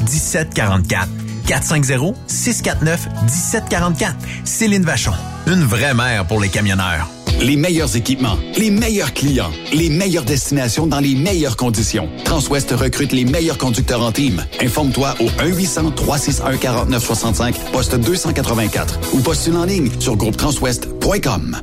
1744. 450-649-1744. Céline Vachon. Une vraie mère pour les camionneurs. Les meilleurs équipements, les meilleurs clients, les meilleures destinations dans les meilleures conditions. Transwest recrute les meilleurs conducteurs en team. Informe-toi au 1-800-361-4965, poste 284 ou postule en ligne sur groupetranswest.com.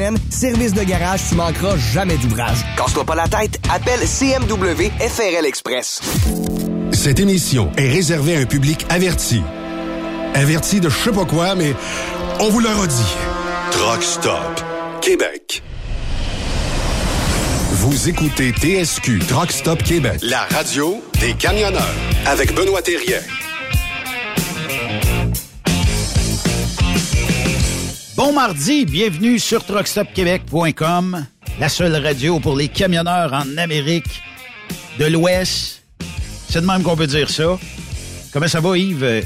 semaine, service de garage, tu manqueras jamais d'ouvrage. Casse-toi pas la tête, appelle CMW FRL Express. Cette émission est réservée à un public averti. Averti de je sais pas quoi, mais on vous le redit. Truck Stop Québec. Vous écoutez TSQ Truck Stop Québec, la radio des camionneurs avec Benoît Thérien. Bon mardi, bienvenue sur truckstopquebec.com, la seule radio pour les camionneurs en Amérique de l'Ouest. C'est de même qu'on peut dire ça. Comment ça va, Yves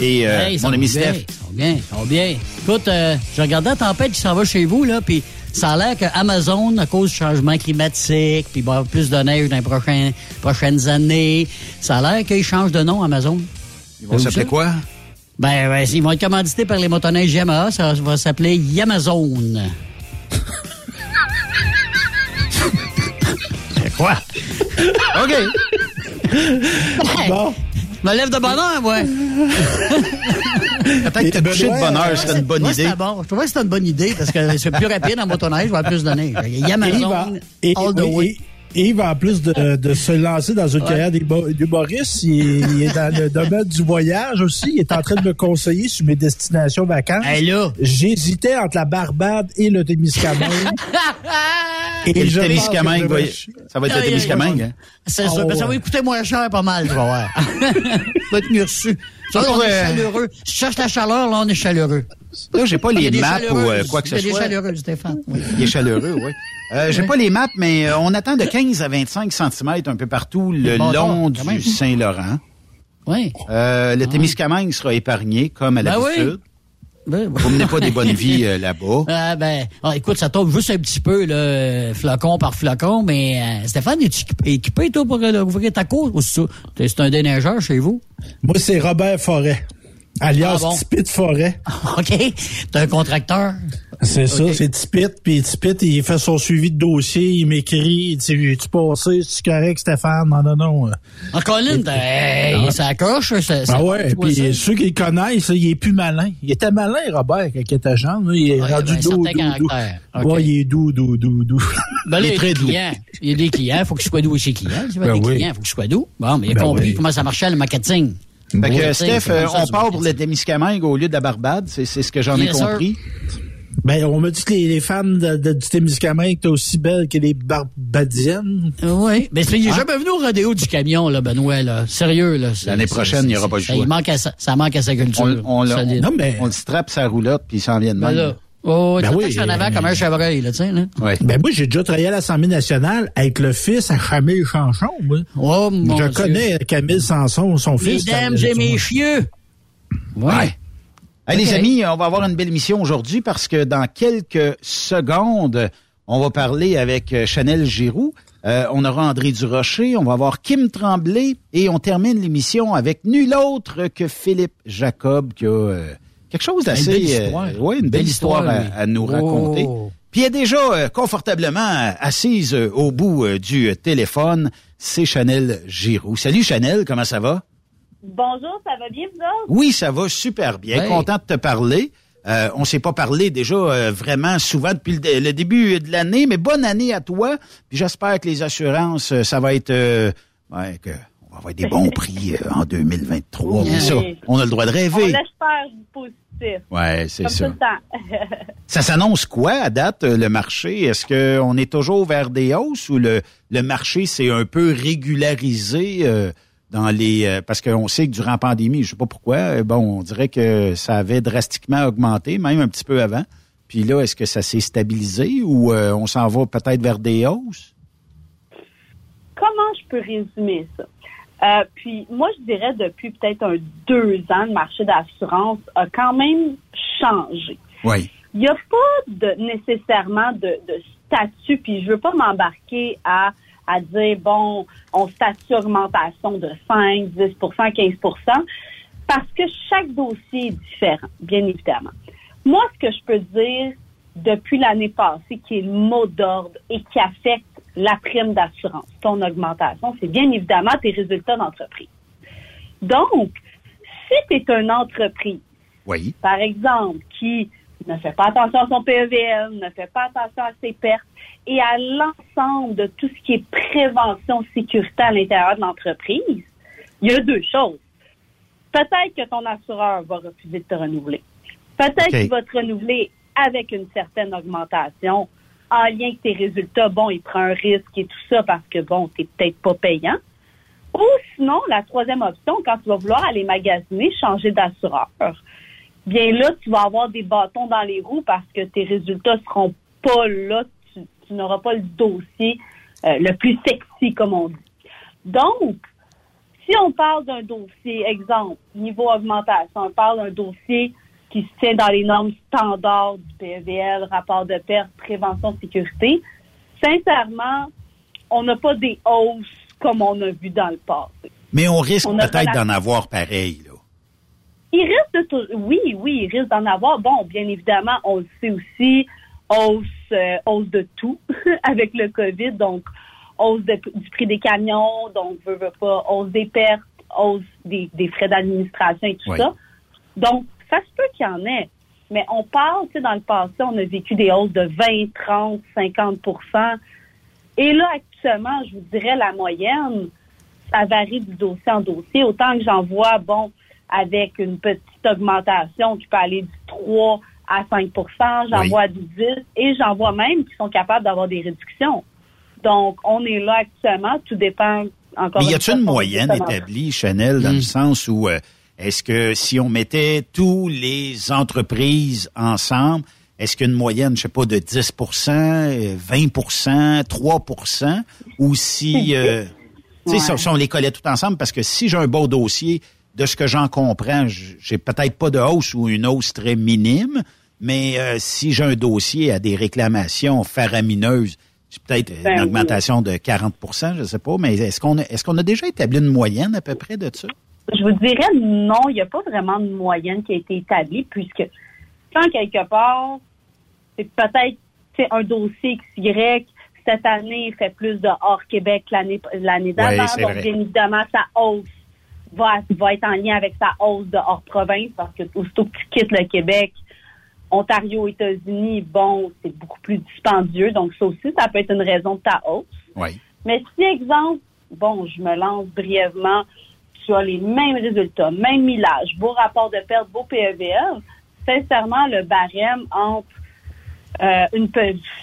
et euh, Hey, mon ami bien, Steph? Ça va bien, ça va bien. Écoute, euh, je regardais la tempête qui s'en va chez vous, là, puis ça a l'air que Amazon, à cause du changement climatique, puis avoir plus de neige dans les prochaines années, ça a l'air qu'ils changent de nom, Amazon. Ils vont s'appeler quoi? Ben, ben, ils vont être commandités par les motoneiges Yamaha, ça va s'appeler Yamazone. C'est quoi? OK. Bon. Je me lève de bonheur, moi. Peut-être que de bonheur une bonne Ouais, idée. bon. Je trouvais que c'était une bonne idée parce que c'est plus rapide en motoneige, je vais plus neige. Yamazone, Et, all the way. Yves, en plus de, de se lancer dans une Ouais. carrière d'humo- d'humoriste, il, il est dans le domaine du voyage aussi. Il est en train de me conseiller sur mes destinations vacances. J'hésitais entre la Barbade et le Témiscamingue. Et le je Témiscamingue, je va- vais- ça va être le Ah, Témiscamingue. hein? C'est Oh, mais ça va ouais. coûter moins cher pas mal, voir. ça va être mieux reçu. Ça, Alors, on est chaleureux. Si tu cherches la chaleur, là, on est chaleureux. Là, j'ai pas Il y a les maps ou euh, quoi que ce Il soit. des chaleureux, Stéphane. Oui. Il est chaleureux, oui. Euh, J'ai pas les maps, mais euh, on attend de 15 à 25 cm un peu partout le Bon long temps, du Saint-Laurent. Oui. Euh, le Témiscamingue sera épargné, comme à Ben l'habitude. Ben, Vous menez pas des bonnes vies euh, là-bas. Ah, ben, ah, écoute, ça tombe juste un petit peu, là, flocon par flocon, mais euh, Stéphane, es-tu équipé, équipé, toi, pour euh, ouvrir ta cour? Ou c'est ça? T'es- c'est un déneigeur chez vous? Moi, c'est Robert Forêt, alias Ah bon? Tipit Forêt. OK. T'es un contracteur? C'est ça, c'est Tipit. Puis Tipit, il fait son suivi de dossier, il m'écrit, il dit, tu passé, c'est correct, Stéphane? Non, non, non. En Colin, t'as- hey, ça coche, ça, ça- Ah ouais, tu puis ceux qui le connaissent, il est plus malin. Il était malin, Robert, quand il était jeune. Il est il rendu doux, doux. Ouais, il est doux, doux, doux, doux. Ben là, il il y est a très doux. clients. Il y a des clients, il faut qu'ils soient doux chez les clients. Tu vois, Ben des oui. clients, il faut qu'ils soient doux. Bon, mais il a Ben compris oui. comment ça marchait le marketing. Fait que, Ouais, Steph, c'est euh, on part pour le Témiscamingue au lieu de la Barbade. C'est c'est ce que j'en ai Yes, sir. compris. Ben, on m'a dit que les, les femmes de, de- du Témiscamingue étaient aussi belles que les Barbadiennes. Oui. Mais c'est- il est Hein? jamais venu au rodéo du camion, là, Benoît, là. Sérieux, là. C'est- L'année c'est- prochaine, c'est- il n'y aura pas ça, choix. il manque à sa, ça manque à sa culture. On, on, on- on le strappe sa roulotte, puis il s'en vient de Ben même. là. Oh, Ben tu oui, oui, en avant euh, comme un chevreuil, là, tu sais, là. Ouais. Ben, moi, j'ai déjà travaillé à l'Assemblée nationale avec le fils à Camille Chanchon, moi. Oh, mon Je Dieu. connais Camille Sanson, son fils. Mesdames et messieurs. Ouais. Hey, Les Ok. amis, on va avoir une belle émission aujourd'hui parce que dans quelques secondes, on va parler avec euh, Chanel Giroux. Euh, on aura André Durocher, on va avoir Kim Tremblay et on termine l'émission avec nul autre que Philippe Jacob qui a euh, quelque chose d'assez... Une belle histoire. euh, ouais, une belle, Belle histoire, histoire, à, à nous Oh. raconter. Puis elle est déjà euh, confortablement euh, assise euh, au bout euh, du euh, téléphone. C'est Chanel Giroux. Salut Chanel, comment ça va? Bonjour, ça va bien, vous autres? Oui, ça va super bien. Ouais. Content de te parler. Euh, on s'est pas parlé déjà euh, vraiment souvent depuis le, le début de l'année, mais bonne année à toi. Puis j'espère que les assurances, euh, ça va être, euh, ouais, que va avoir des bons prix euh, en 2023. Oui. Mais ça, on a le droit de On rêver. l'espère du positif. Ouais, c'est ça. tout le temps. Ça s'annonce quoi à date euh, le marché? Est-ce que on est toujours vers des hausses ou le le marché s'est un peu régularisé euh, dans les euh, parce qu'on sait que durant la pandémie, je sais pas pourquoi, bon, on dirait que ça avait drastiquement augmenté, même un petit peu avant. Puis là, est-ce que ça s'est stabilisé ou euh, on s'en va peut-être vers des hausses? Comment je peux résumer ça? Euh, puis moi, je dirais depuis peut-être un deux ans, le marché d'assurance a quand même changé. Oui. Il n'y a pas de nécessairement de, de statut, puis je veux pas m'embarquer à, à dire, bon, on statue augmentation de 5, 10% 15% parce que chaque dossier est différent, bien évidemment. Moi, ce que je peux dire depuis l'année passée, qui est le mot d'ordre et qui affecte la prime d'assurance, ton augmentation, c'est bien évidemment tes résultats d'entreprise. Donc, si tu es une entreprise Oui. par exemple, qui ne fait pas attention à son PEVL, ne fait pas attention à ses pertes et à l'ensemble de tout ce qui est prévention sécurité à l'intérieur de l'entreprise, il y a deux choses. Peut-être que ton assureur va refuser de te renouveler. Peut-être qu'il va te renouveler avec une certaine augmentation en lien avec tes résultats. Bon, il prend un risque et tout ça parce que, bon, t'es peut-être pas payant. Ou sinon, la troisième option, quand tu vas vouloir aller magasiner, changer d'assureur, bien là, tu vas avoir des bâtons dans les roues parce que tes résultats seront pas là. Tu, n'auras pas le dossier euh, le plus sexy, comme on dit. Donc, si on parle d'un dossier, exemple, niveau augmentation, on parle d'un dossier qui se tient dans les normes standards du PEVL, rapport de perte, prévention, sécurité, sincèrement, on n'a pas des hausses comme on a vu dans le passé. Mais on risque peut-être d'en avoir pareil, là. Il risque de oui, oui, il risque d'en avoir. Bon, bien évidemment, on le sait aussi, hausse, euh, hausse de tout avec le COVID, donc hausse du prix des camions, donc veut, veut pas, hausse des pertes, hausse des, frais d'administration et tout ça. Donc, ça se peut qu'il y en ait. Mais on parle, tu sais, dans le passé, on a vécu des hausses de 20, 30, 50% Et là, actuellement, je vous dirais la moyenne, ça varie du dossier en dossier. Autant que j'en vois, bon, avec une petite augmentation qui peut aller du 3 à 5% j'en vois du 10 et j'en vois même qui sont capables d'avoir des réductions. Donc, on est là actuellement. Tout dépend encore. Mais y a-t-il une, moyenne établie, Chanel, dans le hmm. sens où euh, est-ce que si on mettait tous les entreprises ensemble, est-ce qu'une moyenne, je sais pas, de 10% 20% 3% ou si, euh, tu sais, si on les collait tout ensemble, parce que si j'ai un beau dossier, de ce que j'en comprends, j'ai peut-être pas de hausse ou une hausse très minime, mais euh, si j'ai un dossier à des réclamations faramineuses, c'est peut-être une ben augmentation de 40% je ne sais pas, mais est-ce qu'on a, est-ce qu'on a déjà établi une moyenne à peu près de ça? Je vous dirais non, il n'y a pas vraiment de moyenne qui a été établie, puisque quand quelque part, c'est peut-être un dossier XY, cette année, il fait plus de hors Québec l'année l'année d'avant. donc, bien évidemment, sa hausse va, va être en lien avec sa hausse de hors province, parce que aussitôt que tu quittes le Québec, Ontario, États-Unis, bon, c'est beaucoup plus dispendieux. Donc, ça aussi, ça peut être une raison de ta hausse. Oui. Mais si, exemple, bon, je me lance brièvement, tu as les mêmes résultats, même millage, beau rapport de perte, beau PEVL, sincèrement, le barème entre euh, une,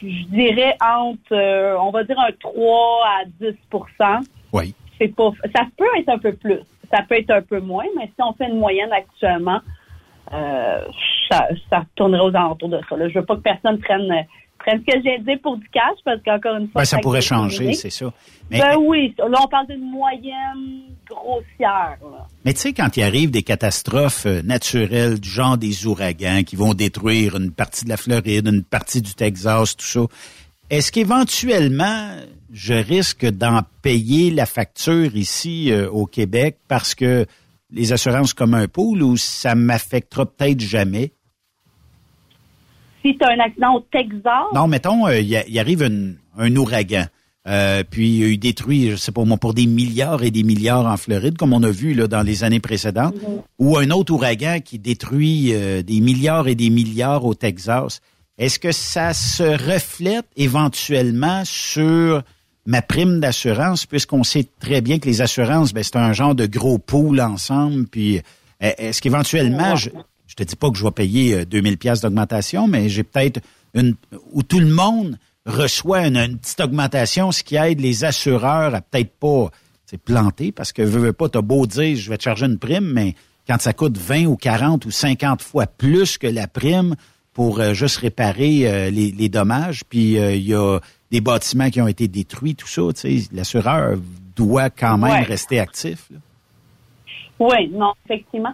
je dirais entre, euh, on va dire un 3 à 10% Oui. C'est pas, ça peut être un peu plus, ça peut être un peu moins, mais si on fait une moyenne actuellement, euh, ça, ça tournerait aux alentours de ça. Là. Je veux pas que personne prenne, prenne ce que j'ai dit pour du cash, parce qu'encore une fois... Ben, ça pourrait changer, c'est ça. ben oui, là, on parle d'une moyenne grossière. Mais tu sais, quand il arrive des catastrophes euh, naturelles du genre des ouragans qui vont détruire une partie de la Floride, une partie du Texas, tout ça, est-ce qu'éventuellement, je risque d'en payer la facture ici euh, au Québec parce que les assurances comme un pool ou ça m'affectera peut-être jamais? Si tu as un accident au Texas? Non, mettons, euh, il arrive un ouragan. Euh, puis il détruit, je sais pas moi, pour des milliards et des milliards en Floride, comme on a vu là, dans les années précédentes, mm-hmm. ou un autre ouragan qui détruit euh, des milliards et des milliards au Texas. Est-ce que ça se reflète éventuellement sur ma prime d'assurance, puisqu'on sait très bien que les assurances, ben, c'est un genre de gros pool ensemble. Puis, euh, est-ce qu'éventuellement, je, te dis pas que je vais payer 2000 euh, pièces d'augmentation, mais j'ai peut-être une où tout le monde reçoit une, petite augmentation, ce qui aide les assureurs à peut-être pas c'est planter parce que veux, veux pas, t'as beau dire je vais te charger une prime, mais quand ça coûte 20 ou 40 ou 50 fois plus que la prime pour euh, juste réparer les, les, dommages, puis il y a des bâtiments qui ont été détruits, tout ça, tu sais, l'assureur doit quand même rester actif. Oui, non, effectivement.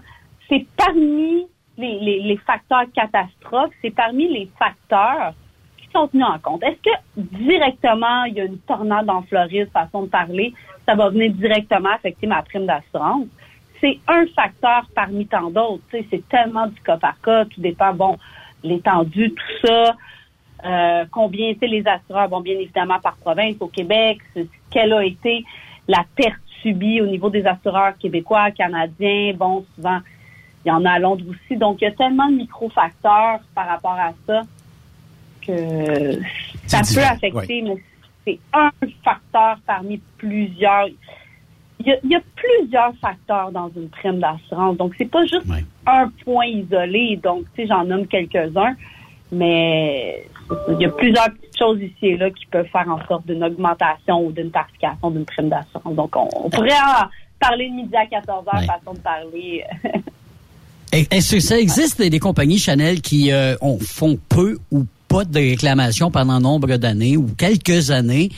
C'est parmi les, les, facteurs catastrophes, c'est parmi les facteurs qui sont tenus en compte. Est-ce que directement, il y a une tornade en Floride, façon de parler, ça va venir directement affecter ma prime d'assurance? C'est un facteur parmi tant d'autres. C'est tellement du cas par cas, tout dépend, bon, l'étendue, tout ça. Euh, combien étaient les assureurs, bon, bien évidemment par province au Québec, quelle a été la perte subie au niveau des assureurs québécois, canadiens, bon, souvent Il y en a à Londres aussi. Donc, il y a tellement de micro-facteurs par rapport à ça que ça peut affecter, mais c'est un facteur parmi plusieurs. Il y, a, plusieurs facteurs dans une prime d'assurance. Donc, c'est pas juste un point isolé. Donc, tu sais, j'en nomme quelques-uns, mais il y a plusieurs petites choses ici et là qui peuvent faire en sorte d'une augmentation ou d'une tarification d'une prime d'assurance. Donc, on, pourrait en parler de midi à 14 heures, façon de parler. Est-ce que ça existe des, compagnies Chanel qui euh, font peu ou pas de réclamations pendant nombre d'années ou quelques années,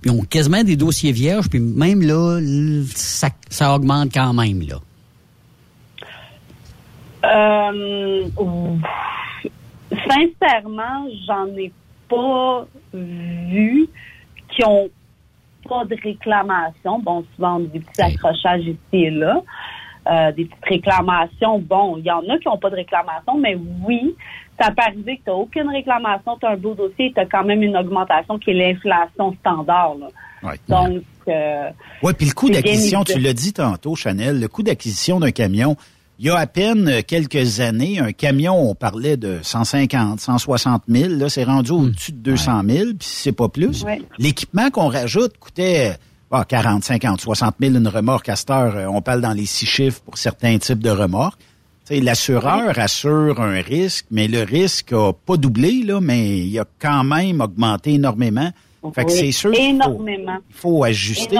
puis ont quasiment des dossiers vierges, puis même là, ça, augmente quand même, là? Euh, sincèrement, j'en ai pas vu qui ont pas de réclamation. Bon, souvent, des petits accrochages ici et là. Euh, des petites réclamations. Bon, il y en a qui n'ont pas de réclamation, mais oui, ça peut arriver que tu n'as aucune réclamation, tu as un beau dossier, tu as quand même une augmentation qui est l'inflation standard. Donc, euh, oui, puis le coût d'acquisition, tu l'as dit tantôt, Chanel, le coût d'acquisition d'un camion, il y a à peine quelques années, un camion, on parlait de 150, 160 000, là, c'est rendu hmm. au-dessus de 200 000, puis c'est pas plus. L'équipement qu'on rajoute coûtait 40, 50, 60 000 une remorque à cette heure, euh, on parle dans les six chiffres pour certains types de remorques. L'assureur assure un risque, mais le risque a pas doublé, là, mais il a quand même augmenté énormément. Fait que c'est sûr qu'il faut, ajuster.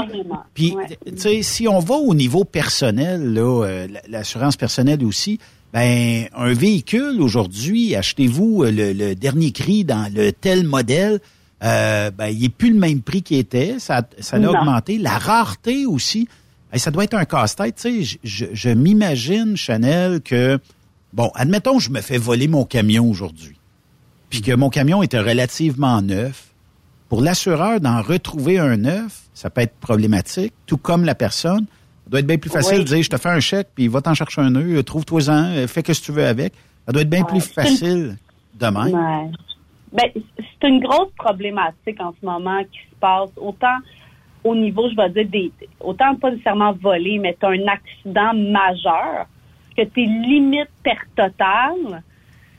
Puis, tu sais, si on va au niveau personnel, là, euh, l'assurance personnelle aussi, ben un véhicule aujourd'hui, achetez-vous euh, le, dernier cri dans le tel modèle, euh, ben il est plus le même prix qu'il était, ça, ça a augmenté. La rareté aussi, ça doit être un casse-tête. Tu sais, je, je m'imagine, Chanel, que, bon, admettons, je me fais voler mon camion aujourd'hui, puis que mon camion était relativement neuf. Pour l'assureur, d'en retrouver un neuf, ça peut être problématique, tout comme la personne. Ça doit être bien plus facile de dire, je te fais un chèque, puis va t'en chercher un nœud, trouve-toi-en, euh, fais ce que tu veux avec. Ça doit être bien plus facile demain. Ouais. Ben, c'est une grosse problématique en ce moment qui se passe. Autant au niveau, je vais dire, des, autant pas nécessairement volé, mais tu as un accident majeur, que tes limites perte totale,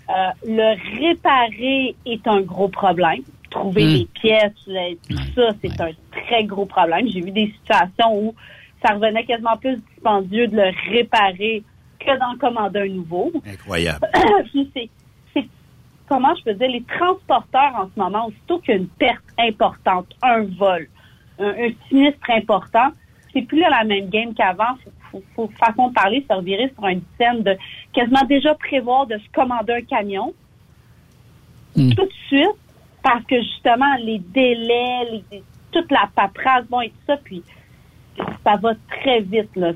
euh, le réparer est un gros problème. Trouver hmm. des pièces, tout ça, c'est un très gros problème. J'ai vu des situations où ça revenait quasiment plus dispendieux de le réparer que d'en commander un nouveau. Incroyable. c'est, comment je peux dire, les transporteurs en ce moment, aussitôt qu'une perte importante, un vol, un, sinistre important, c'est plus la même game qu'avant. Faut, faut, façon de parler, se revirer sur une scène de quasiment déjà prévoir de se commander un camion hmm. tout de suite parce que justement les délais, toute la paperasse, bon et tout ça, puis ça va très vite. Là.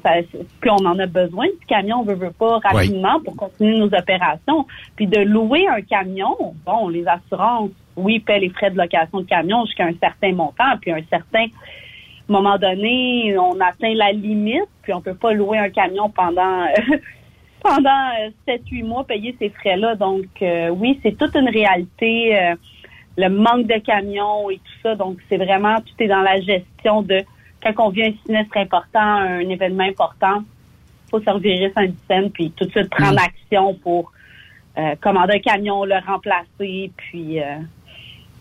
puis on en a besoin du camion, on veut, veut pas rapidement pour continuer nos opérations. Puis de louer un camion, bon, les assurances, oui, paient les frais de location de camion jusqu'à un certain montant, puis un certain moment donné, on atteint la limite, puis on peut pas louer un camion pendant pendant 7-8 mois, payer ces frais-là. Donc euh, oui, c'est toute une réalité, euh, le manque de camions et tout ça. Donc c'est vraiment, tout est dans la gestion de quand on vit un sinistre important, un événement important, faut se revirer sans scène, puis tout de suite prendre mm. action pour euh, commander un camion, le remplacer, puis... Euh,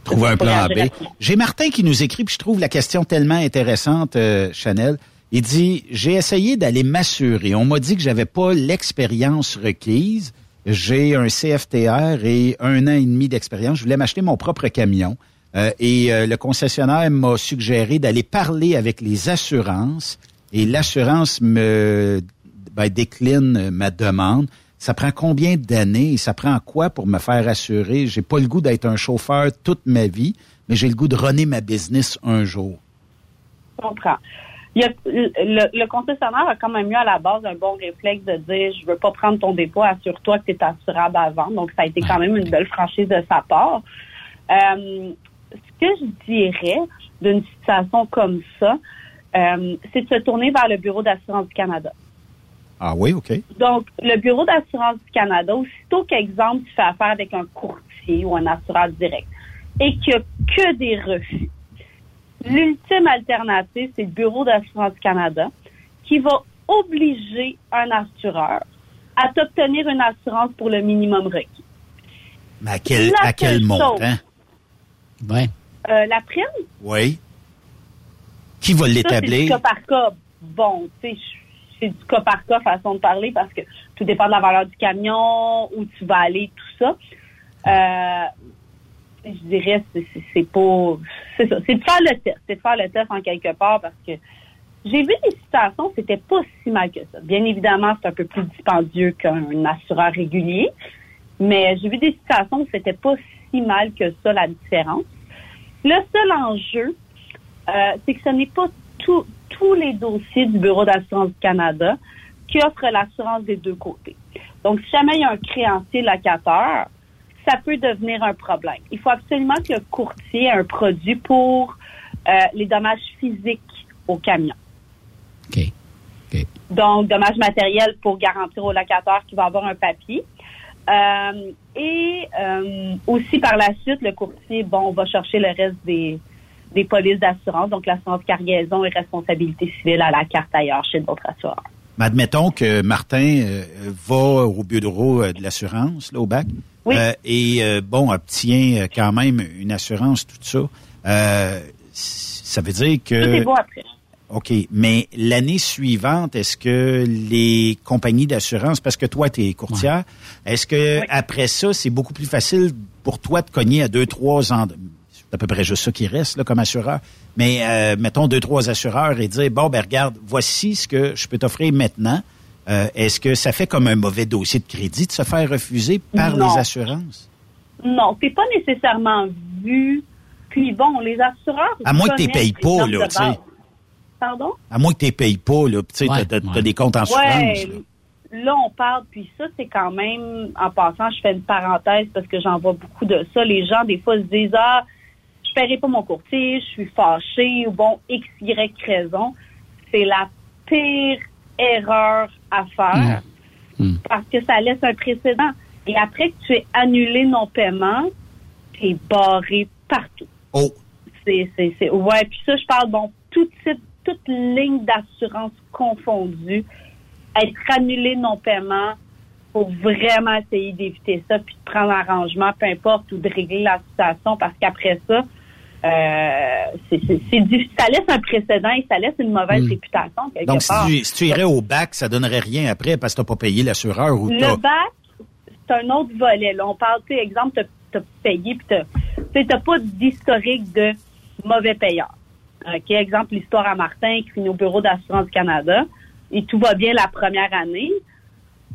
Trouver un plan B. J'ai Martin qui nous écrit, puis je trouve la question tellement intéressante, euh, Chanel. Il dit, j'ai essayé d'aller m'assurer. On m'a dit que j'avais pas l'expérience requise. J'ai un CFTR et un an et demi d'expérience. Je voulais m'acheter mon propre camion. Euh, et euh, le concessionnaire m'a suggéré d'aller parler avec les assurances et l'assurance me ben, décline ma demande. Ça prend combien d'années et ça prend quoi pour me faire assurer? J'ai pas le goût d'être un chauffeur toute ma vie, mais j'ai le goût de runner ma business un jour. Je comprends. Il y a, le, concessionnaire a quand même eu à la base un bon réflexe de dire je veux pas prendre ton dépôt, assure-toi que tu es assurable avant. Donc, ça a été quand même une belle franchise de sa part. Euh, que je dirais d'une situation comme ça, euh, c'est de se tourner vers le Bureau d'assurance du Canada. Ah oui, OK. Donc, le Bureau d'assurance du Canada, aussitôt qu'exemple, tu fais affaire avec un courtier ou un assureur direct et qu'il n'y a que des refus, l'ultime alternative, c'est le Bureau d'assurance du Canada qui va obliger un assureur à t'obtenir une assurance pour le minimum requis. Mais à quel, à quel montant? Ouais. Euh, la prime? Oui. Qui va l'établir? C'est du cas par cas. Bon, tu sais, c'est du cas par cas façon de parler parce que tout dépend de la valeur du camion, où tu vas aller, tout ça. Euh, je dirais, c'est- pas... C'est ça, c'est de faire le test. C'est de faire le test en quelque part parce que j'ai vu des situations, c'était pas si mal que ça. Bien évidemment, c'est un peu plus dispendieux qu'un assureur régulier, mais j'ai vu des situations où c'était pas si mal que ça, la différence. Le seul enjeu, euh, c'est que ce n'est pas tout- tous les dossiers du Bureau d'assurance du Canada qui offrent l'assurance des deux côtés. Donc, si jamais il y a un créancier locateur, ça peut devenir un problème. Il faut absolument que le courtier ait un produit pour euh, les dommages physiques au camion. Donc, dommages matériels pour garantir au locataire qu'il va avoir un papier. Euh, et euh, aussi par la suite, le courtier, bon, va chercher le reste des, des polices d'assurance, donc l'assurance cargaison et responsabilité civile à la carte ailleurs chez d'autres assureurs. Mais admettons que Martin euh, va au bureau euh, de l'assurance, là, au bac, euh, et, euh, bon, obtient quand même une assurance, tout ça. Euh, ça veut dire que... Tout est beau après. OK. Mais l'année suivante, est-ce que les compagnies d'assurance, parce que toi, tu es courtière, est-ce que après ça, c'est beaucoup plus facile pour toi de cogner à deux, trois ans, c'est à peu près juste ça qui reste là, comme assureur, mais euh, mettons deux, trois assureurs et dire, bon, ben regarde, voici ce que je peux t'offrir maintenant. Euh, est-ce que ça fait comme un mauvais dossier de crédit de se faire refuser par Non. les assurances? Non, c'est pas nécessairement vu. Puis bon, les assureurs. À moins que tu connaissent payes pas, là, tu sais. Pardon? À moins que tu ne payes pas, là, tu sais, Ouais, t'as- ouais. des comptes en. Ouais, là. là, on parle, puis ça, c'est quand même, en passant, je fais une parenthèse parce que j'en vois beaucoup de ça. Les gens, des fois, se disent, ah, je paierai pas mon courtier, je suis fâché, ou bon, X, Y raison. C'est la pire erreur à faire parce que ça laisse un précédent. Et après que tu aies annulé non-paiement, t'es barré partout. Oh! C'est, c'est, c'est, ouais, puis ça, je parle, bon, tout type, toute ligne d'assurance confondue, être annulé non-paiement pour vraiment essayer d'éviter ça, puis de prendre un arrangement, peu importe, ou de régler la situation, parce qu'après ça, euh, c'est, c'est, c'est difficile. ça laisse un précédent et ça laisse une mauvaise réputation quelque Donc, si part. tu, si tu irais au bac, ça donnerait rien après parce que tu n'as pas payé l'assureur ou Le bac, c'est un autre volet. Là. On parle, tu sais, exemple, tu as payé, puis tu n'as pas d'historique de mauvais payeur. OK, exemple, l'histoire à Martin qui finit au Bureau d'assurance du Canada, et tout va bien la première année.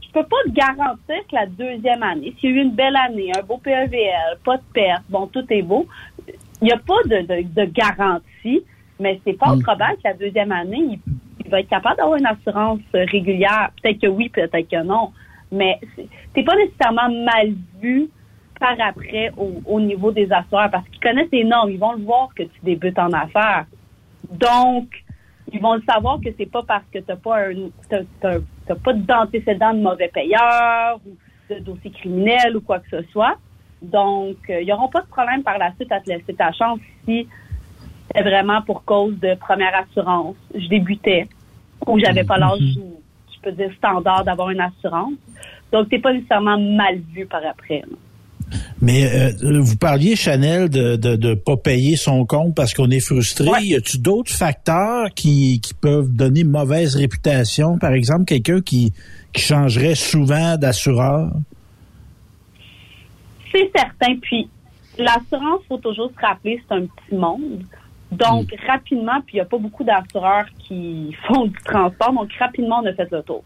Je peux pas te garantir que la deuxième année, s'il y a eu une belle année, un beau PEVL, pas de perte, bon, tout est beau, il n'y a pas de, de, de garantie, mais c'est fort probable que la deuxième année, il, il va être capable d'avoir une assurance euh, régulière. Peut-être que oui, peut-être que non. Mais t'es pas nécessairement mal vu par après au, au niveau des assureurs parce qu'ils connaissent les normes. Ils vont le voir que tu débutes en affaires. Donc, ils vont le savoir que c'est pas parce que t'as pas un, t'as, t'as- t'as pas d'antécédent de mauvais payeur ou de dossier criminel ou quoi que ce soit. Donc, euh, ils n'auront pas de problème par la suite à te laisser ta chance si c'est vraiment pour cause de première assurance. Je débutais ou j'avais pas l'âge, je peux dire, standard d'avoir une assurance. Donc, t'es pas nécessairement mal vu par après. là. Mais euh, vous parliez, Chanel, de de, de pas payer son compte parce qu'on est frustré. Y a-tu d'autres facteurs qui, qui peuvent donner mauvaise réputation? Par exemple, quelqu'un qui, qui changerait souvent d'assureur? C'est certain. Puis, l'assurance, faut toujours se rappeler, c'est un petit monde. Donc, rapidement, puis il n'y a pas beaucoup d'assureurs qui font du transport. Donc, rapidement, on a fait le tour.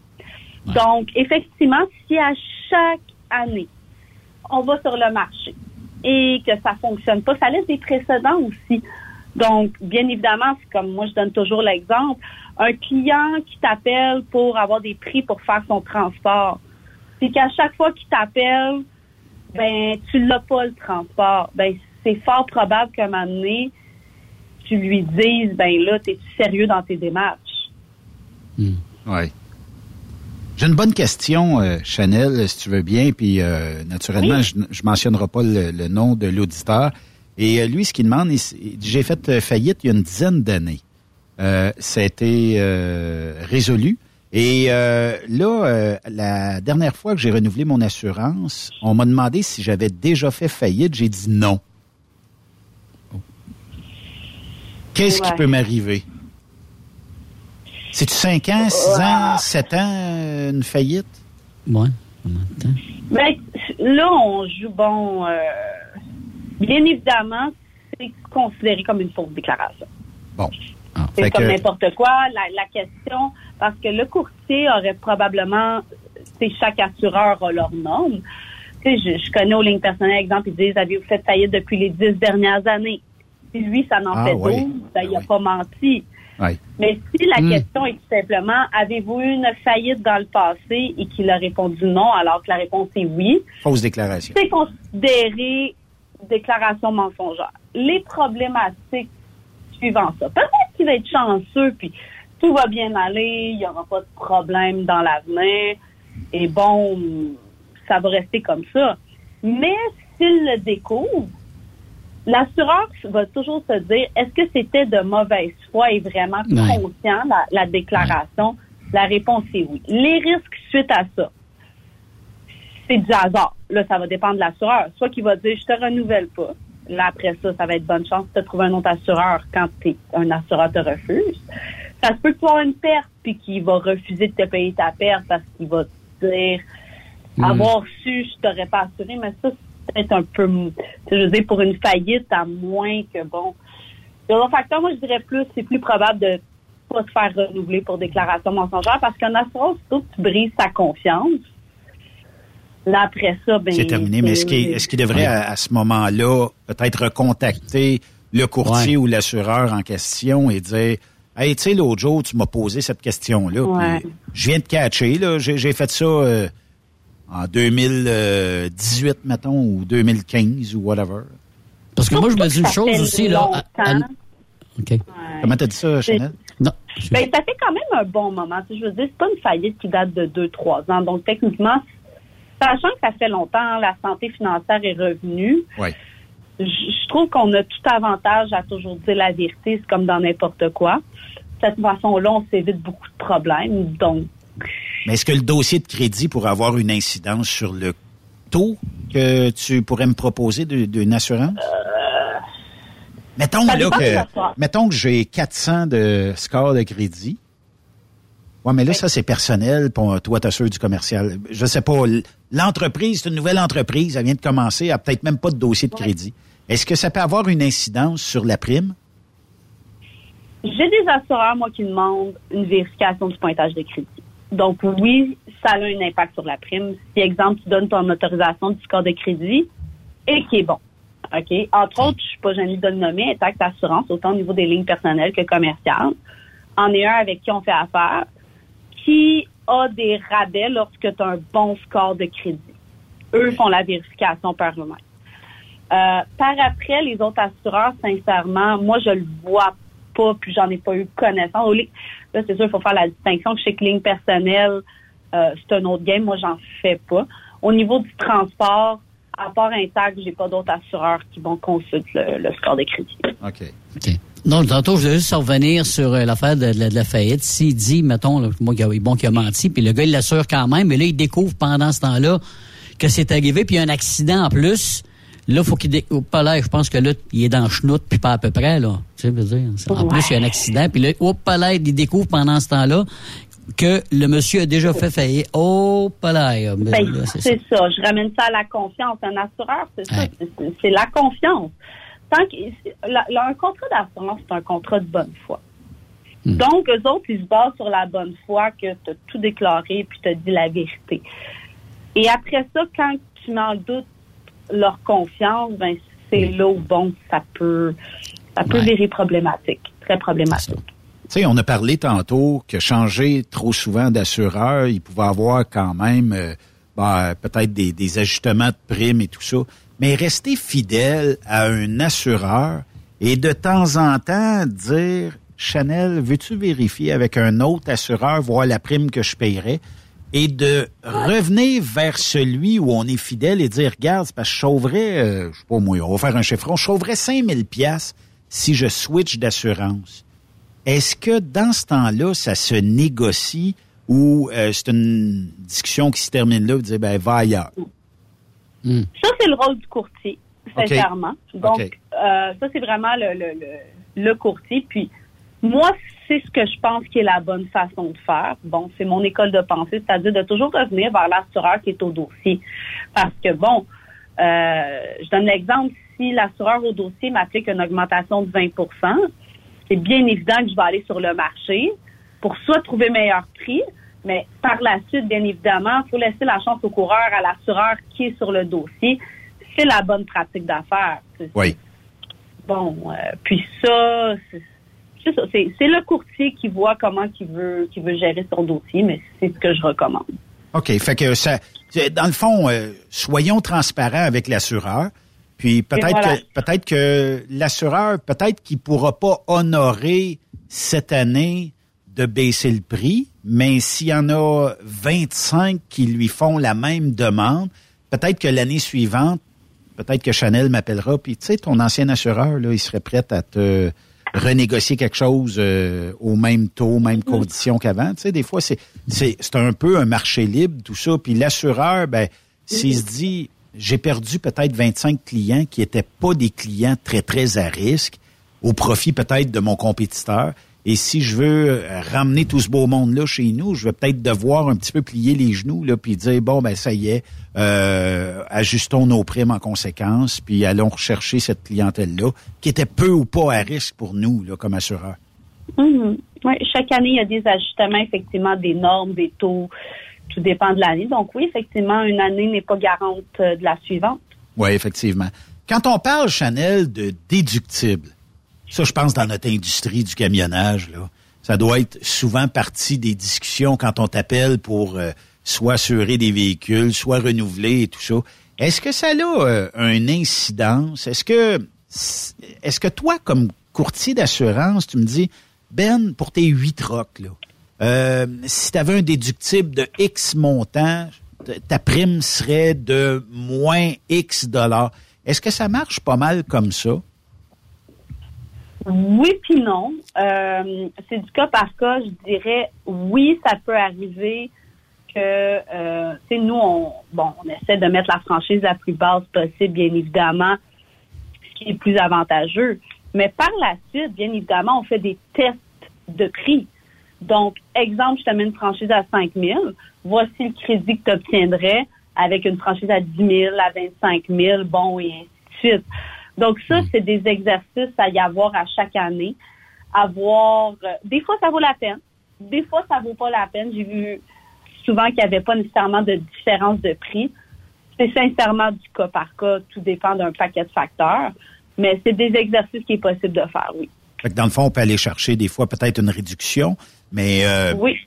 Donc, effectivement, si à chaque année, on va sur le marché et que ça fonctionne pas, ça laisse des précédents aussi. Donc, bien évidemment, c'est comme moi, je donne toujours l'exemple, un client qui t'appelle pour avoir des prix pour faire son transport, c'est qu'à chaque fois qu'il t'appelle, ben, tu l'as pas le transport. Ben, c'est fort probable qu'à un moment donné, tu lui dises, ben là, t'es-tu sérieux dans tes démarches? Oui. J'ai une bonne question, euh, Chanel, si tu veux bien, puis euh, naturellement, je ne mentionnerai pas le, le nom de l'auditeur. Et euh, lui, ce qu'il demande, j'ai fait faillite il y a une dizaine d'années. Ça a été résolu Et là, la dernière fois que j'ai renouvelé mon assurance, on m'a demandé si j'avais déjà fait faillite. J'ai dit non. Qu'est-ce qui peut m'arriver? C'est-tu 5 ans, 6 ans, 7 ans, euh, une faillite? Ouais. Ben, là, on joue bon. euh, bien évidemment, c'est considéré comme une fausse déclaration. Bon. C'est Fait comme que- n'importe quoi. La, la question, parce que le courtier aurait probablement, tu sais, chaque assureur a leur norme. Tu sais, je, je connais aux lignes personnelles, exemple, ils disent, avez-vous fait faillite depuis les dix dernières années? Si lui, ça n'en Ah, fait oui. 12, ben, il n'a pas menti. Mais si la Hmm. question est tout simplement, avez-vous eu une faillite dans le passé? Et qu'il a répondu non, alors que la réponse est oui, Fausse déclaration. c'est considéré déclaration mensongère. Les problématiques suivant ça. Peut-être qu'il va être chanceux, puis tout va bien aller, il n'y aura pas de problème dans l'avenir, et bon, ça va rester comme ça. Mais s'il le découvre, l'assureur va toujours se dire, est-ce que c'était de mauvaise foi et vraiment Ouais. conscient, la, la déclaration? La réponse est oui. Les risques suite à ça, c'est du hasard. Là, ça va dépendre de l'assureur. Soit qu'il va dire, je te renouvelle pas. Là, après ça, ça va être bonne chance de trouver un autre assureur quand t'es- un assureur te refuse. Ça se peut que tu aies une perte puis qu'il va refuser de te payer ta perte parce qu'il va te dire, avoir su, je t'aurais pas assuré, mais ça, peut-être un peu, je veux dire, pour une faillite, à moins que, bon, un facteur, moi, je dirais plus, c'est plus probable de pas se faire renouveler pour déclaration mensongère parce qu'un assureur, surtout que tu brises sa confiance, là, après ça, ben. C'est terminé. Mais est-ce qu'il devrait, à, à ce moment-là, peut-être recontacter le courtier ou l'assureur en question et dire Hey, tu sais, l'autre jour, tu m'as posé cette question-là. Ouais. Je viens de catcher, là. J'ai j'ai fait ça euh, en 2018, mettons, ou 2015, ou whatever. Parce que moi, je me dis une chose aussi, là. à- à- longtemps. OK. Comment t'as dit ça, Chanel? Non. Ben, ça fait quand même un bon moment. Je veux dire, c'est pas une faillite qui date de 2-3 ans. Donc, techniquement, sachant que ça fait longtemps, la santé financière est revenue, Oui. je, je trouve qu'on a tout avantage à toujours dire la vérité. C'est comme dans n'importe quoi. De cette façon-là, on s'évite beaucoup de problèmes. Donc, Mais est-ce que le dossier de crédit pourrait avoir une incidence sur le taux que tu pourrais me proposer d'une assurance? mettons ça là que, mettons que j'ai 400 de score de crédit. Ouais, mais là, ça, c'est personnel. Pour toi, t'as sûr du commercial. Je sais pas. L'entreprise, c'est une nouvelle entreprise. Elle vient de commencer. Elle n'a peut-être même pas de dossier de crédit. Est-ce que ça peut avoir une incidence sur la prime? J'ai des assureurs, moi, qui demandent une vérification du pointage de crédit. Donc, oui, ça a un impact sur la prime. Si, exemple, tu donnes ton autorisation du score de crédit et qui est bon. OK? Entre autres, je suis pas gênée de le nommer, Intact Assurance, autant au niveau des lignes personnelles que commerciales. En est un avec qui on fait affaire, qui a des rabais lorsque tu as un bon score de crédit. Eux font la vérification par eux-mêmes. Euh, par après, les autres assureurs, sincèrement, moi, je le vois pas, puis j'en ai pas eu connaissance. Là, c'est sûr, il faut faire la distinction que chez ligne personnelle, euh, c'est un autre game. Moi, j'en fais pas. Au niveau du transport, à part Intact, j'ai pas d'autres assureurs qui vont consulter le, le score de crédit. OK. Non, tantôt, je voulais juste revenir sur euh, l'affaire de, la- de la faillite. S'il dit, mettons, là, moi, qu'il a, bon, qu'il a menti, puis le gars, il l'assure quand même, mais là, il découvre pendant ce temps-là que c'est arrivé, puis il y a un accident en plus. Là, faut qu'il découvre pas là. Je pense que là, il est dans le chenoute, puis pas à peu près, là. Tu sais, je veux dire. En Ouais. plus, il y a un accident, puis là, hop, pas là, il découvre pendant ce temps-là que le monsieur a déjà fait faillite. Oh, pas là. Ben, là, c'est ça. Je ramène ça à la confiance. Un assureur, c'est ça. C'est- la confiance. Tant que, la- la- un contrat d'assurance, c'est un contrat de bonne foi. Hmm. Donc, eux autres, ils se basent sur la bonne foi que tu as tout déclaré puis tu as dit la vérité. Et après ça, quand tu mets en doute leur confiance, ben c'est là où, bon, ça peut, ça peut virer problématique. Très problématique. Tu sais, on a parlé tantôt que changer trop souvent d'assureur, il pouvait avoir quand même euh, ben, peut-être des, des ajustements de primes et tout ça. Mais rester fidèle à un assureur et de temps en temps dire Chanel, veux-tu vérifier avec un autre assureur, voir la prime que je paierais? Et de revenir vers celui où on est fidèle et dire, regarde, c'est parce que je sauverais, euh, je sais pas moi, on va faire un chiffron, je sauverais 5000 pièces si je switch d'assurance. Est-ce que dans ce temps-là, ça se négocie ou euh, c'est une discussion qui se termine là, vous dites, ben, va ailleurs? Ça, c'est le rôle du courtier, sincèrement. Donc, euh, ça, c'est vraiment le, le, le, le courtier. Puis, moi, c'est ce que je pense qui est la bonne façon de faire. Bon, c'est mon école de pensée, c'est-à-dire de toujours revenir vers l'assureur qui est au dossier. Parce que, bon, euh, je donne l'exemple, si l'assureur au dossier m'applique une augmentation de 20% c'est bien évident que je vais aller sur le marché pour soit trouver meilleur prix, mais par la suite, bien évidemment, il faut laisser la chance au coureur, à l'assureur qui est sur le dossier. C'est la bonne pratique d'affaires. Oui. Bon, euh, puis ça, c'est c'est ça. C'est c'est le courtier qui voit comment il veut, qui veut gérer son dossier, mais c'est ce que je recommande. OK. Fait que ça, dans le fond, euh, soyons transparents avec l'assureur. Puis peut-être voilà. que peut-être que l'assureur, peut-être qu'il pourra pas honorer cette année de baisser le prix, mais s'il y en a 25 qui lui font la même demande, peut-être que l'année suivante, peut-être que Chanel m'appellera, puis tu sais, ton ancien assureur, là, il serait prêt à te renégocier quelque chose euh, au même taux, mêmes conditions qu'avant. Tu sais, des fois, c'est, c'est, c'est un peu un marché libre, tout ça. Puis l'assureur, ben, s'il se dit, j'ai perdu peut-être 25 clients qui étaient pas des clients très, très à risque, au profit peut-être de mon compétiteur. Et si je veux euh, ramener tout ce beau monde-là chez nous, je vais peut-être devoir un petit peu plier les genoux, là, puis dire, bon, ben ça y est, euh, ajustons nos primes en conséquence, puis allons rechercher cette clientèle-là, qui était peu ou pas à risque pour nous, là, comme assureur. Mhm. Ouais, chaque année, il y a des ajustements, effectivement, des normes, des taux. Tout dépend de l'année. Donc oui, effectivement, une année n'est pas garante euh, de la suivante. Oui, effectivement. Quand on parle, Chanel, de déductible, ça, je pense, dans notre industrie du camionnage, là, ça doit être souvent partie des discussions quand on t'appelle pour euh, soit assurer des véhicules, soit renouveler et tout ça. Est-ce que ça a euh, un incidence? Est-ce que est-ce que toi, comme courtier d'assurance, tu me dis, Ben, pour tes huit trocs, là, euh, si tu avais un déductible de X montant, ta prime serait de moins X dollars. Est-ce que ça marche pas mal comme ça? Oui puis non. Euh, c'est du cas par cas. Je dirais oui, ça peut arriver que euh, nous on bon on essaie de mettre la franchise la plus basse possible, bien évidemment, ce qui est plus avantageux. Mais par la suite, bien évidemment, on fait des tests de prix. Donc, exemple, je te mets une franchise à 5 000. Voici le crédit que tu obtiendrais avec une franchise à 10 000, à 25 000, bon, et ainsi de suite. Donc, ça, c'est des exercices à y avoir à chaque année. Avoir, euh, des fois, ça vaut la peine. Des fois, ça vaut pas la peine. J'ai vu souvent qu'il n'y avait pas nécessairement de différence de prix. C'est sincèrement du cas par cas. Tout dépend d'un paquet de facteurs. Mais c'est des exercices qui est possible de faire, oui. Fait que dans le fond, on peut aller chercher des fois peut-être une réduction, mais euh, Oui.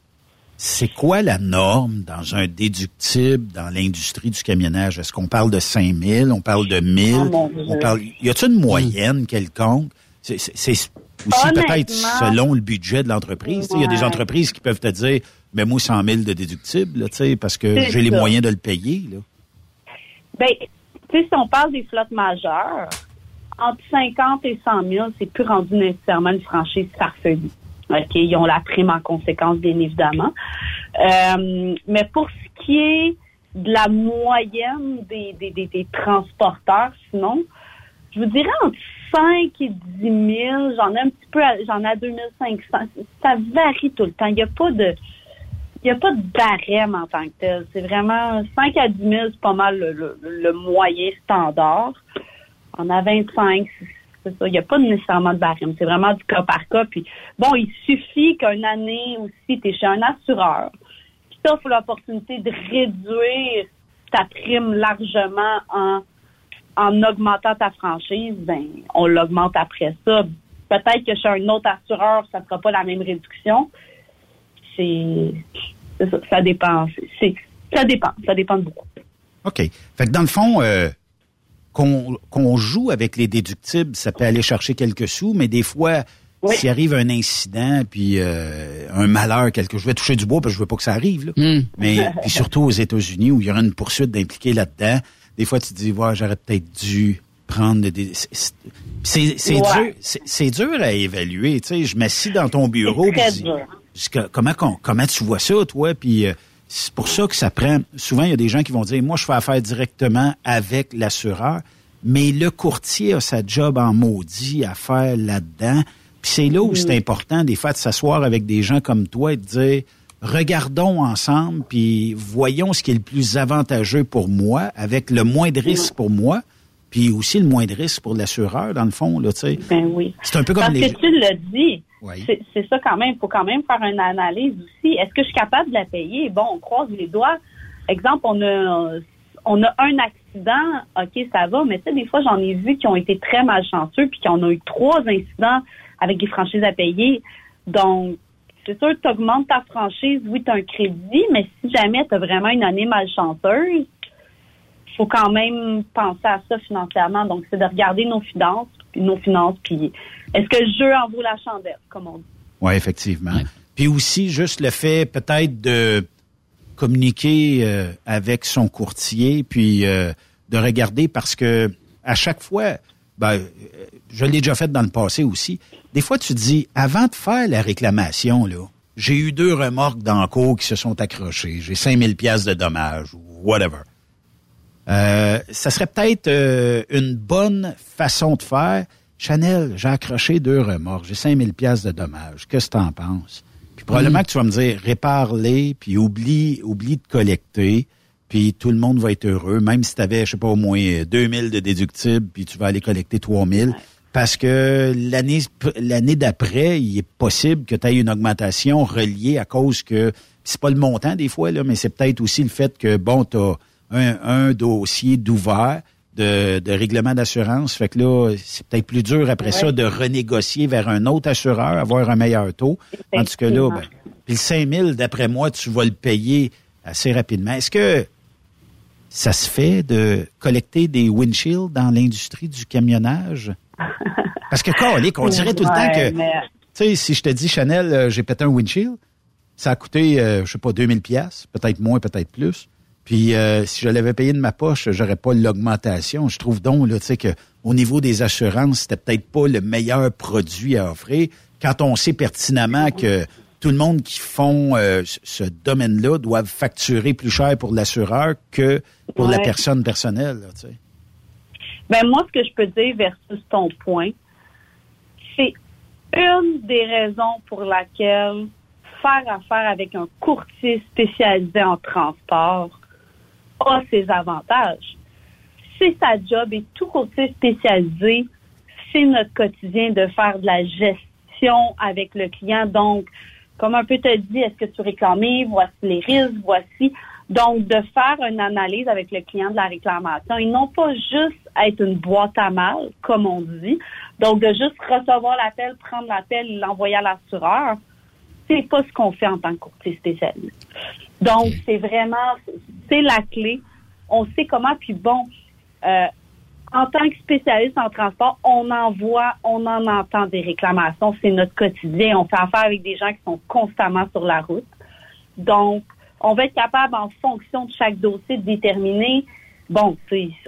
C'est quoi la norme dans un déductible dans l'industrie du camionnage? Est-ce qu'on parle de 5 000, on parle de 1 000? Oh, on parle, y a-t-il une moyenne quelconque? C'est aussi peut-être selon le budget de l'entreprise. Il y a des entreprises qui peuvent te dire, mais moi 100 000 de déductible, là, parce que j'ai les moyens de le payer. Là. Ben, tu sais, si on parle des flottes majeures, entre 50 et 100 000, c'est plus rendu nécessairement une franchise farfelue. OK, ils ont la prime en conséquence, bien évidemment. Euh, mais pour ce qui est de la moyenne des, des, des, transporteurs, sinon, je vous dirais entre 5 et 10 000, j'en ai un petit peu, j'en ai à 2500. Ça varie tout le temps. Il n'y a pas de, il n'y a pas de barème en tant que tel. C'est vraiment 5 à 10 000, c'est pas mal le, le- le moyen standard. On a 25, Il n'y a pas nécessairement de barème. C'est vraiment du cas par cas. Puis, bon, il suffit qu'une année aussi, tu es chez un assureur qui t'offre l'opportunité de réduire ta prime largement en, en augmentant ta franchise. Ben, on l'augmente après ça. Peut-être que chez un autre assureur, ça ne sera pas la même réduction c'est ça, ça dépend. C'est- ça dépend. Ça dépend de beaucoup. OK. Fait que dans le fond, euh, qu'on qu'on joue avec les déductibles, ça peut aller chercher quelques sous, mais des fois, s'il arrive un incident, puis euh, un malheur, quelque je vais toucher du bois parce que je veux pas que ça arrive, là. mais puis surtout aux États-Unis où il y aura une poursuite d'impliqués là-dedans, des fois tu te dis, ouais, j'aurais peut-être dû prendre des... c'est- c'est- C'est c'est Ouais. dur, c'est c'est dur à évaluer. Tu sais, je m'assis dans ton bureau, C'est très puis comment, comment tu vois ça, toi? Puis euh, c'est pour ça que ça prend. Souvent, il y a des gens qui vont dire Moi, je fais affaire directement avec l'assureur, mais le courtier a sa job en maudit à faire là-dedans. Puis c'est là où Mm. c'est important, des fois, de s'asseoir avec des gens comme toi et de dire regardons ensemble, puis voyons ce qui est le plus avantageux pour moi, avec le moins de risque pour moi, puis aussi le moins de risque pour l'assureur, dans le fond, là, tu sais. Ben oui. C'est un peu comme Parce les... que tu l'as dit. C'est- ça quand même. Il faut quand même faire une analyse aussi. Est-ce que je suis capable de la payer? Bon, on croise les doigts. Exemple, on a, on a un accident. OK, ça va. Mais tu sais, des fois, j'en ai vu qui ont été très malchanceux puis qui ont eu trois incidents avec des franchises à payer. Donc, c'est sûr, tu augmentes ta franchise. Oui, tu as un crédit. Mais si jamais tu as vraiment une année malchanceuse, faut quand même penser à ça financièrement. Donc, c'est de regarder nos finances, nos finances, puis est-ce que le jeu en vaut la chandelle, comme on dit? Oui, effectivement. Puis aussi, juste le fait peut-être de communiquer euh, avec son courtier, puis euh, de regarder parce que à chaque fois, ben, euh, je l'ai déjà fait dans le passé aussi, des fois tu dis, avant de faire la réclamation, là, j'ai eu deux remorques dans le cours qui se sont accrochées, j'ai 5000 pièces de dommages ou whatever. Euh, ça serait peut-être euh, une bonne façon de faire. Chanel, j'ai accroché deux remorques, j'ai 5000 pièces de dommages. Qu'est-ce que tu en penses? Puis probablement que tu vas me dire, répare-les, puis oublie, oublie de collecter, puis tout le monde va être heureux, même si tu avais, je sais pas, au moins 2000 de déductibles, puis tu vas aller collecter 3000. Parce que l'année l'année d'après, il est possible que tu aies une augmentation reliée à cause que c'est pas le montant des fois là, mais c'est peut-être aussi le fait que bon, tu as un, un dossier d'ouvert de, de règlement d'assurance, fait que là, c'est peut-être plus dur après ça de renégocier vers un autre assureur, avoir un meilleur taux. Tandis que là, ben, puis le 5000 d'après moi, tu vas le payer assez rapidement. Est-ce que ça se fait de collecter des windshields dans l'industrie du camionnage? Parce que, calique, on dirait tout le temps que, mais- tu sais, si je te dis, Chanel, euh, j'ai pété un windshield, ça a coûté, euh, je sais pas, 2000 pièces, peut-être moins, peut-être plus. Puis, euh, si je l'avais payé de ma poche, j'aurais pas l'augmentation. Je trouve donc, là, tu sais, que au niveau des assurances, c'était peut-être pas le meilleur produit à offrir quand on sait pertinemment que tout le monde qui font euh, ce- domaine-là doivent facturer plus cher pour l'assureur que pour la personne personnelle, là, tu sais. Ben moi, ce que je peux dire versus ton point, c'est une des raisons pour laquelle faire affaire avec un courtier spécialisé en transport a ses avantages. C'est sa job et tout courtier spécialisé, c'est notre quotidien de faire de la gestion avec le client. Donc, comme un peu te dit, est-ce que tu réclamais, voici les risques, voici. Donc, de faire une analyse avec le client de la réclamation et non pas juste être une boîte à mal, comme on dit. Donc, de juste recevoir l'appel, prendre l'appel et l'envoyer à l'assureur, c'est pas ce qu'on fait en tant que courtier spécialisé. Donc, c'est vraiment, c'est la clé. On sait comment, puis bon, euh, en tant que spécialiste en transport, on en voit, on en entend des réclamations. C'est notre quotidien. On fait affaire avec des gens qui sont constamment sur la route. Donc, on va être capable, en fonction de chaque dossier, de déterminer, bon,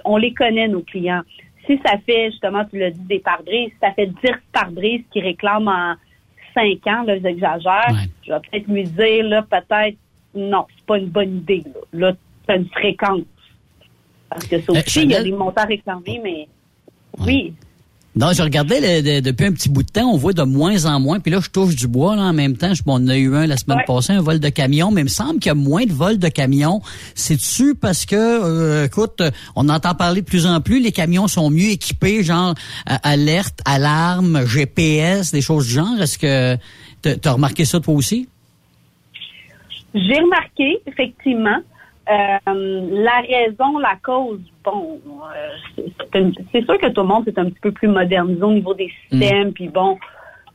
on les connaît, nos clients. Si ça fait, justement, tu l'as dit, des pare-brises, si ça fait 10 pare-brises qui réclament en 5 ans, là, j'exagère, je vais peut-être lui dire, là, peut-être, non, c'est pas une bonne idée. Là, là c'est une fréquence. Parce que ça Euh, aussi, il y a des montants réclamés, mais oui. Non, je regardais le- de- depuis un petit bout de temps, on voit de moins en moins. Puis là, je touche du bois là, en même temps. Je, bon, on a eu un la semaine passée, un vol de camion, mais il me semble qu'il y a moins de vols de camions. C'est-tu parce que, euh, écoute, on entend parler de plus en plus, les camions sont mieux équipés, genre euh, alerte, alarme, GPS, des choses du genre? Est-ce que tu as remarqué ça toi aussi? J'ai remarqué, effectivement, euh, la raison, la cause, bon, euh, c'est- sûr que tout le monde est un petit peu plus modernisé au niveau des systèmes, puis bon,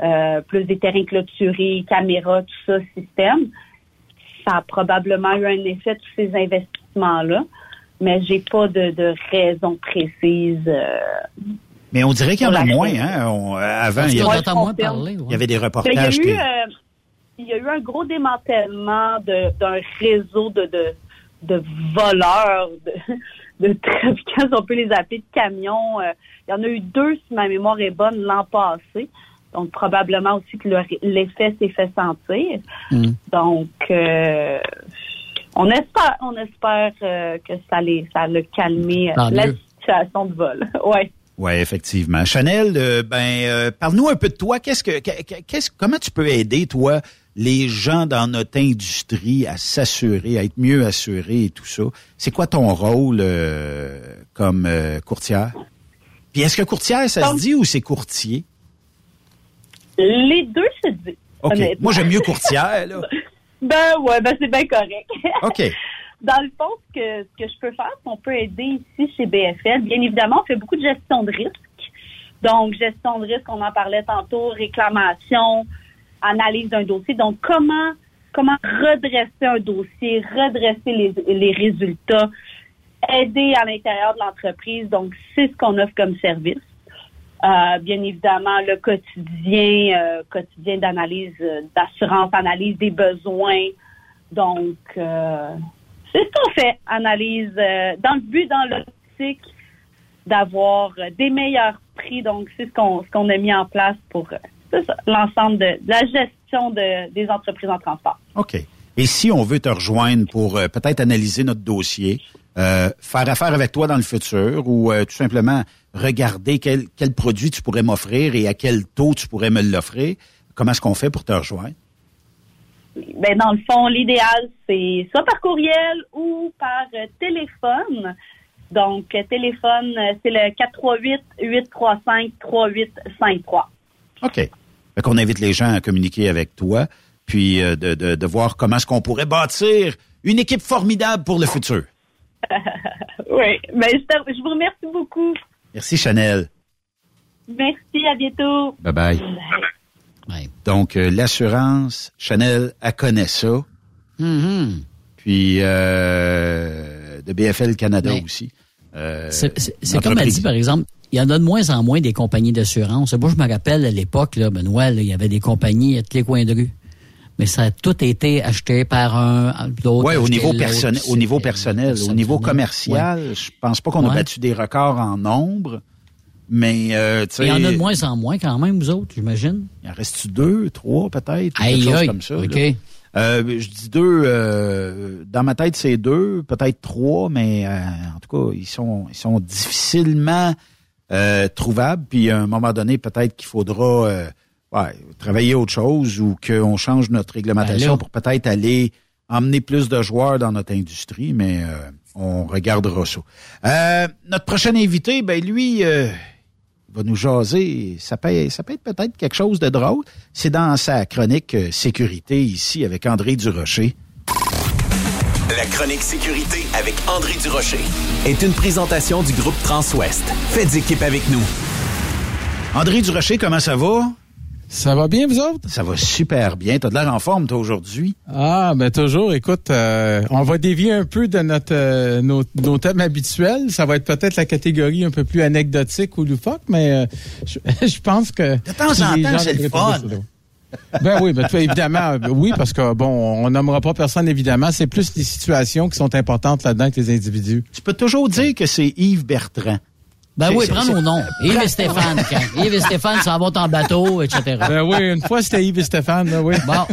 euh, plus des terrains clôturés, caméras, tout ça, système. Ça a probablement eu un effet, tous ces investissements-là, mais j'ai pas de, de raison précise. euh, Mais on dirait qu'il y en a moins, hein. On- avant, il y, avait, entend moins parler. ouais. il y avait des Il y a reportages eu, qui... euh, il y a eu un gros démantèlement d'un réseau de, de, de voleurs, de, de trafiquants, si on peut les appeler, de camions. Euh, il y en a eu deux, si ma mémoire est bonne, l'an passé. Donc, probablement aussi que le- l'effet s'est fait sentir. Donc, euh, on espère, on espère euh, que ça, les, ça euh, Tant la situation de vol. ouais. Oui, effectivement. Chanel, ben, parle-nous un peu de toi. Qu'est-ce que, que- qu'est-ce, comment tu peux aider, toi, les gens dans notre industrie à s'assurer, à être mieux assurés et tout ça? C'est quoi ton rôle euh, comme euh, courtière? Puis est-ce que courtière, ça se dit ou c'est courtier? Les deux se disent. OK. Moi, j'aime mieux courtière, là. Ben ouais, ben c'est bien correct. OK. Dans le fond, ce que, ce que je peux faire, c'est qu'on peut aider ici chez BFL. Bien évidemment, on fait beaucoup de gestion de risque. Donc, gestion de risque, on en parlait tantôt, réclamation, analyse d'un dossier. Donc, comment comment redresser un dossier, redresser les, les résultats, aider à l'intérieur de l'entreprise. Donc, c'est ce qu'on offre comme service. Euh, bien évidemment, le quotidien, euh, quotidien d'analyse, euh, d'assurance, analyse des besoins. Donc, euh, c'est ce qu'on fait, analyse euh, dans le but, dans l'optique d'avoir des meilleurs prix. Donc, c'est ce qu'on ce qu'on a mis en place pour l'ensemble de, de la gestion de, des entreprises en transport. OK. Et si on veut te rejoindre pour euh, peut-être analyser notre dossier, euh, faire affaire avec toi dans le futur ou euh, tout simplement regarder quel, quel produit tu pourrais m'offrir et à quel taux tu pourrais me l'offrir, comment est-ce qu'on fait pour te rejoindre? Ben, dans le fond, l'idéal, c'est soit par courriel ou par téléphone. Donc, téléphone, c'est le 438-835-3853. OK. Fait qu'on invite les gens à communiquer avec toi, puis euh, de, de, de voir comment est-ce qu'on pourrait bâtir une équipe formidable pour le futur. oui, ben, je, te- je vous remercie beaucoup. Merci Chanel. Merci, à bientôt. Bye bye. Donc, euh, l'assurance, Chanel, elle connaît ça. Puis, euh, de BFL Canada Mais- aussi. Euh, C'est comme elle dit, par exemple, il y en a de moins en moins des compagnies d'assurance. Moi, je me rappelle à l'époque, là, Benoît, là, il y avait des compagnies à tous les coins de rue. Mais ça a tout été acheté par un, l'autre. Ouais, au niveau personnel, au niveau personnel, au niveau commercial, je pense pas qu'on a Ouais. battu des records en nombre, mais euh, tu sais, Il y en a de moins en moins quand même, vous autres, j'imagine. Il en reste deux, trois peut-être, Aïe, quelque chose aïe, comme ça. OK. là. Euh, je dis deux, euh, dans ma tête c'est deux, peut-être trois, mais euh, en tout cas ils sont ils sont difficilement euh, trouvables. Puis à un moment donné peut-être qu'il faudra euh, ouais, travailler autre chose ou qu'on change notre réglementation Ben pour peut-être aller emmener plus de joueurs dans notre industrie, mais euh, on regardera ça. Euh, notre prochain invité, ben lui. euh, va nous jaser. Ça peut, ça peut être peut-être quelque chose de drôle. C'est dans sa chronique euh, sécurité ici avec André Durocher. La chronique sécurité avec André Durocher. Est une présentation du groupe Transouest. Faites équipe avec nous. André Durocher, comment ça va? Ça va bien, vous autres? Ça va super bien. T'as de l'air en forme, toi, aujourd'hui. Ah, ben toujours. Écoute, euh, on va dévier un peu de notre euh, nos, nos thèmes habituels. Ça va être peut-être la catégorie un peu plus anecdotique ou loufoque, mais euh, je, je pense que... De temps en temps, c'est le fun. Ben oui, ben, évidemment, oui, parce que bon, on nommera pas personne évidemment. C'est plus les situations qui sont importantes là-dedans que les individus. Tu peux toujours dire que c'est Yves Bertrand. Ben oui, prends nos noms. Yves et Stéphane. quand Yves et Stéphane s'en vont en bateau, etc. Ben oui, une fois c'était Yves et Stéphane, là, oui. Bon.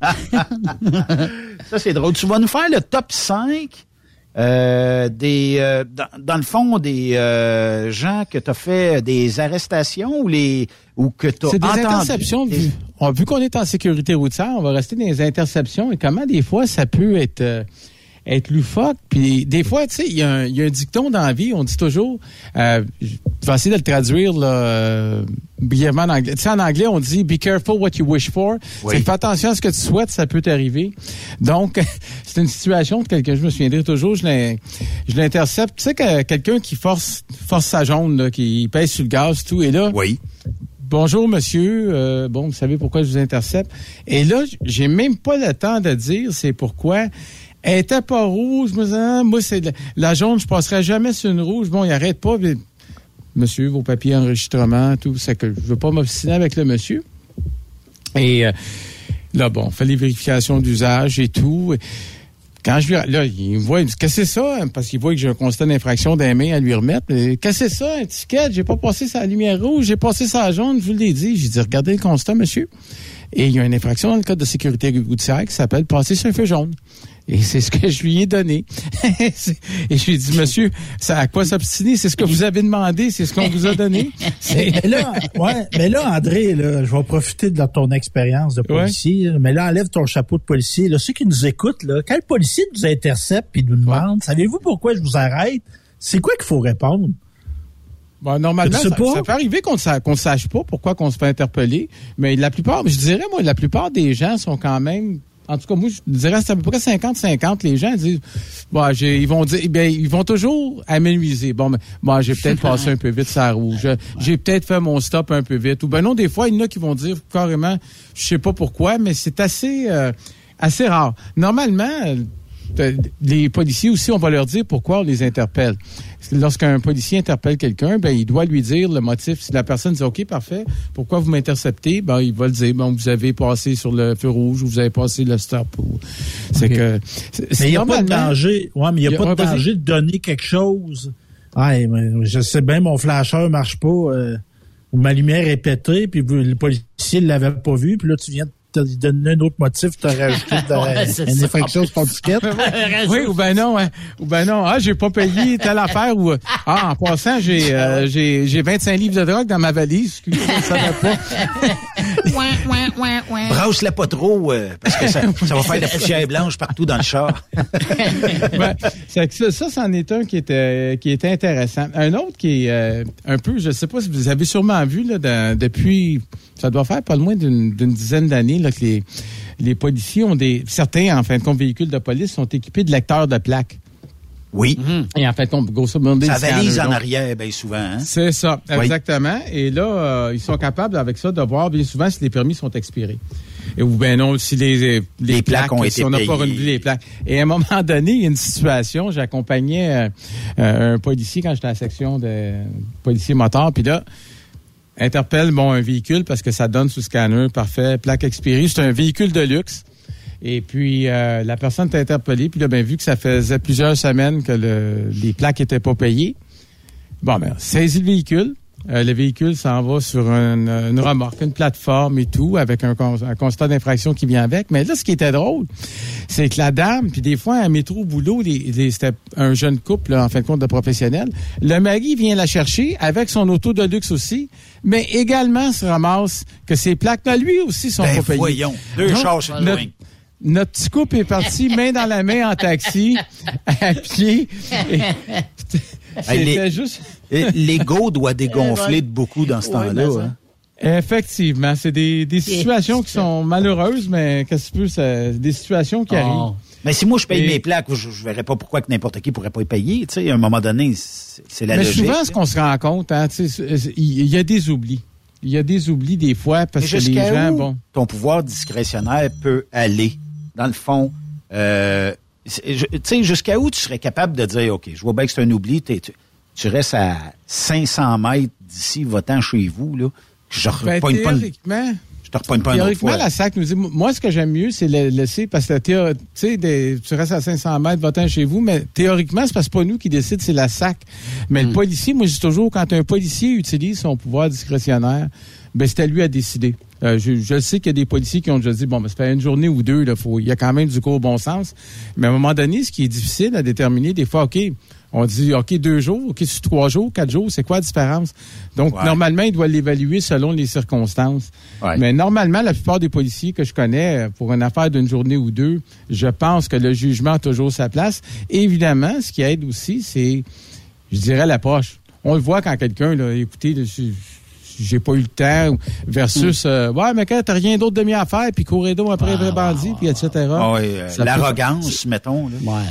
Ça, c'est drôle. Tu vas nous faire le top 5 euh, des euh, dans, dans le fond des euh, gens que tu as fait des arrestations ou les ou que tu as C'est des entendu? interceptions. Des- Vu, vu qu'on est en sécurité routière, on va rester dans les interceptions et comment des fois ça peut être euh, être loufoque. Puis des fois, tu sais, il y, a un- il y a un dicton dans la vie, on dit toujours, euh, je vais essayer de le traduire là, euh, brièvement en anglais. Tu sais, en anglais, on dit « be careful what you wish for Oui. Fais attention à ce que tu souhaites, ça peut t'arriver. Donc, c'est une situation de quelqu'un, je me souviendrai toujours, je l'intercepte. Tu sais, que quelqu'un qui force force sa jaune, là, qui pèse sur le gaz, tout, et là... Oui. Bonjour monsieur, Euh, bon vous savez pourquoi je vous intercepte. Et là j'ai même pas le temps de dire c'est pourquoi. Elle était pas rouge, moi, moi c'est la jaune, je passerai jamais sur une rouge. Bon, il arrête pas. monsieur, vos papiers enregistrement, tout, c'est que je veux pas m'obstiner avec le monsieur. Et euh, là, bon, on fait les vérifications d'usage et tout. Quand je lui, là, il me voit, il me dit, qu'est-ce que c'est ça? Parce qu'il voit que j'ai un constat d'infraction d'un main à lui remettre. Qu'est-ce que c'est ça, un ticket? J'ai pas passé sa lumière rouge, j'ai passé sa jaune, je vous l'ai dit. J'ai dit, regardez le constat, monsieur. Et il y a une infraction dans le code de sécurité routière qui s'appelle passer sur un feu jaune. Et c'est ce que je lui ai donné. Et je lui ai dit, monsieur, ça, à quoi s'obstiner? C'est ce que vous avez demandé, c'est ce qu'on vous a donné. Mais là, ouais, mais là, André, là, je vais profiter de ton expérience de policier, mais là, enlève ton chapeau de policier. Là, ceux qui nous écoutent, là, quand le policier nous intercepte et nous demande, savez-vous pourquoi je vous arrête? C'est quoi qu'il faut répondre? Bon, normalement, ça, peut arriver qu'on ne sache pas pourquoi qu'on se fait interpeller, mais la plupart, je dirais, moi, la plupart des gens sont quand même, en tout cas, moi, je dirais, c'est à peu près 50-50, les gens disent, bon, j'ai- ils vont dire, eh bien, ils vont toujours amenuiser. Bon, mais, bon, j'ai peut-être passé un peu vite sa rouge, j'ai peut-être fait mon stop un peu vite, ou ben non, des fois, il y en a qui vont dire carrément, je sais pas pourquoi, mais c'est assez, euh, assez rare. Normalement, les policiers aussi, on va leur dire pourquoi on les interpelle. Lorsqu'un policier interpelle quelqu'un, ben il doit lui dire le motif. Si la personne dit OK, parfait, pourquoi vous m'interceptez, ben il va le dire. Bon, vous avez passé sur le feu rouge, ou vous avez passé le stop. ou- C'est que. Mais il n'y a pas de normalement- danger. Ouais, mais il n'y a, pas de danger de donner quelque chose. Ouais, mais je sais bien, mon flasheur marche pas. euh, ou ma lumière est pétée, puis le policier ne l'avait pas vu, puis là, tu viens de te donner un autre motif, tu as rajouté de- Ouais, c'est une ça. infraction sur ton ticket. Oui, ou ben non, hein. ou ben non, ah, j'ai pas payé telle affaire ou ah, en passant, j'ai euh, j'ai j'ai 25 livres de drogue dans ma valise, excusez, je savais pas. Brasse-la pas trop, euh, parce que ça, ça va faire de la poussière blanche partout dans le char. Ça, ça, c'en est un qui était, qui était intéressant. Un autre qui est euh, un peu, je sais pas si vous avez sûrement vu, là, dans- depuis, ça doit faire pas loin d'une d'une dizaine d'années, que les, les policiers ont des, certains, en fin de compte, véhicules de police sont équipés de lecteurs de plaques. Oui. Et en fait, compte, grosso modo, Ça valise en donc. arrière, bien souvent. Hein? C'est ça, Oui. exactement. Et là, euh, ils sont capables avec ça de voir bien souvent si les permis sont expirés. Et, ou bien non, si les, les, Les plaques ont si été on n'a pas renouvelé les plaques. Et à un moment donné, il y a une situation, j'accompagnais euh, euh, un policier quand j'étais à la section de policier moteur, puis là, interpelle bon un véhicule parce que ça donne sous scanner, parfait, plaque expirée. C'est un véhicule de luxe. Et puis, euh, la personne est interpellée. Puis là, ben, vu que ça faisait plusieurs semaines que le- les plaques étaient pas payées, bon, ben, saisit le véhicule. Euh, le véhicule s'en va sur une, une remorque, une plateforme et tout, avec un, cons- un constat d'infraction qui vient avec. Mais là, ce qui était drôle, c'est que la dame, puis des fois, à métro au boulot, les, les- c'était un jeune couple, là, en fin de compte, de professionnels. Le mari vient la chercher avec son auto de luxe aussi, mais également se ramasse que ses plaques, là, lui aussi, sont Ben, pas payées. voyons. Deux Donc, chars sur le notre- petit couple est parti main dans la main en taxi, à pied. C'était juste. Et L'ego doit dégonfler de beaucoup dans ce temps-là. ben hein. Effectivement, c'est des, des situations qui sont malheureuses, mais qu'est-ce que tu peux, c'est des situations qui arrivent. Mais si moi je paye Et- mes plaques, je, je verrais pas pourquoi que n'importe qui pourrait pas y payer. Tu sais, à un moment donné, c'est la mais logique. souvent, ce qu'on se rend compte, hein, tu sais, c'est- il y a des oublis. Il y a des oublis des fois parce Mais que les gens, où bon. ton pouvoir discrétionnaire peut aller? Dans le fond, euh, tu sais, jusqu'à où tu serais capable de dire, OK, je vois bien que c'est un oubli, tu, tu restes à 500 mètres d'ici, votant chez vous, là, je Ben, repogne pas une- je te repogne pas une autre Théoriquement, fois. la SAC nous dit, moi, ce que j'aime mieux, c'est le laisser, parce que théo- tu sais, des- tu restes à 500 mètres votant chez vous, mais théoriquement, c'est parce que pas nous qui décide, c'est la SAC. Mais Hmm. le policier, moi, je dis toujours, quand un policier utilise son pouvoir discrétionnaire, ben, c'est à lui à décider. Euh, je, je sais qu'il y a des policiers qui ont déjà dit, bon, ben, ça fait une journée ou deux, là, faut, il y a quand même du au bon sens. Mais à un moment donné, ce qui est difficile à déterminer, des fois, OK, on dit, OK, deux jours, OK, sur trois jours, quatre jours, c'est quoi la différence? Donc, Ouais. normalement, il doit l'évaluer selon les circonstances. Mais normalement, la plupart des policiers que je connais, euh, pour une affaire d'une journée ou deux, je pense que le jugement a toujours sa place. Et évidemment, ce qui aide aussi, c'est, je dirais, l'approche. On le voit quand quelqu'un, là, écoutez, là, je- j'ai pas eu le temps, versus, Mm. euh, ouais, mais quand t'as rien d'autre de mieux à faire, puis courir donc après les bandits, puis etc. Ah ouais, euh, peut- L'arrogance, mettons. là.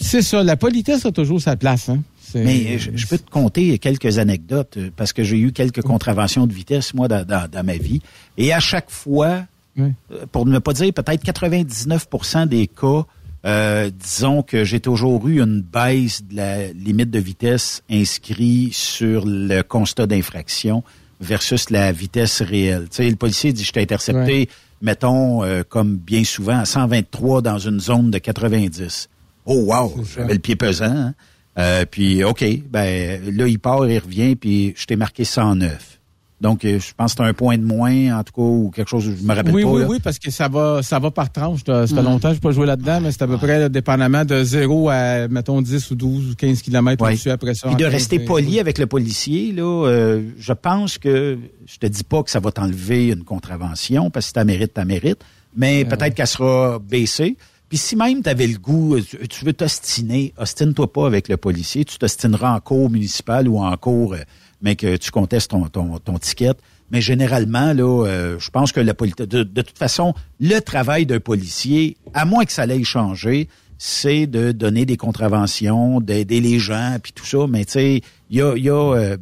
C'est ça, la politesse a toujours sa place. Hein. Mais je, je peux te conter quelques anecdotes euh, parce que j'ai eu quelques contraventions de vitesse, moi, dans, dans- dans ma vie. Et à chaque fois, Oui. euh, pour ne pas dire peut-être 99% des cas, euh, disons que j'ai toujours eu une baisse de la limite de vitesse inscrite sur le constat d'infraction versus la vitesse réelle. Tu sais, le policier dit, je t'ai intercepté, Ouais. mettons, euh, comme bien souvent, à 123 dans une zone de 90. Oh wow, j'avais le pied pesant. hein. Euh, puis OK, ben là il part, il revient, puis je t'ai marqué 109. Donc euh, je pense que c'est un point de moins en tout cas ou quelque chose, je me rappelle Oui, pas. oui, là. oui, parce que ça va, ça va par tranche. Ça fait Mm. longtemps que je n'ai pas joué là-dedans, mais c'est à peu près là, dépendamment de 0 à, mettons, 10 ou 12 ou 15 kilomètres Ouais. au-dessus après ça. Puis de rester poli avec le policier, là, euh, je pense que je te dis pas que ça va t'enlever une contravention, parce que si t'as mérite, t'as mérite, mais peut-être qu'elle sera baissée. Puis si même tu avais le goût, euh, tu, veux t'ostiner, ostine-toi pas avec le policier, tu t'ostineras en cours municipal ou en cours, mais que tu contestes ton, ton, ton ticket. Mais généralement, là, euh, je pense que la de, de toute façon, le travail d'un policier, à moins que ça l'aille changer, c'est de donner des contraventions, d'aider les gens, puis tout ça. Mais tu sais, il y a, y a euh,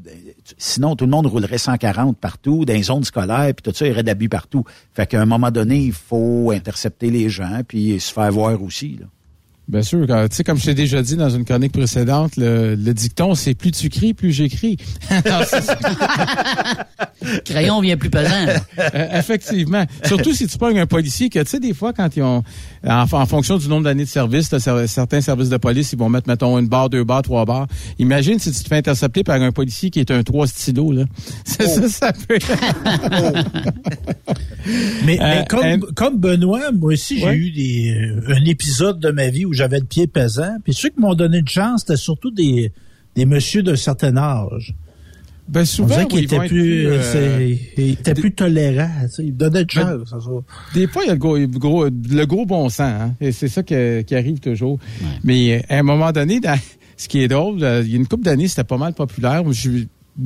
sinon tout le monde roulerait 140 partout, dans les zones scolaires, puis tout ça, il y aurait d'abus partout. Fait qu'à un moment donné, il faut intercepter les gens, puis se faire voir aussi. Là. Bien sûr, tu sais, comme je t'ai déjà dit dans une chronique précédente, le, le dicton, c'est plus tu cries, plus j'écris. Crayon vient plus pesant. Euh, effectivement. Surtout si tu pognes un policier que, tu sais, des fois, quand ils ont, en, en fonction du nombre d'années de service, certains services de police, ils vont mettre, mettons, une barre, deux barres, trois barres. Imagine si tu te fais intercepter par un policier qui est un trois stylo, là. Ça, ça, ça peut... Mais, Euh, mais comme, euh, comme Benoît, moi aussi, j'ai eu des, euh, un épisode de ma vie où j'avais le pied pesant. Puis ceux qui m'ont donné une chance, c'était surtout des, des messieurs d'un certain âge. Ben, On souvent, oui, qu'ils étaient plus, plus, euh, c'est- ils étaient plus tolérants. tu sais. Ils me donnaient de Ben, chance. ça, ça. Des fois, il y a le gros, le gros, le gros bon sens, hein, et c'est ça que- qui arrive toujours. Mais euh, à un moment donné, dans- ce qui est drôle, euh, il y a une couple d'années, c'était pas mal populaire. Je-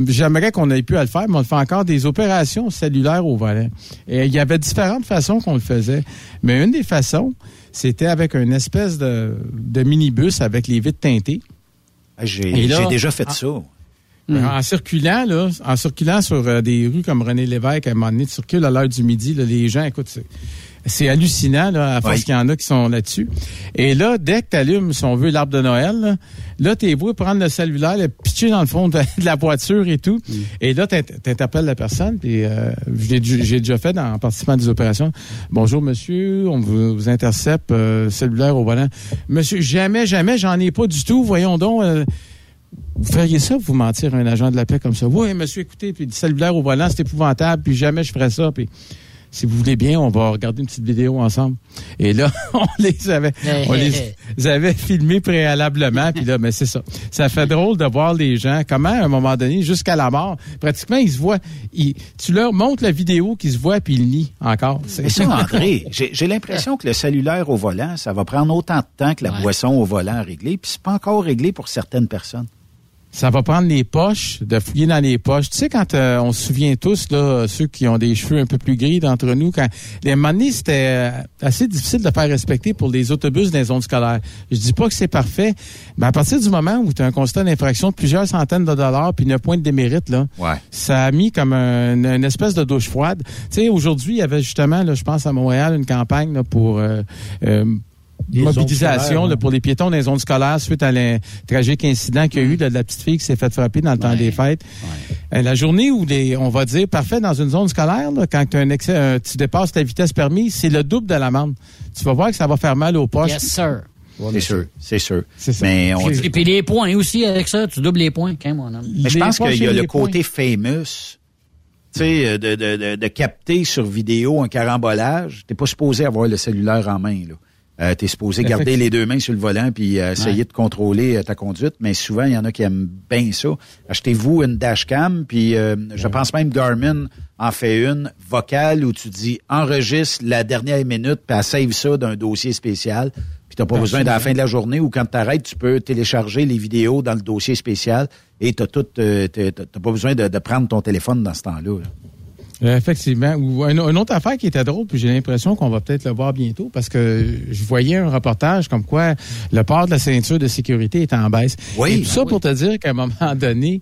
J'aimerais qu'on ait pu à le faire, mais on fait encore des opérations cellulaires au volant. Et il y avait différentes façons qu'on le faisait. Mais une des façons, c'était avec une espèce de, de minibus avec les vitres teintées. Ah, J'ai Et là- j'ai déjà fait Ah. ça. En circulant, là, en circulant sur euh, des rues comme René Lévesque, à un moment donné, tu circules à l'heure du midi, là, les gens, écoute, c'est, hallucinant, là, à force Oui. qu'il y en a qui sont là-dessus. Et là, dès que tu allumes, si on veut, l'arbre de Noël, là, là t'es beau prendre le cellulaire, le pitcher dans le fond de, la voiture et tout. Et là, t'int- t'interpelles la personne, puis euh, j'ai, déjà fait dans, en participant à des opérations. Bonjour, monsieur, on vous, vous intercepte, euh, cellulaire au volant. Monsieur, jamais, jamais, j'en ai pas du tout, voyons donc... euh, vous feriez ça, vous mentir à un agent de la paix comme ça? Oui, monsieur, écoutez, puis le cellulaire au volant, c'est épouvantable, puis jamais je ferais ça, puis si vous voulez bien, on va regarder une petite vidéo ensemble. Et là, on les avait, on les, les avait filmés préalablement, puis là, mais c'est ça. Ça fait drôle de voir les gens, comment, à un moment donné, jusqu'à la mort, pratiquement, ils se voient, ils- tu leur montres la vidéo qu'ils se voient, puis ils nient encore. C'est Mais ça, André, j'ai j'ai l'impression que le cellulaire au volant, ça va prendre autant de temps que la Ouais. boisson au volant à régler, puis c'est pas encore réglé pour certaines personnes. Ça va prendre les poches, de fouiller dans les poches. Tu sais, quand euh, on se souvient tous, là, ceux qui ont des cheveux un peu plus gris d'entre nous, quand les moment c'était euh, assez difficile de faire respecter pour les autobus dans les zones scolaires. Je dis pas que c'est parfait, mais à partir du moment où tu as un constat d'infraction de plusieurs centaines de dollars puis une point de démérite, là, Ouais. ça a mis comme un- une espèce de douche froide. Tu sais, aujourd'hui, il y avait justement, là, je pense à Montréal, une campagne là, pour euh, euh, mobilisation là, hein. pour les piétons dans les zones scolaires suite à un tragique incident qu'il y a eu de la petite fille qui s'est fait frapper dans le temps Ouais. des fêtes. Euh, la journée où les, on va dire parfait dans une zone scolaire, là, quand un excès, tu dépasses ta vitesse permise, c'est le double de l'amende. Tu vas voir que ça va faire mal aux poches. Yes, sir. C'est sûr, c'est sûr. Mais on Et puis les points aussi avec ça, tu doubles les points, quand mon homme. Mais je pense qu'il y a le côté famous, tu sais, euh, de, de, de, de capter sur vidéo un carambolage. T'es pas supposé avoir le cellulaire en main, là. Euh, t'es supposé garder les deux mains sur le volant puis euh, essayer Ouais. de contrôler euh, ta conduite, mais souvent il y en a qui aiment bien ça. Achetez-vous une dashcam puis euh, je pense même Garmin en fait une vocale où tu dis enregistre la dernière minute puis save ça d'un dossier spécial. Puis t'as pas besoin, dans la fin de la journée ou quand t'arrêtes, tu peux télécharger les vidéos dans le dossier spécial et t'as tout, t'as t'as pas besoin de, de prendre ton téléphone dans ce temps-là. là. Euh, Effectivement. Ou une autre affaire qui était drôle, puis j'ai l'impression qu'on va peut-être le voir bientôt, parce que je voyais un reportage comme quoi le port de la ceinture de sécurité est en baisse. Oui. Et tout ça pour te dire qu'à un moment donné,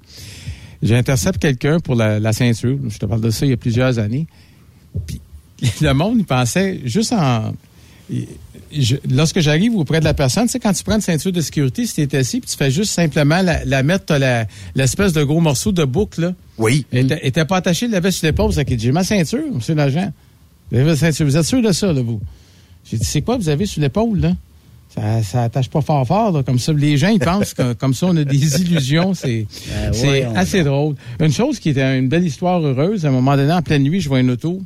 j'intercepte quelqu'un pour la, la ceinture. Je te parle de ça il y a plusieurs années. Puis le monde, il pensait juste en... je- lorsque j'arrive auprès de la personne, tu sais, quand tu prends une ceinture de sécurité, si tu es assis, puis tu fais juste simplement la, la mettre, la- l'espèce de gros morceau de boucle, là. Oui. Était- était pas attaché, il l'avait sur l'épaule. Ça dit, j'ai ma ceinture, monsieur l'agent. Vous êtes sûr de ça, là, vous? J'ai dit, c'est quoi vous avez sur l'épaule, là? ça, ça attache pas fort fort, là, comme ça. Les gens, ils pensent que comme ça, on a des illusions. C'est Ben, assez drôle. Une chose qui était une belle histoire heureuse, à un moment donné, en pleine nuit, je vois une auto,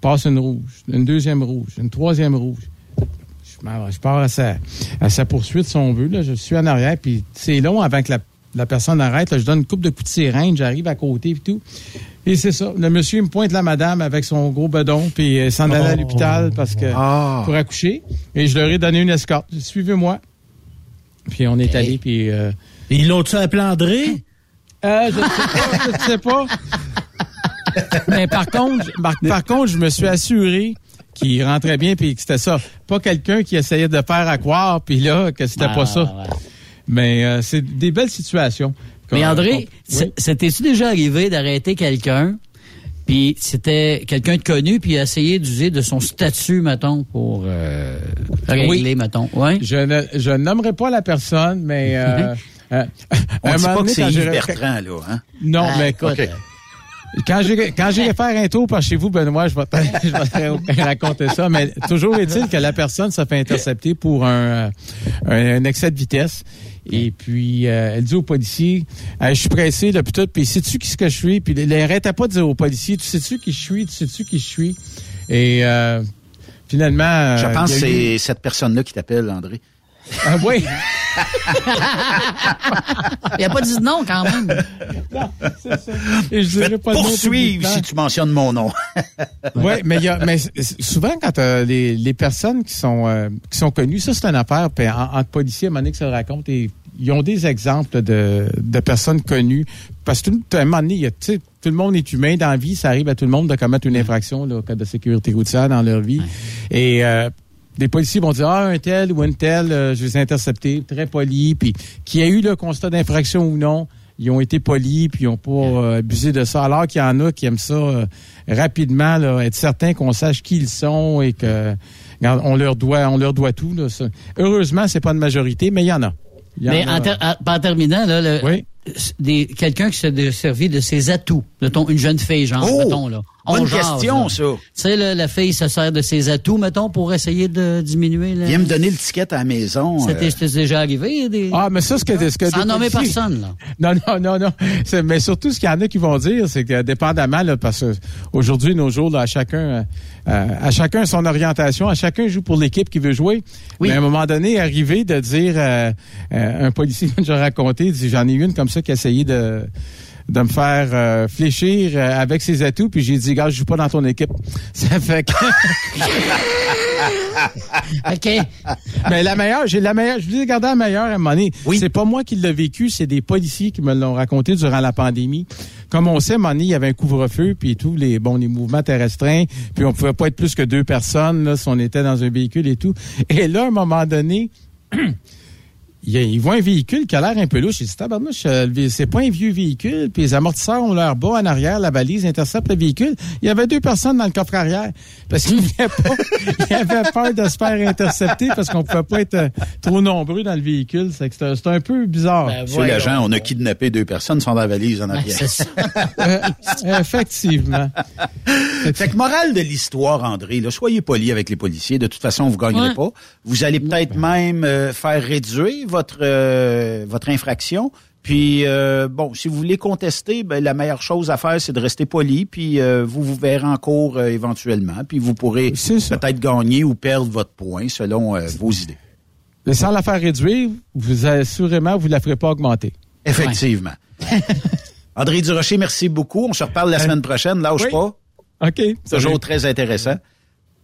passe une rouge, une deuxième rouge, une troisième rouge. Je, je pars à sa, à sa poursuite, si on veut. Là. Je suis en arrière, puis c'est long avant que la, la personne arrête. Là. Je donne une coupe de coups de sirène, j'arrive à côté, puis tout. Et c'est ça. Le monsieur me pointe la madame avec son gros bedon, puis euh, s'en allait à Oh. l'hôpital parce que Ah. pour accoucher. Et je leur ai donné une escorte. Suivez-moi. Puis on est allé, puis... euh, Ils l'ont-tu appelé André? euh, je ne sais pas, je ne sais pas. Mais par contre, je- par, par contre, je me suis assuré qu'il rentrait bien puis que c'était ça. Pas quelqu'un qui essayait de faire à croire puis là que c'était Ah, pas ça. ouais. Mais euh, c'est des belles situations. Mais André, Oui? c'était-tu déjà arrivé d'arrêter quelqu'un, puis c'était quelqu'un de connu, puis essayer d'user de son statut, mettons, pour euh, régler, mettons? Ouais. Je ne je nommerai pas la personne, mais euh, euh, On un dit pas que c'est Yves Bertrand, là. Hein? Non, Ah, mais écoute, écoute, Quand j'irai faire un tour par chez vous, Benoît, je vais, je vais raconter ça. Mais toujours est-il que la personne se fait intercepter pour un, euh, un, un excès de vitesse. Et puis, euh, elle dit au policier, Euh, je suis pressé, là, puis tout, puis sais-tu qui ce que je suis? Puis elle arrêtait pas de dire au policier, tu sais-tu qui je suis? Tu sais-tu qui je suis? Et euh, finalement... Je euh, pense que c'est cette personne-là qui t'appelle, André. Ah oui! Il a pas dit non quand même. Et je dirais pas nom Poursuivre si tu mentionnes mon nom. Oui, mais, y a, mais souvent, quand euh, les, les personnes qui sont euh, qui sont connues, ça, c'est une affaire, puis en- entre policiers, à un moment donné, que ça le raconte, et ils ont des exemples de, de personnes connues. Parce que tout, à un moment donné, il y a, tu sais, tout le monde est humain dans la vie, ça arrive à tout le monde de commettre une infraction, là, au cas de sécurité routière dans leur vie. Et euh, des policiers vont dire, ah, un tel ou une telle, euh, je les ai interceptés, très polis, puis qui a eu le constat d'infraction ou non, ils ont été polis, puis ils n'ont pas euh, abusé de ça. Alors qu'il y en a qui aiment ça euh, rapidement, là, être certain qu'on sache qui ils sont et que regarde, on leur doit, on leur doit tout. Là, ça. Heureusement, c'est pas une majorité, mais il y en a. Y en Mais a. en, ter- en- en terminant, là, le- Oui. Des- quelqu'un qui s'est servi de ses atouts, mettons une jeune fille, genre, Oh! mettons, là. Bonne On jase, question, là. ça. Tu sais, la fille se sert de ses atouts, mettons, pour essayer de diminuer. Là. Viens me donner le ticket à la maison. C'était euh, c'était déjà arrivé. Des... Ah, mais ça, ce que, ce que Sans des nommer policiers- personne, là. Non, non, non, non. Mais surtout, ce qu'il y en a qui vont dire, c'est que dépendamment, là, parce que aujourd'hui, nos jours, là, à chacun, euh, euh, à chacun son orientation, à chacun joue pour l'équipe qui veut jouer. Oui. Mais à un moment donné, arrivé de dire, euh, euh, un policier m'a déjà raconté, il dit, j'en ai une comme ça qui a essayé de de me faire euh, fléchir euh, avec ses atouts, puis j'ai dit, gars, je joue pas dans ton équipe. Ça fait que... OK. Mais la meilleure, j'ai la meilleure, je vous ai gardé la meilleure à un moment donné. Oui. C'est pas moi qui l'ai vécu, c'est des policiers qui me l'ont raconté durant la pandémie. Comme on sait, à un moment donné, il y avait un couvre-feu, puis tous les, bon, les mouvements étaient restreints, puis on pouvait pas être plus que deux personnes, là, si on était dans un véhicule et tout. Et là, à un moment donné, il, y a- il voit un véhicule qui a l'air un peu louche. Il dit, tabarnouche, euh, c'est pas un vieux véhicule, puis les amortisseurs ont l'air bas en arrière, la balise intercepte le véhicule. Il y avait deux personnes dans le coffre arrière. Parce qu'il voulait pas, il avait peur de se faire intercepter parce qu'on pouvait pas être euh, trop nombreux dans le véhicule. C'est c'était un peu bizarre. Ben, Monsieur voyons. l'agent, on a kidnappé deux personnes sans la valise en Ben, arrière. c'est ça. Euh, effectivement. Fait que morale de l'histoire, André, là, soyez poli avec les policiers. De toute façon, vous gagnerez Ouais. pas. Vous allez peut-être même euh, faire réduire votre euh, votre infraction. Puis euh, bon, si vous voulez contester, ben, la meilleure chose à faire, c'est de rester poli. Puis euh, vous vous verrez en cours éventuellement. Puis vous pourrez peut-être gagner ou perdre votre point selon vos idées. Mais sans la faire réduire, vous assurément, vous la ferez pas augmenter. Effectivement. André Durocher, merci beaucoup. On se reparle la semaine prochaine. Lâche Oui. pas. OK. Toujours très intéressant.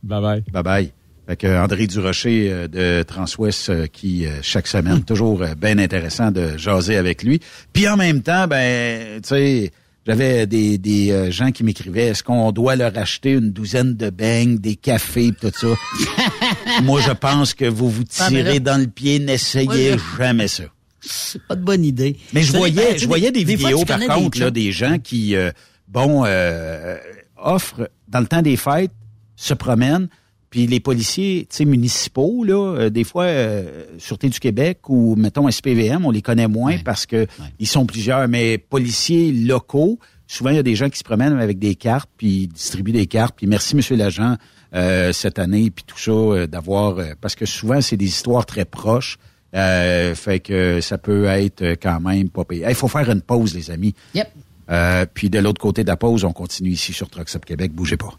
Bye bye. Bye bye. Fait que André Durocher euh, de Transwest euh, qui euh, chaque semaine toujours euh, bien intéressant de jaser avec lui. Puis en même temps, ben tu sais, j'avais des, des gens qui m'écrivaient est-ce qu'on doit leur acheter une douzaine de beignes, des cafés, pis tout ça? Moi, je pense que vous vous tirez dans le pied, n'essayez jamais ça. C'est pas de bonne idée. Mais je ben, voyais, sais, je voyais des, vidéos par contre là, des gens qui, euh, bon, euh, offrent dans le temps des fêtes, se promènent, puis les policiers, tu sais, municipaux là, euh, des fois euh, sûreté du Québec ou mettons SPVM, on les connaît moins parce que ils sont plusieurs, mais policiers locaux, souvent il y a des gens qui se promènent avec des cartes puis ils distribuent des cartes, puis merci Monsieur l'agent. euh, cette année, puis tout ça, euh, d'avoir... euh, parce que souvent, c'est des histoires très proches. Euh, fait que ça peut être quand même pas payé. Il faut faire une pause, les amis. Yep. Euh, puis de l'autre côté de la pause, on continue ici sur Truck Stop Québec. Bougez pas.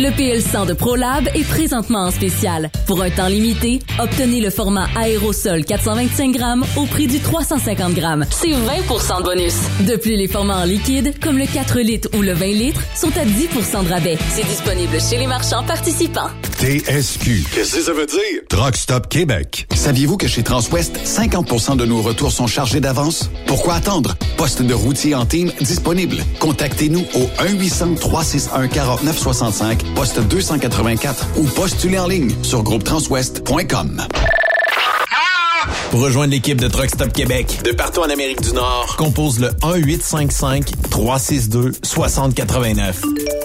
Le PL100 de ProLab est présentement en spécial. Pour un temps limité, obtenez le format aérosol 425 grammes au prix du 350 grammes. C'est 20% de bonus. De plus, les formats en liquide, comme le 4 litres ou le 20 litres, sont à 10% de rabais. C'est disponible chez les marchands participants. TSQ. Qu'est-ce que ça veut dire? Truck Stop Québec. Saviez-vous que chez Transwest, 50% de nos retours sont chargés d'avance? Pourquoi attendre? Poste de routier en team disponible. Contactez-nous au 1-800-361-4965, poste 284 ou postulez en ligne sur groupetranswest.com. Pour rejoindre l'équipe de Truck Stop Québec, de partout en Amérique du Nord, compose le 1-855-362-6089.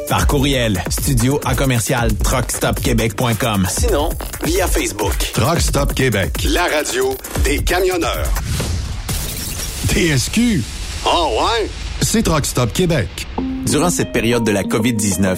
Par courriel, studio à commercial truckstopquebec.com. Sinon, via Facebook. Truck Stop Québec. La radio des camionneurs. TSQ. Oh ouais? C'est Truck Stop Québec. Durant cette période de la COVID-19,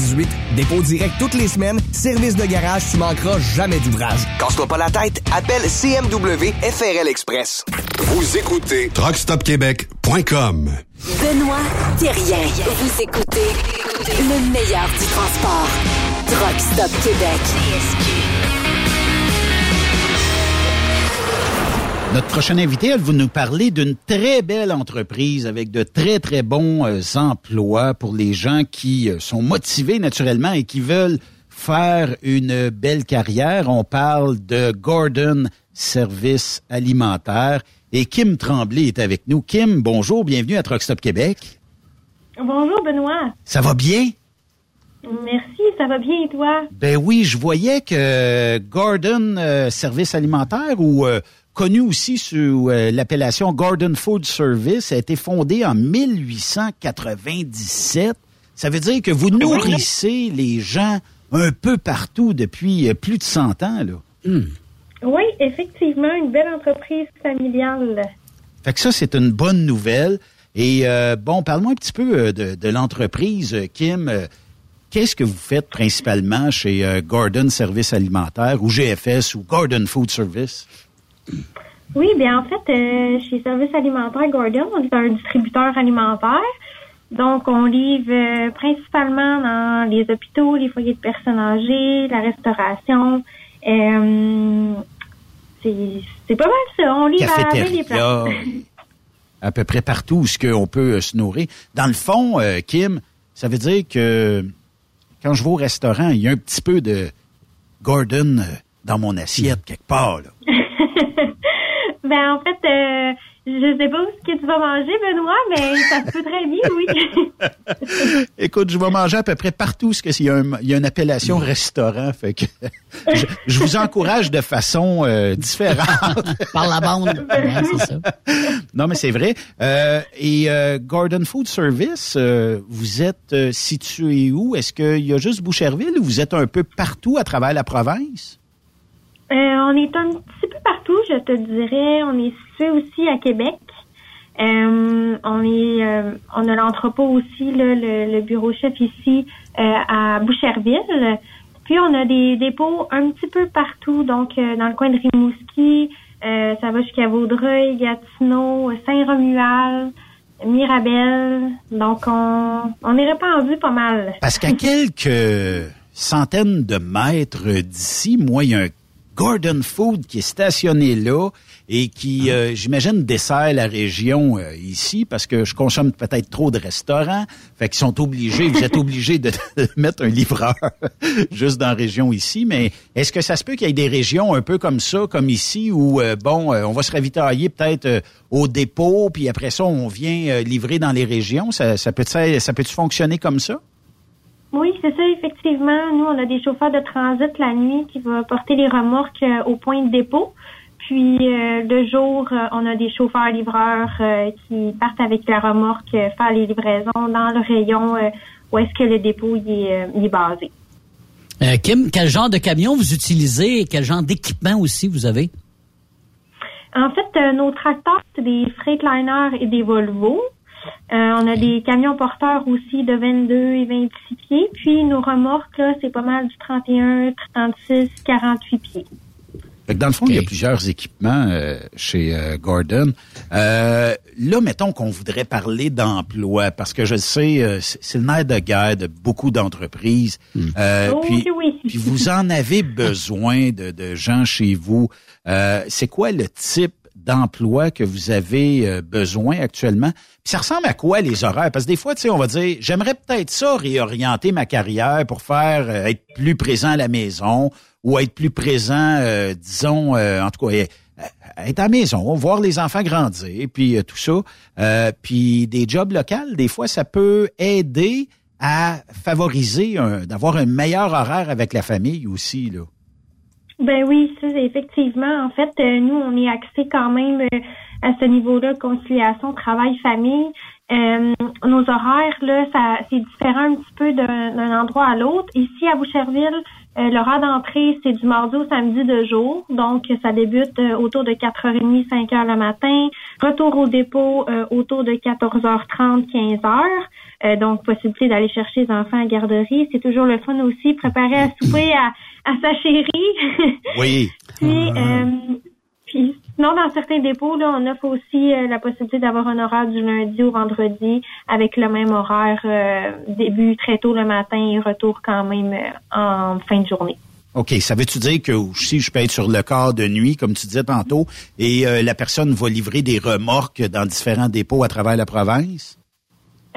5718. Dépôt direct toutes les semaines. Service de garage, tu manqueras jamais d'ouvrage. Casse-toi pas la tête, appelle CMW FRL Express. Vous écoutez truckstopquebec.com. Benoît Thérien. Vous écoutez le meilleur du transport. Truck Stop Québec. Notre prochaine invité, elle va nous parler d'une très belle entreprise avec de très, très bons euh, emplois pour les gens qui euh, sont motivés naturellement et qui veulent faire une belle carrière. On parle de Gordon Service Alimentaire et Kim Tremblay est avec nous. Kim, bonjour, bienvenue à Truck Stop Québec. Bonjour, Benoît. Ça va bien? Merci, ça va bien et toi? Ben oui, je voyais que Gordon euh, Service Alimentaire ou euh, connu aussi sous euh, l'appellation Gordon Food Service a été fondé en 1897. Ça veut dire que vous nourrissez les gens un peu partout depuis euh, plus de 100 ans là. Oui, effectivement, une belle entreprise familiale. Fait que ça, c'est une bonne nouvelle. Et euh, bon, parle-moi un petit peu euh, de, de l'entreprise, Kim. Qu'est-ce que vous faites principalement chez euh, Gordon Service Alimentaire ou GFS ou Gordon Food Service? Oui, bien en fait, euh, chez Service alimentaire Gordon, on est un distributeur alimentaire. Donc, on livre euh, principalement dans les hôpitaux, les foyers de personnes âgées, la restauration. Euh, c'est pas mal ça. On livre à peu près partout où ce qu'on peut se nourrir. Dans le fond, euh, Kim, ça veut dire que quand je vais au restaurant, il y a un petit peu de Gordon dans mon assiette quelque part. Là. ben en fait, euh, je sais pas ce que tu vas manger, Benoît, mais ça se peut très bien, oui. Écoute, je vais manger à peu près partout où il y, a un- il y a une appellation restaurant. Fait que je, je vous encourage de façon euh, différente. Par la bande. Ouais, c'est ça. Non, mais c'est vrai. Euh, et euh, Gordon Food Service, euh, vous êtes situé où? Est-ce qu'il y a juste Boucherville ou vous êtes un peu partout à travers la province? Euh, on est un petit peu partout, je te dirais. On est situé aussi à Québec. Euh, on est, euh, on a l'entrepôt aussi, là, le, le bureau chef ici euh, à Boucherville. Puis on a des dépôts un petit peu partout, donc euh, dans le coin de Rimouski, euh, ça va jusqu'à Vaudreuil, Gatineau, Saint-Romuald, Mirabel. Donc on, on est répandu pas mal. Parce qu'à quelques centaines de mètres d'ici, moi, il y a un Gordon Food qui est stationné là et qui, euh, j'imagine, dessert la région euh, ici parce que je consomme peut-être trop de restaurants. Fait qu'ils sont obligés, vous êtes obligés de, mettre un livreur juste dans la région ici. Mais est-ce que ça se peut qu'il y ait des régions un peu comme ça, comme ici, où, euh, bon, euh, on va se ravitailler peut-être euh, au dépôt, puis après ça, on vient euh, livrer dans les régions? Ça, ça peut ça peut fonctionner comme ça? Oui, c'est ça, effectivement. Nous, on a des chauffeurs de transit la nuit qui vont porter les remorques euh, au point de dépôt. Puis euh, le jour, euh, on a des chauffeurs-livreurs euh, qui partent avec la remorque euh, faire les livraisons dans le rayon où est-ce que le dépôt y est, y est basé. Euh, Kim, quel genre de camion vous utilisez et quel genre d'équipement aussi vous avez? En fait, euh, nos tracteurs, c'est des Freightliner et des Volvo. Euh, on a des camions porteurs aussi de 22 et 26 pieds. Puis nos remorques, là, c'est pas mal du 31, 36, 48 pieds. Fait que dans le fond, il y a plusieurs équipements euh, chez euh, Gordon. Euh, là, mettons qu'on voudrait parler d'emploi, parce que je sais, euh, c'est le nerf de guerre de beaucoup d'entreprises. Euh, Oh, puis, oui, oui. puis vous en avez besoin de, de gens chez vous. Euh, c'est quoi le type d'emploi que vous avez euh, besoin actuellement? Puis ça ressemble à quoi les horaires? Parce que des fois, tu sais, on va dire, j'aimerais peut-être ça réorienter ma carrière pour faire euh, être plus présent à la maison ou être plus présent, euh, disons, euh, en tout cas, euh, être à la maison, voir les enfants grandir, puis tout ça. Puis des jobs locaux, des fois, ça peut aider à favoriser d'avoir un meilleur horaire avec la famille aussi, là. Ben oui, ça, effectivement. En fait, euh, nous, on est axé quand même euh, à ce niveau-là, conciliation, travail, famille. Euh, nos horaires, là, ça c'est différent un petit peu d'un d'un endroit à l'autre. Ici, à Boucherville, euh, l'horaire d'entrée, c'est du mardi au samedi de jour. Donc, ça débute euh, autour de 4h30, 5h le matin. Retour au dépôt euh, autour de 14h30, 15h. Euh, donc, possibilité d'aller chercher les enfants à la garderie. C'est toujours le fun aussi, préparer à souper à, à sa chérie. Oui. puis, euh, puis, sinon, dans certains dépôts, là, on offre aussi euh, la possibilité d'avoir un horaire du lundi au vendredi avec le même horaire, euh, début très tôt le matin et retour quand même euh, en fin de journée. OK, ça veut-tu dire que si je peux être sur le quart de nuit, comme tu disais tantôt, et euh, la personne va livrer des remorques dans différents dépôts à travers la province?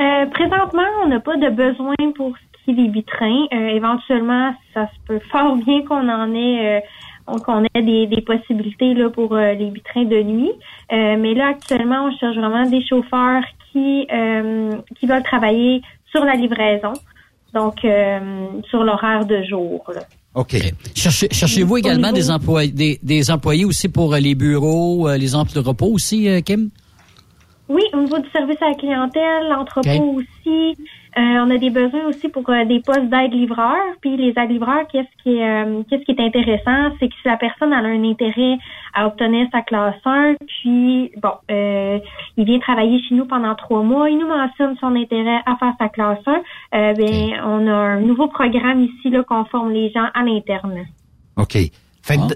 Euh, présentement, on n'a pas de besoin pour ce qui est des vitrins. Euh, éventuellement, ça se peut fort bien qu'on en ait, euh, qu'on ait des, des possibilités là pour euh, les vitrins de nuit. Euh, mais là, actuellement, on cherche vraiment des chauffeurs qui euh, qui veulent travailler sur la livraison, donc euh, sur l'horaire de jour. là. OK. Cherchez- Cherchez-vous également niveau- des, employés, des, des employés aussi pour euh, les bureaux, euh, les emplois de repos aussi, euh, Kim? Oui, au niveau du service à la clientèle, l'entrepôt aussi. on a des besoins aussi pour des postes d'aide-livreur. Puis les aides-livreurs, qu'est-ce qui est qu'est-ce qui est intéressant, c'est que si la personne a un intérêt à obtenir sa classe 1, puis bon, il vient travailler chez nous pendant trois mois, il nous mentionne son intérêt à faire sa classe 1, ben on a un nouveau programme ici là qu'on forme les gens à l'interne. OK. Fait que,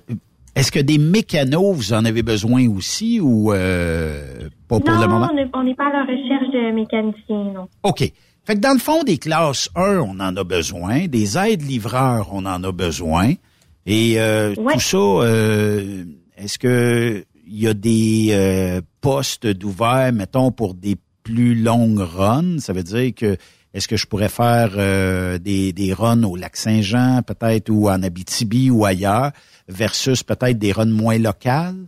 est-ce que des mécanos, vous en avez besoin aussi ou euh, pas pour le moment? Non, on n'est pas à la recherche de mécaniciens, non. OK. Fait que dans le fond, des classes 1, on en a besoin. Des aides livreurs, on en a besoin. Et euh, tout ça, euh, est-ce que il y a des postes d'ouvert, mettons, pour des plus longues runs? Ça veut dire que est-ce que je pourrais faire des, des runs au lac Saint-Jean, peut-être, ou en Abitibi ou ailleurs? Versus peut-être des runs moins locales?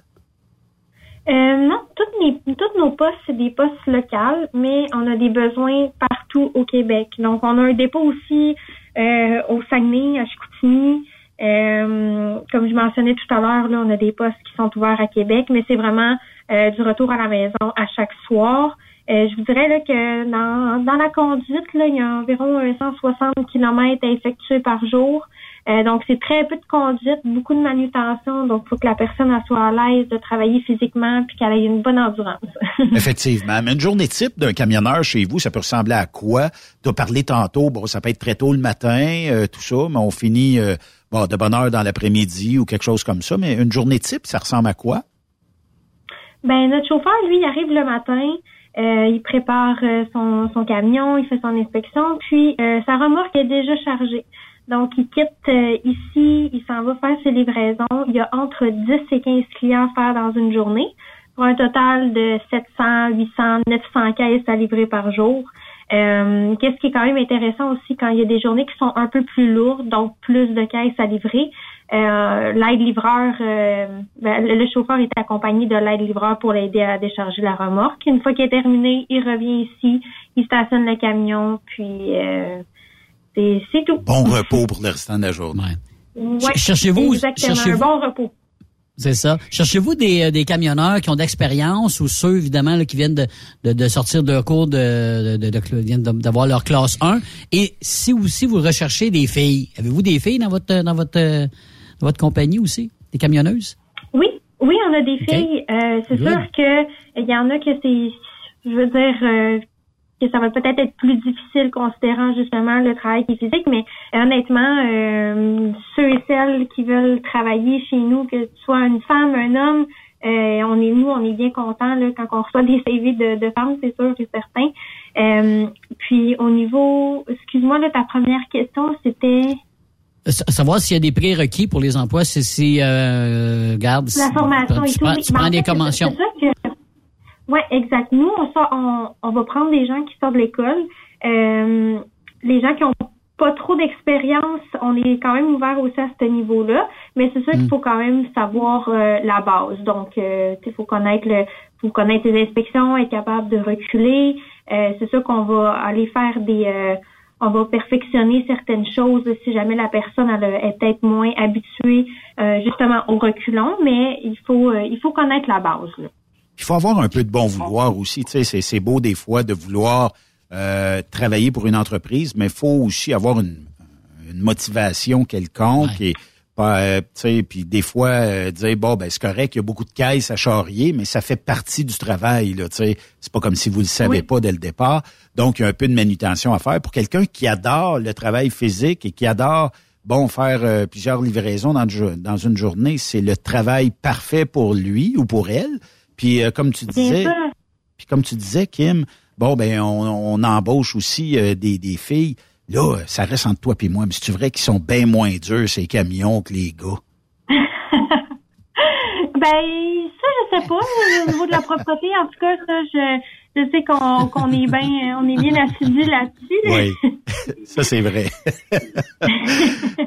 Euh, non, toutes, nos postes, c'est des postes locaux, mais on a des besoins partout au Québec. Donc, on a un dépôt aussi euh, au Saguenay, à Chicoutimi. Euh, comme je mentionnais tout à l'heure, là, on a des postes qui sont ouverts à Québec, mais c'est vraiment du retour à la maison à chaque soir. je vous dirais là, que dans, dans la conduite, là, il y a environ 160 km à effectuer par jour. Euh, donc, c'est très peu de conduite, beaucoup de manutention. Donc, il faut que la personne soit à l'aise de travailler physiquement puis qu'elle ait une bonne endurance. Effectivement. Mais une journée type d'un camionneur chez vous, ça peut ressembler à quoi? Tu as parlé tantôt, bon, ça peut être très tôt le matin, euh, tout ça, mais on finit euh, bon, de bonne heure dans l'après-midi ou quelque chose comme ça. Mais une journée type, ça ressemble à quoi? Ben, notre chauffeur, lui, il arrive le matin. il prépare son, son, camion, il fait son inspection, puis sa remorque est déjà chargée. Donc, il quitte euh, ici, il s'en va faire ses livraisons. Il y a entre 10 et 15 clients à faire dans une journée pour un total de 700, 800, 900 caisses à livrer par jour. Euh, Qu'est-ce qui est quand même intéressant aussi quand il y a des journées qui sont un peu plus lourdes, donc plus de caisses à livrer. Euh, l'aide-livreur, euh, ben, le, chauffeur est accompagné de l'aide-livreur pour l'aider à décharger la remorque. Une fois qu'il est terminé, il revient ici, il stationne le camion, puis euh, c'est tout. Bon repos pour le restant de la journée. cherchez-vous un bon repos. C'est ça. Cherchez-vous des, euh, des camionneurs qui ont d'expérience ou ceux, évidemment, qui viennent de, de, de, sortir de cours de, de, d'avoir leur classe 1. Et si aussi vous recherchez des filles, avez-vous des filles dans votre dans votre dans votre compagnie aussi? Des camionneuses? Oui, oui, on a des filles. Euh, c'est sûr que il y en a que c'est je veux dire, euh, que ça va peut-être être plus difficile considérant justement le travail qui est physique, mais honnêtement, euh, ceux et celles qui veulent travailler chez nous, que ce soit une femme, un homme, euh, on est nous, on est bien contents là, quand on reçoit des CV de, de femmes, c'est sûr et certain. Euh, puis au niveau, excuse-moi, là, ta première question, c'était? Savoir s'il y a des prérequis pour les emplois, c'est si, euh, garde, la formation tu, et tout. Prends, tu prends des conventions. Oui, exact. Nous, on, sort, on, va prendre des gens qui sortent de l'école. Euh, les gens qui ont pas trop d'expérience, on est quand même ouvert aussi à ce niveau-là, mais c'est sûr qu'il mm. faut quand même savoir euh, la base. Donc, euh, il faut connaître le, faut connaître les inspections, être capable de reculer. Euh, c'est sûr qu'on va aller faire des, on va perfectionner certaines choses si jamais la personne elle, est peut-être moins habituée justement au reculon, mais il faut, il faut connaître la base. Là il faut avoir un peu de bon vouloir aussi. Tu sais, c'est beau des fois de vouloir euh, travailler pour une entreprise, mais il faut aussi avoir une, motivation quelconque et euh, puis des fois euh, dire bon ben c'est correct, il y a beaucoup de caisses à charrier, mais ça fait partie du travail là. Tu sais, c'est pas comme si vous le savez pas dès le départ. Donc il y a un peu de manutention à faire pour quelqu'un qui adore le travail physique et qui adore bon faire plusieurs livraisons dans, dans une journée, c'est le travail parfait pour lui ou pour elle. Puis euh, comme tu disais, puis comme tu disais, Kim, bon ben on, embauche aussi euh, des, des filles. Là, ça reste entre toi et moi, mais c'est vrai qu'ils sont bien moins durs ces camions que les gars. ben ça, je sais pas. Au niveau de la propreté, en tout cas, ça, je, je sais qu'on est bien on est bien assidu là-dessus. Oui, ça c'est vrai.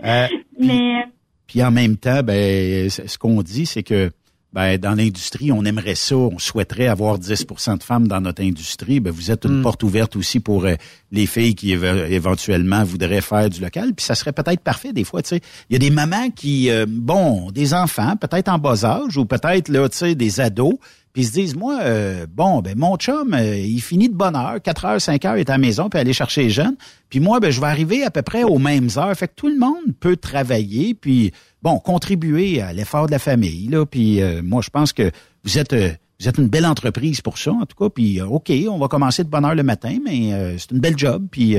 Euh, mais puis en même temps, ben ce qu'on dit, c'est que ben, dans l'industrie, on aimerait ça, on souhaiterait avoir 10% de femmes dans notre industrie. Ben, vous êtes une mm. porte ouverte aussi pour euh, les filles qui éventuellement voudraient faire du local. Puis ça serait peut-être parfait des fois. Tu sais, il y a des mamans qui, euh, bon, des enfants, peut-être en bas âge ou peut-être là, tu sais, des ados puis ils se disent, moi, euh, bon, ben mon chum, il finit de bonne heure, 4 heures, 5 heures, il est à la maison, puis aller chercher les jeunes. Puis moi, ben je vais arriver à peu près aux mêmes heures. Fait que tout le monde peut travailler, puis bon, contribuer à l'effort de la famille. Là, puis euh, moi, je pense que vous êtes vous êtes une belle entreprise pour ça, en tout cas. Puis OK, on va commencer de bonne heure le matin, mais c'est une belle job. Puis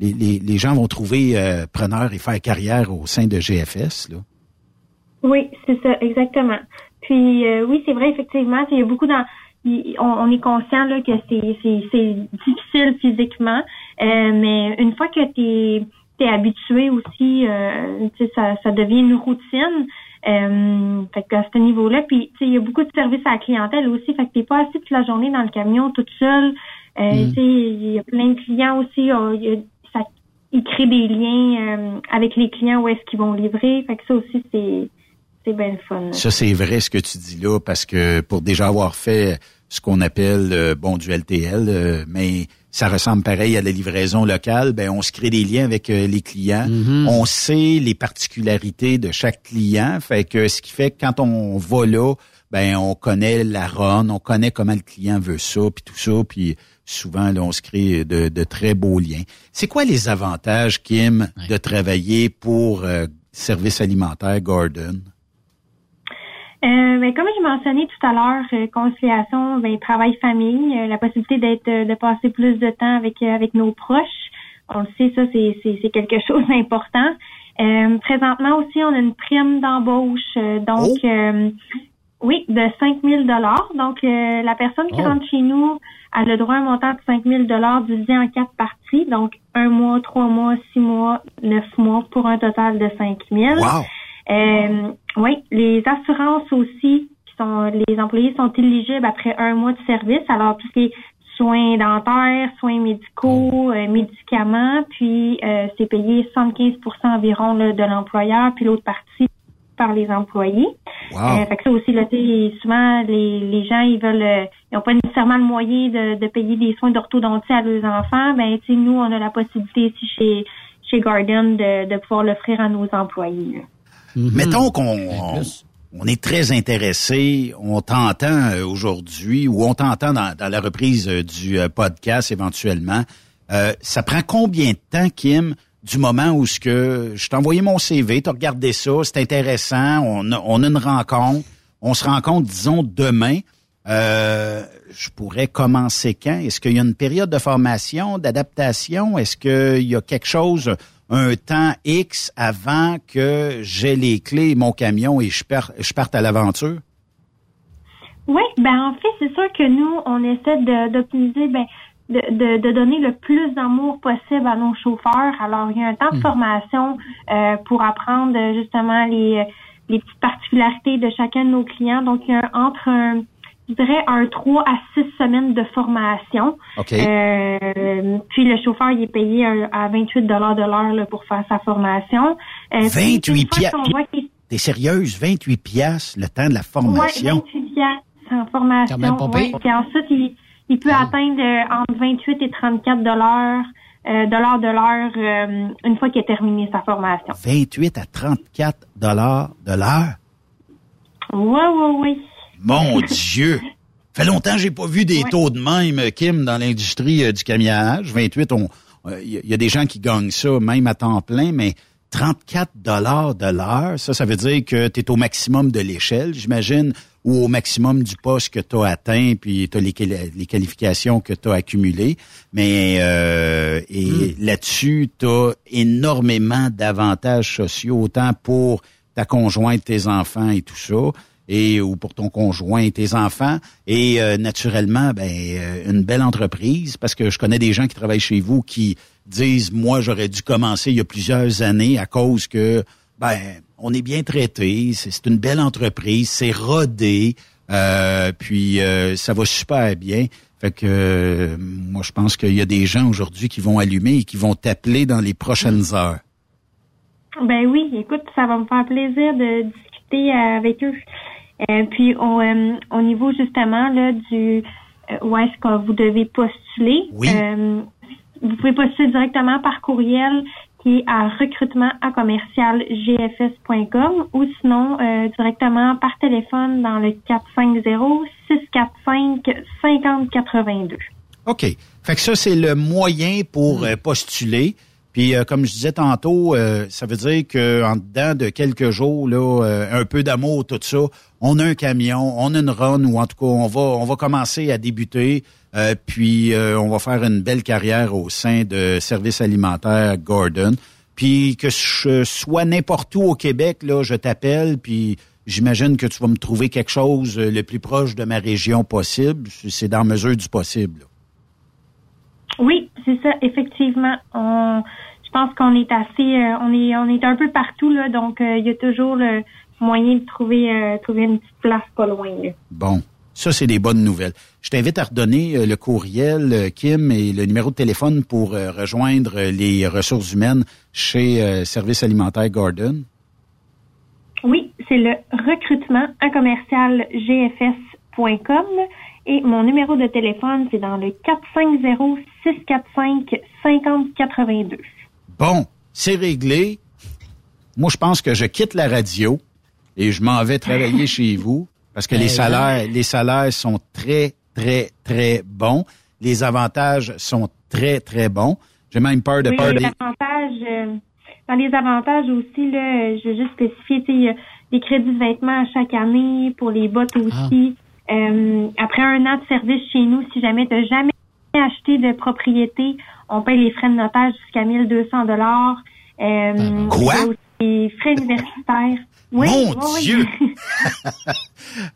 les, les, les, gens vont trouver preneur et faire carrière au sein de GFS. Là. Oui, c'est ça, exactement. Puis euh, oui, c'est vrai, effectivement, il y a beaucoup dans on, est conscient là, que c'est, difficile physiquement, euh, mais une fois que tu es, habitué aussi, euh, ça, ça devient une routine. Euh, fait que à ce niveau-là, puis il y a beaucoup de services à la clientèle aussi, fait que t'es pas assis toute la journée dans le camion toute seule. Euh, mm. Il y a plein de clients aussi, ça, ils créent des liens avec les clients où est-ce qu'ils vont livrer. Fait que ça aussi, c'est c'est bien fun. Ça, c'est vrai ce que tu dis là, parce que pour déjà avoir fait ce qu'on appelle bon du LTL, mais ça ressemble pareil à la livraison locale, ben on se crée des liens avec euh, les clients, Mm-hmm. on sait les particularités de chaque client, fait que ce qui fait que quand on va là, ben on connaît la run, on connaît comment le client veut ça, puis tout ça, puis souvent là, on se crée de, de très beaux liens. C'est quoi les avantages, Kim, de travailler pour Service alimentaire Gordon? Euh, ben, comme je mentionnais tout à l'heure, euh, conciliation, ben, travail-famille, euh, la possibilité d'être, euh, de passer plus de temps avec avec nos proches. On le sait, ça c'est, c'est, quelque chose d'important. présentement aussi, on a une prime d'embauche, donc Oh. oui, de 5 000 dollars. Donc la personne qui Oh. rentre chez nous a le droit à un montant de 5 000 dollars divisé en quatre parties, donc un mois, trois mois, six mois, neuf mois, pour un total de 5 000. Wow. Euh, oui, les assurances aussi, qui sont les employés sont éligibles après un mois de service. Alors, tout ce qui est soins dentaires, soins médicaux, euh, médicaments, puis euh, c'est payé 75% environ là, de l'employeur, puis l'autre partie par les employés. Wow. Euh, fait que ça aussi, là, souvent, les, les gens, ils veulent, euh, ils n'ont pas nécessairement le moyen de, de payer des soins d'orthodontie à leurs enfants. Ben, tu sais, nous, on a la possibilité ici chez, chez Garden de, de pouvoir l'offrir à nos employés. là. Mettons qu'on on, est très intéressé, on t'entend euh, aujourd'hui ou on t'entend dans, dans la reprise euh, du euh, podcast éventuellement. Euh, ça prend combien de temps, Kim, du moment où ce que je t'ai envoyé mon CV, t'as regardé ça, c'est intéressant, on a, on a une rencontre, on se rencontre, disons, demain. Euh, je pourrais commencer quand? Est-ce qu'il y a une période de formation, d'adaptation? Est-ce qu'il y a quelque chose, un temps X avant que j'ai les clés, mon camion et je, parte je parte à l'aventure? Oui, ben en fait, c'est sûr que nous, on essaie d'optimiser, ben, de, de, de donner le plus d'amour possible à nos chauffeurs. Alors, il y a un temps de Mhm. formation euh, pour apprendre justement les, les petites particularités de chacun de nos clients. Donc, il y a un- entre un, je dirais, un 3 à 6 semaines de formation. OK. Euh, puis le chauffeur, il est payé à, à 28 de l'heure pour faire sa formation. Euh, puis, 28 une fois piastres. T'es sérieuse? 28 piastres le temps de la formation? Ouais, 28 piastres en formation. Quand même pas ouais. Puis ensuite, il, il peut atteindre euh, entre 28 et 34 dollars euh, dollars de l'heure euh, une fois qu'il a terminé sa formation. 28 à 34 dollars de l'heure? Oui, oui, oui. Mon Dieu! fait longtemps que j'ai pas vu des taux de même, Kim, dans l'industrie euh, du camionnage. 28, on, il y, a des gens qui gagnent ça même à temps plein, mais 34 dollars de l'heure, ça, ça veut dire que tu es au maximum de l'échelle, j'imagine, ou au maximum du poste que tu as atteint, puis tu as les, quali- les qualifications que tu as accumulées. Mais euh, et là-dessus, tu as énormément d'avantages sociaux, autant pour ta conjointe, tes enfants et tout ça, et ou pour ton conjoint tes enfants. Et euh, naturellement, ben euh, une belle entreprise, parce que je connais des gens qui travaillent chez vous qui disent moi j'aurais dû commencer il y a plusieurs années à cause que ben on est bien traité, c'est une belle entreprise, c'est rodé, euh, puis euh, ça va super bien. Fait que moi je pense qu'il y a des gens aujourd'hui qui vont allumer et qui vont t'appeler dans les prochaines heures. Ben oui, écoute, ça va me faire plaisir de discuter euh, avec eux. Euh, puis au, euh, au niveau justement là du euh, où est-ce que vous devez postuler, Oui. vous pouvez postuler directement par courriel qui est à recrutement à commercial gfs.com ou sinon euh, directement par téléphone dans le 450 645-5082. OK. Fait que ça, c'est le moyen pour euh, postuler. Puis, euh, comme je disais tantôt, euh, ça veut dire qu'en dedans de quelques jours, là, euh, un peu d'amour, tout ça, on a un camion, on a une run, ou en tout cas, on va, on va commencer à débuter. puis, on va faire une belle carrière au sein de Services alimentaires Gordon. Puis, que je sois n'importe où au Québec, là, je t'appelle, puis j'imagine que tu vas me trouver quelque chose le plus proche de ma région possible. C'est dans mesure du possible. là. Oui, c'est ça, effectivement. On, je pense qu'on est assez, euh, on est, on est un peu partout là, donc euh, il y a toujours le moyen de trouver, euh, trouver une petite place pas loin. là. Bon, ça, c'est des bonnes nouvelles. Je t'invite à redonner euh, le courriel, euh, Kim, et le numéro de téléphone pour euh, rejoindre euh, les ressources humaines chez euh, Service alimentaire Gordon. Oui, c'est le recrutement à commercial gfs.com et mon numéro de téléphone c'est dans le 450 645 5082. Bon, c'est réglé. Moi, je pense que je quitte la radio et je m'en vais travailler chez vous parce que les Exact. salaires, les salaires sont très, très, très bons. Les avantages sont très, très bons. J'ai même peur de Oui, peur les avantages, euh, dans les avantages aussi, là, je vais juste spécifier, tu sais, il y a des crédits de vêtements à chaque année, pour les bottes aussi. Euh, après un an de service chez nous, si jamais tu n'as jamais acheté de propriété, on paye les frais de notaire jusqu'à 1200 dollars. Euh, Quoi? il y a aussi Les frais universitaires. Oui, Mon oui. Dieu!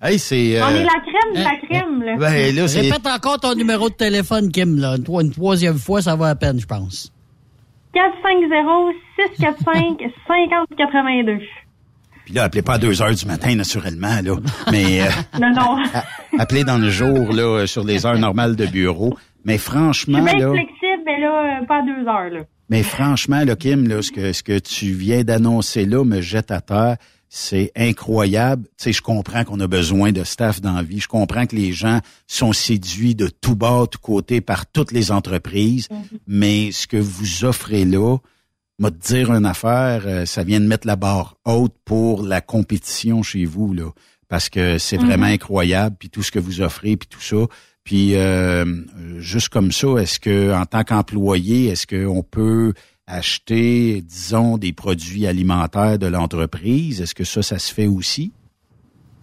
hey, c'est... On euh, est la crème de la crème, là. Ben, là, c'est... Répète encore ton numéro de téléphone, Kim. Là. Une troisième fois, ça va à peine, je pense. 450-645-5082. Puis là, appelez pas à 2 heures du matin, naturellement, là. Mais euh, Non, non. appelez dans le jour, là, sur les heures normales de bureau. Mais Je suis franchement, bien là... flexible, mais là, euh, pas à deux heures, là. Mais franchement, là, Kim, là, ce que, ce que tu viens d'annoncer là me jette à terre. C'est incroyable. Tu sais, je comprends qu'on a besoin de staff dans la vie. Je comprends que les gens sont séduits de tout bas, tout côté par toutes les entreprises. Mais ce que vous offrez là, m'a te dire une affaire, euh, ça vient de mettre la barre haute pour la compétition chez vous, là. Parce que c'est Mhm. vraiment incroyable, puis tout ce que vous offrez, puis tout ça. Puis euh, juste comme ça, est-ce que en tant qu'employé, est-ce qu'on peut acheter, disons, des produits alimentaires de l'entreprise? Est-ce que ça, ça se fait aussi?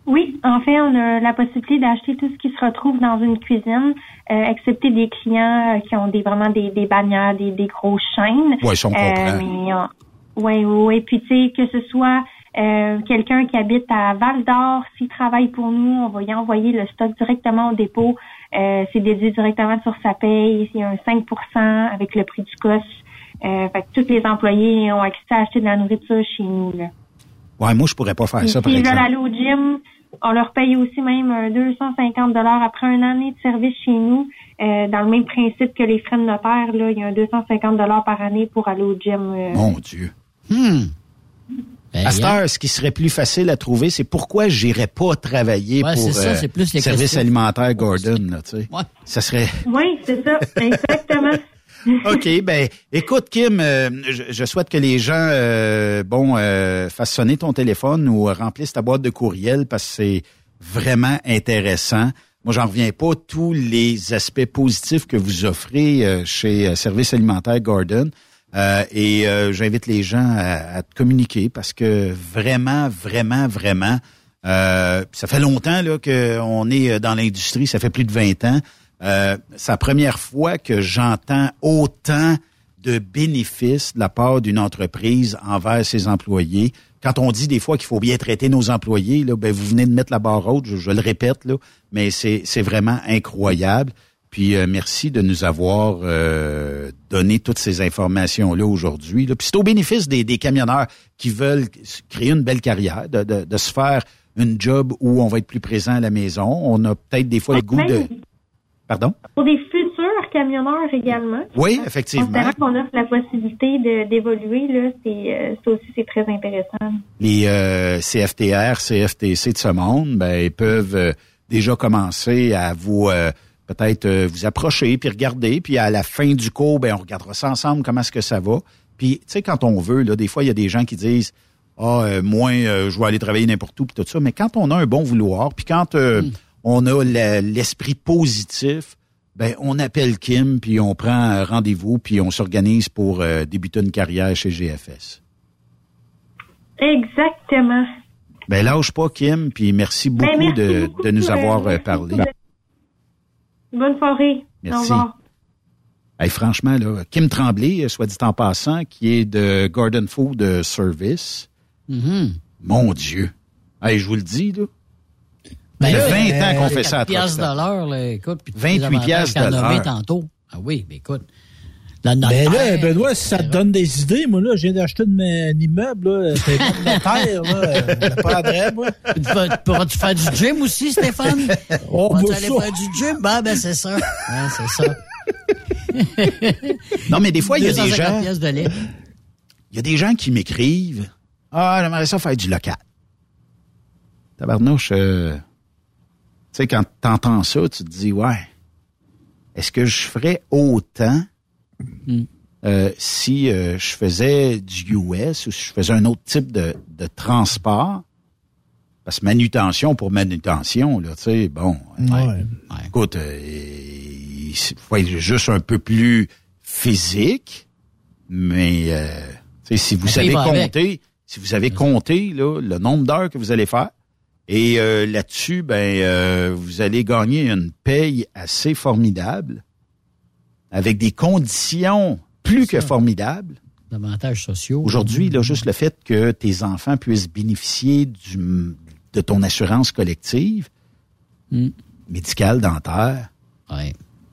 Oui, en fait, on a la possibilité d'acheter tout ce qui se retrouve dans une cuisine, euh, excepté des clients euh, qui ont des vraiment des, des bannières, des, des grosses chaînes. Ouais, ça, on comprend. mais, euh, ouais, ouais, ouais. Puis tu sais, que ce soit euh, quelqu'un qui habite à Val d'Or, s'il travaille pour nous, on va y envoyer le stock directement au dépôt. Euh, c'est déduit directement sur sa paye. Il y a un 5 avec le prix du COS. Euh, fait que tous les employés ont accès à acheter de la nourriture chez nous. Là. Ouais, moi, je pourrais pas faire ça, par s'ils veulent exemple. aller au gym, on leur paye aussi même un 250 dollars après une année de service chez nous. Euh, dans le même principe que les frais de notaire, là, il y a un 250 dollars par année pour aller au gym. euh. Mon Dieu. Hmm. À cette heure, ce qui serait plus facile à trouver, c'est pourquoi j'irais pas travailler Ouais, pour c'est ça, euh, c'est plus les service questions. alimentaire Gordon, là, tu sais. Ça serait... Oui, c'est ça, exactement. OK, ben écoute Kim, euh, je, je souhaite que les gens euh, bon euh, fassent sonner ton téléphone ou remplissent ta boîte de courriel parce que c'est vraiment intéressant. Moi, j'en reviens pas tous les aspects positifs que vous offrez euh, chez euh, Service alimentaire Gordon. Euh, et j'invite les gens à, à te communiquer parce que vraiment, vraiment, vraiment, ça fait longtemps là qu'on est dans l'industrie, ça fait plus de 20 ans. Euh, c'est la première fois que j'entends autant de bénéfices de la part d'une entreprise envers ses employés. Quand on dit des fois qu'il faut bien traiter nos employés, là, ben vous venez de mettre la barre haute, je, je le répète, là, mais c'est, c'est vraiment incroyable. Puis euh, merci de nous avoir euh, donné toutes ces informations-là aujourd'hui. là. Puis c'est au bénéfice des, des camionneurs qui veulent créer une belle carrière, de, de, de se faire une job où on va être plus présent à la maison. On a peut-être des fois le goût de... Pardon? Pour des futurs camionneurs également. Oui, effectivement. Considérant qu'on offre la possibilité de- d'évoluer, là, c'est euh, ça aussi c'est très intéressant. les euh, CFTR, CFTC de ce monde, ben, ils peuvent euh, déjà commencer à vous euh, peut-être euh, vous approcher puis regarder, puis à la fin du cours, ben on regardera ça ensemble comment est-ce que ça va. Puis tu sais quand on veut là, des fois il y a des gens qui disent ah euh, moi euh, je vais aller travailler n'importe où puis tout ça, mais quand on a un bon vouloir, puis quand euh, on a l'esprit positif, ben on appelle Kim, puis on prend un rendez-vous, puis on s'organise pour euh, débuter une carrière chez GFS. Exactement. Ben lâche pas Kim, puis merci beaucoup, Ben, merci de, beaucoup, de nous euh, avoir euh, parlé. Bonne soirée. Merci. Au revoir. Hey, franchement, là, Kim Tremblay, soit dit en passant, qui est de Garden Food Service. Mm-hmm. Mon Dieu. Hey, je vous le dis, là. Ben il y a là, 20 ans qu'on euh, fait ça à 4 piastres Truckstop. de l'heure, là, écoute. puis tous 28 les avantages piastres de l'heure. tantôt. Ah oui, mais écoute. La Ben là, Benoît, si ça te donne des idées, moi, là, je viens d'acheter un immeuble, là, c'est comme la terre, là, je le prendrais, moi. Tu vas- Pourras-tu faire du gym aussi, Stéphane? Oh, aller ça. faire du gym? Ben, ben, c'est ça. C'est ça. Non, mais des fois, il y a des 250 gens. piastres de. Il y a des gens qui m'écrivent Ah, j'aimerais ça faire du local. Tabarnouche, euh, sais, quand t'entends ça, tu te dis Ouais, est-ce que je ferais autant euh, si euh, je faisais du US ou si je faisais un autre type de, de transport? Parce que manutention pour manutention, là, tu sais, bon. Ouais. Écoute, euh, il faut être juste un peu plus physique, mais euh, tu sais, si vous savez compter, si vous avez compté là, le nombre d'heures que vous allez faire, et euh, là-dessus, ben euh, vous allez gagner une paye assez formidable, avec des conditions plus que formidables. D'avantages sociaux. Aujourd'hui, là, juste le fait que tes enfants puissent bénéficier du, de ton assurance collective, Hmm. médicale, dentaire,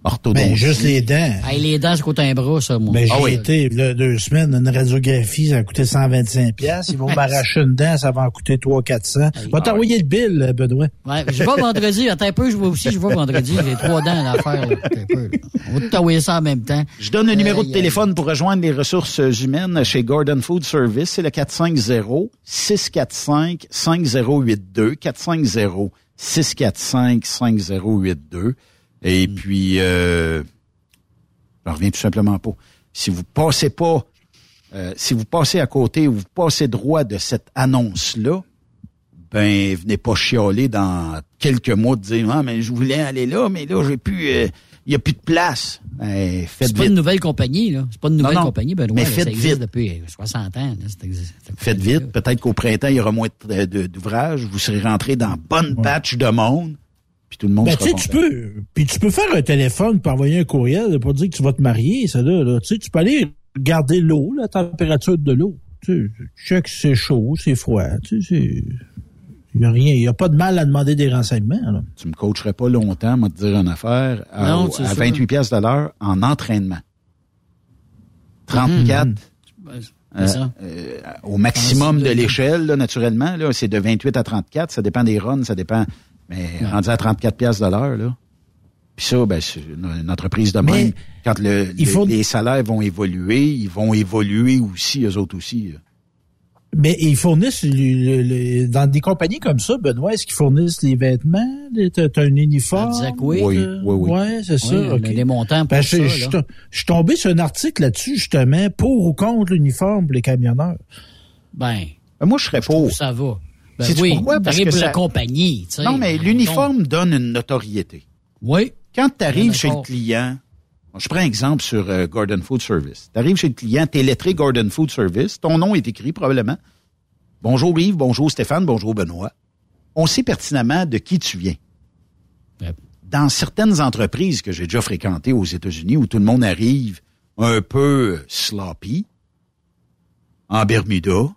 orthodontie. Ben, juste les dents. Hey, les dents, ça coûte un bras, ça, moi. Ben, j'ai Ah oui. été, là, deux semaines, une radiographie, ça a coûté 125 pièces. Ils vont m'arracher une dent, ça va en coûter 300-400. Va t'envoyer le bill, euh, Benoît. Ouais, je vais vendredi. Attends un peu, je vais aussi, je vais vendredi. J'ai trois dents à l'affaire, là. Attends un peu, là. On va tout envoyer ça en même temps. Je donne le numéro de téléphone pour rejoindre les ressources humaines chez Gordon Food Service. C'est le 450-645-5082. 450-645-5082. Et Hmm. puis, euh, j'en reviens tout simplement pas. Si vous passez pas, euh, si vous passez à côté ou vous passez droit de cette annonce-là, ben, venez pas chialer dans quelques mois de dire, ah, mais je voulais aller là, mais là, j'ai plus, euh, il y a plus de place. Ben, faites C'est pas une nouvelle compagnie, là. C'est pas une nouvelle non. compagnie, Benoît. Mais faites ça existe vite. depuis 60 ans, là. Faites vite. Peut-être qu'au printemps, il y aura moins d'ouvrages. Vous serez rentré dans bonne batch de monde. Puis tout le monde Ben, sera tu sais, tu content. peux, puis tu peux faire un téléphone pour envoyer un courriel pour dire que tu vas te marier, ça là, là. Tu sais, tu peux aller garder l'eau, la température de l'eau. Tu sais, si c'est chaud, c'est froid, tu sais, c'est... Il n'y a rien, il n'y a pas de mal à demander des renseignements, là. Tu me coacherais pas longtemps, moi, te dire une affaire, à, Non, au- c'est à sûr. 28 pièces de l'heure en entraînement. 34. C'est ça. euh, au maximum de l'échelle, là, naturellement, là, c'est de 28 à 34. Ça dépend des runs, ça dépend. Mais rendu à 34 pièces de l'heure, là. Puis ça, ben, c'est une, entreprise de même. Quand le, il le- faut- les salaires vont évoluer, ils vont évoluer aussi, eux autres aussi. là. Mais ils fournissent, le- le- le- dans des compagnies comme ça, Benoît, est-ce qu'ils fournissent les vêtements? T'as un uniforme? Oui. Oui, oui, oui. Ouais, c'est ça. Oui, on a ok. des montants pour Ben, ça, je, là. je, je suis tombé sur un article là-dessus, justement, pour ou contre l'uniforme pour les camionneurs. Ben. moi, je serais pour. Ça va. Ben Sais-tu oui, pourquoi? Parce que pour ça- la compagnie, tu sais. Non, mais l'uniforme donne une notoriété. Oui. Quand tu arrives chez le client, je prends un exemple sur euh, Gordon Food Service. Tu arrives chez le client, tu es lettré Gordon Food Service, ton nom est écrit probablement. Bonjour Yves, bonjour Stéphane, bonjour Benoît. On sait pertinemment de qui tu viens. Dans certaines entreprises que j'ai déjà fréquentées aux États-Unis où tout le monde arrive un peu sloppy, en Bermuda,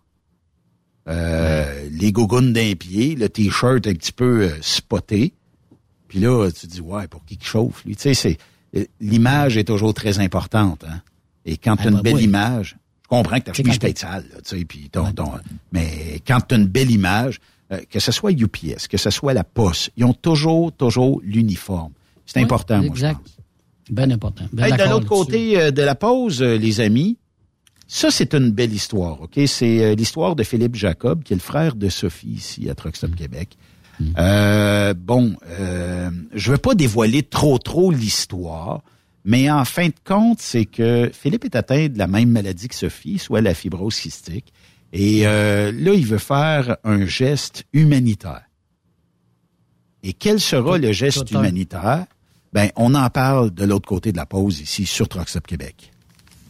euh, les gougounes d'un pied, le t-shirt un petit peu euh, spoté. Puis là, tu te dis, ouais, pour qui qui chauffe, lui? Tu sais, c'est, euh, l'image est toujours très importante, hein. Et quand tu as Ah, une bah, belle oui. image, je comprends que ta C'est chemise quand peut être sale, là, tu sais, puis ton, ton- mais quand tu as une belle image, euh, que ce soit UPS, que ce soit la Poste, ils ont toujours, toujours l'uniforme. C'est Oui, important, moi, je Exact. Ben important. Ben Hey, de l'autre côté de la pause, les amis, ça, c'est une belle histoire, OK? C'est euh, l'histoire de Philippe Jacob, qui est le frère de Sophie ici à Truck Stop Mm. Québec. Euh, bon, euh, je veux pas dévoiler trop, trop l'histoire, mais en fin de compte, c'est que Philippe est atteint de la même maladie que Sophie, soit la fibrose cystique. Et euh, là, il veut faire un geste humanitaire. Et quel sera le geste humanitaire? Ben, on en parle de l'autre côté de la pause ici sur Stop Québec.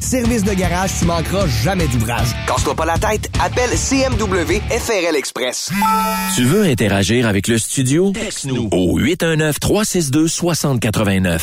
Service de garage, tu manqueras jamais d'ouvrage. Casse-toi pas la tête, appelle CMW FRL Express. Tu veux interagir avec le studio? Texte-nous au 819-362-6089.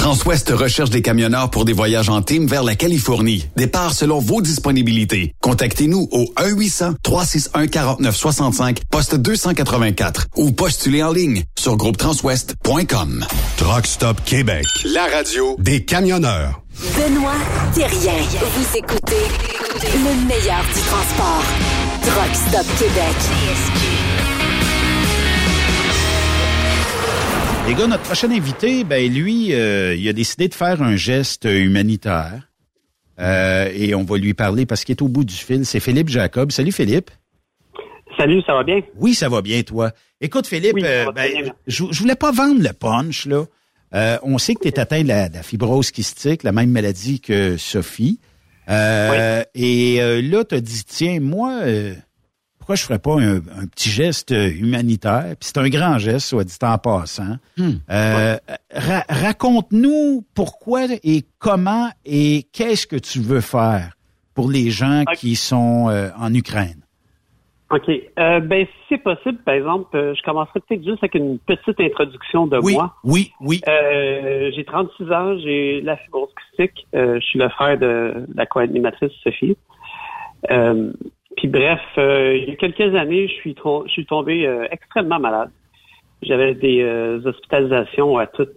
Transwest recherche des camionneurs pour des voyages en team vers la Californie. Départ selon vos disponibilités. Contactez-nous au 1-800-361-4965, poste 284 ou postulez en ligne sur groupetranswest.com. Truck Stop Québec, la radio des camionneurs. Benoît Thérien. Vous écoutez le meilleur du transport. Truck Stop Québec. Les gars, notre prochain invité, ben lui, euh, il a décidé de faire un geste humanitaire. Euh, et on va lui parler parce qu'il est au bout du fil. C'est Philippe Jacob. Salut Philippe. Salut, ça va bien? Oui, ça va bien, toi. Écoute, Philippe, Oui, euh, ben, je, je voulais pas vendre le punch, là. Euh, on sait que tu es atteint de la, de la fibrose kystique, la même maladie que Sophie. Euh, Et là, tu as dit, tiens, moi, pourquoi je ferais pas un, un petit geste humanitaire? Puis c'est un grand geste, soit dit en passant. Euh, ra- Raconte-nous pourquoi et comment et qu'est-ce que tu veux faire pour les gens qui sont euh, en Ukraine? OK. Euh, ben, si c'est possible, par exemple, euh, je commencerai peut-être juste avec une petite introduction de Oui, moi. oui, oui. Euh, j'ai 36 ans, j'ai la fibrose. Euh, je suis le frère de la co-animatrice Sophie. Euh, puis bref, euh, il y a quelques années, je suis, je suis tombé euh, extrêmement malade. J'avais des euh, hospitalisations à toutes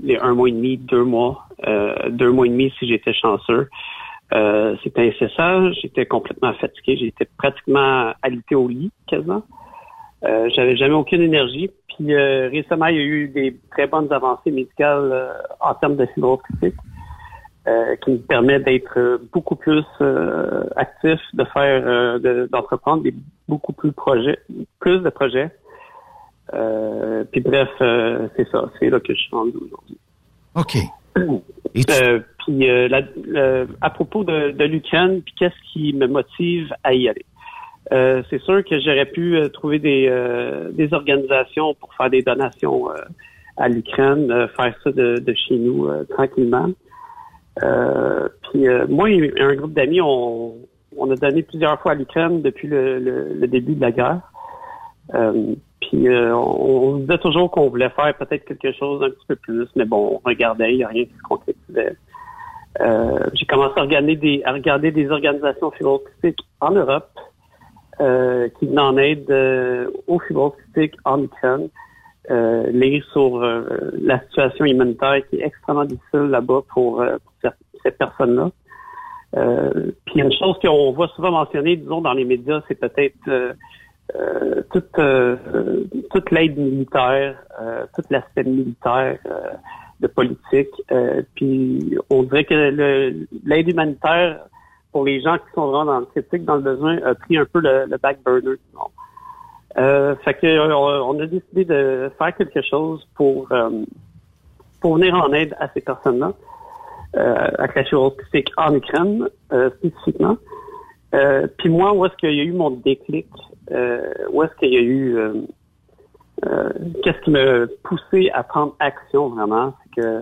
les un mois et demi, deux mois, euh, deux mois et demi si j'étais chanceux. Euh, c'était incessant, j'étais complètement fatigué, j'étais pratiquement alité au lit quasiment. Euh, J'avais jamais aucune énergie. Puis récemment, il y a eu des très bonnes avancées médicales en termes de fibrose kystique, euh, qui me permettent d'être euh, beaucoup plus euh, actif, de faire, euh, de- d'entreprendre des beaucoup plus projets, plus de projets. Euh, puis bref, euh, c'est ça, c'est là que je suis rendu aujourd'hui. OK. Euh, puis euh, la- à propos de, de l'Ukraine, puis qu'est-ce qui me motive à y aller? Euh, c'est sûr que j'aurais pu trouver des, euh, des organisations pour faire des donations euh, à l'Ukraine, euh, faire ça de, de chez nous euh, tranquillement. Euh, puis euh, moi et un groupe d'amis, on, on a donné plusieurs fois à l'Ukraine depuis le, le- le début de la guerre. Euh, puis euh, on, on disait toujours qu'on voulait faire peut-être quelque chose un petit peu plus, mais bon, on regardait, il n'y a rien qui se concrétisait. Euh, J'ai commencé à regarder des, à regarder des organisations fibrocystique en Europe euh, qui venaient en aide aux fibrocystique en Ukraine. Euh, lire sur euh, la situation humanitaire qui est extrêmement difficile là-bas pour, euh, pour cette- personne-là. Euh, puis une chose qu'on voit souvent mentionner, disons, dans les médias, c'est peut-être euh, toute, toute l'aide militaire, tout l'aspect militaire de politique. Puis on dirait que l'aide humanitaire pour les gens qui sont vraiment dans le critique, dans le besoin, a pris un peu le, le back burner. disons. Euh, fait que euh, on, a décidé de faire quelque chose pour euh, pour venir en aide à ces personnes-là, euh, avec la plastique en Ukraine euh, spécifiquement. Euh, puis moi, où est-ce qu'il y a eu mon déclic? Euh, où est-ce qu'il y a eu... euh, euh, Qu'est-ce qui m'a poussé à prendre action vraiment? C'est que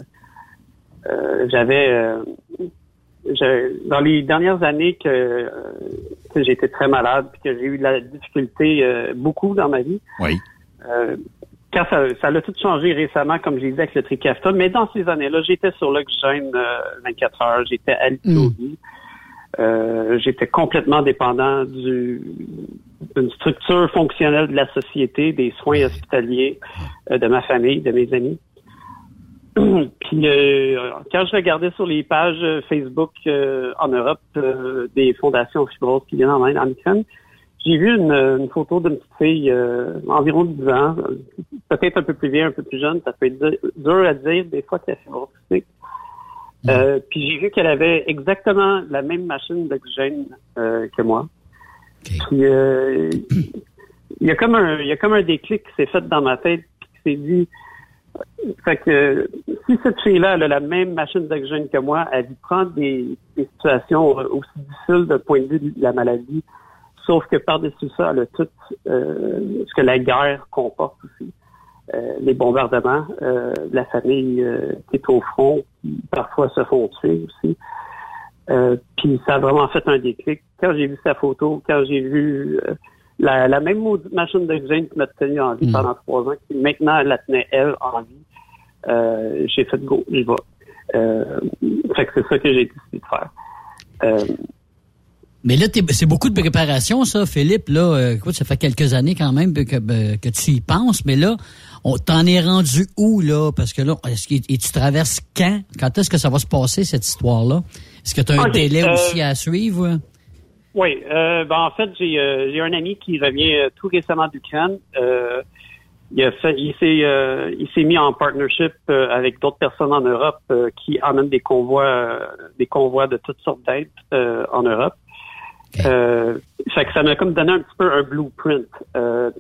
euh, j'avais... euh, je- dans les dernières années que, euh, été très malade puis que j'ai eu de la difficulté euh, beaucoup dans ma vie, Oui. euh, quand ça, ça l'a tout changé récemment, comme j'ai dit avec le Trikafta, mais dans ces années-là, j'étais sur l'oxygène euh, 24 heures, j'étais à l'hypnosie. Euh, j'étais complètement dépendant du d'une structure fonctionnelle de la société, des soins hospitaliers, euh, de ma famille, de mes amis. Puis euh, quand je regardais sur les pages euh, Facebook euh, en Europe euh, des fondations fibroses qui viennent en Inde, en j'ai vu une, une photo d'une petite fille euh, environ 10 ans, euh, peut-être un peu plus vieille, un peu plus jeune, ça peut être dur- à dire des fois que la fibrose. Euh, puis j'ai vu qu'elle avait exactement la même machine d'oxygène euh, que moi. Puis euh, il y a comme un il y a comme un déclic qui s'est fait dans ma tête puis qui s'est dit fait que si cette fille-là a la même machine d'oxygène que moi, elle vit prendre des, des situations euh, aussi difficiles d'un point de vue de la maladie, sauf que par-dessus ça, elle a tout euh, ce que la guerre comporte aussi. Euh, les bombardements, la famille qui est au front, qui parfois se font tuer aussi. Puis ça a vraiment fait un déclic. Quand j'ai vu sa photo, quand j'ai vu la, la même maudite machine d'oxygène qui m'a tenu en vie pendant trois ans, qui maintenant elle la tenait elle en vie, euh, j'ai fait go, j'y vais. Euh, fait que c'est ça que j'ai décidé de faire. Euh, Mais là, c'est beaucoup de préparation, ça, Philippe. Là, euh, écoute, ça fait quelques années quand même que, que tu y penses, mais là, on t'en est rendu où, là? Parce que là, est-ce que, et tu traverses quand? Quand est-ce que ça va se passer, cette histoire-là? Est-ce que tu as un Ok, délai euh, aussi à suivre? Oui, euh, ben en fait, j'ai euh, j'ai un ami qui revient euh, tout récemment d'Ukraine. Euh, il a fait, il s'est euh, il s'est mis en partnership euh, avec d'autres personnes en Europe euh, qui emmènent des convois euh, des convois de toutes sortes d'aides euh, en Europe. Euh, fait que ça m'a comme donné un petit peu un blueprint euh,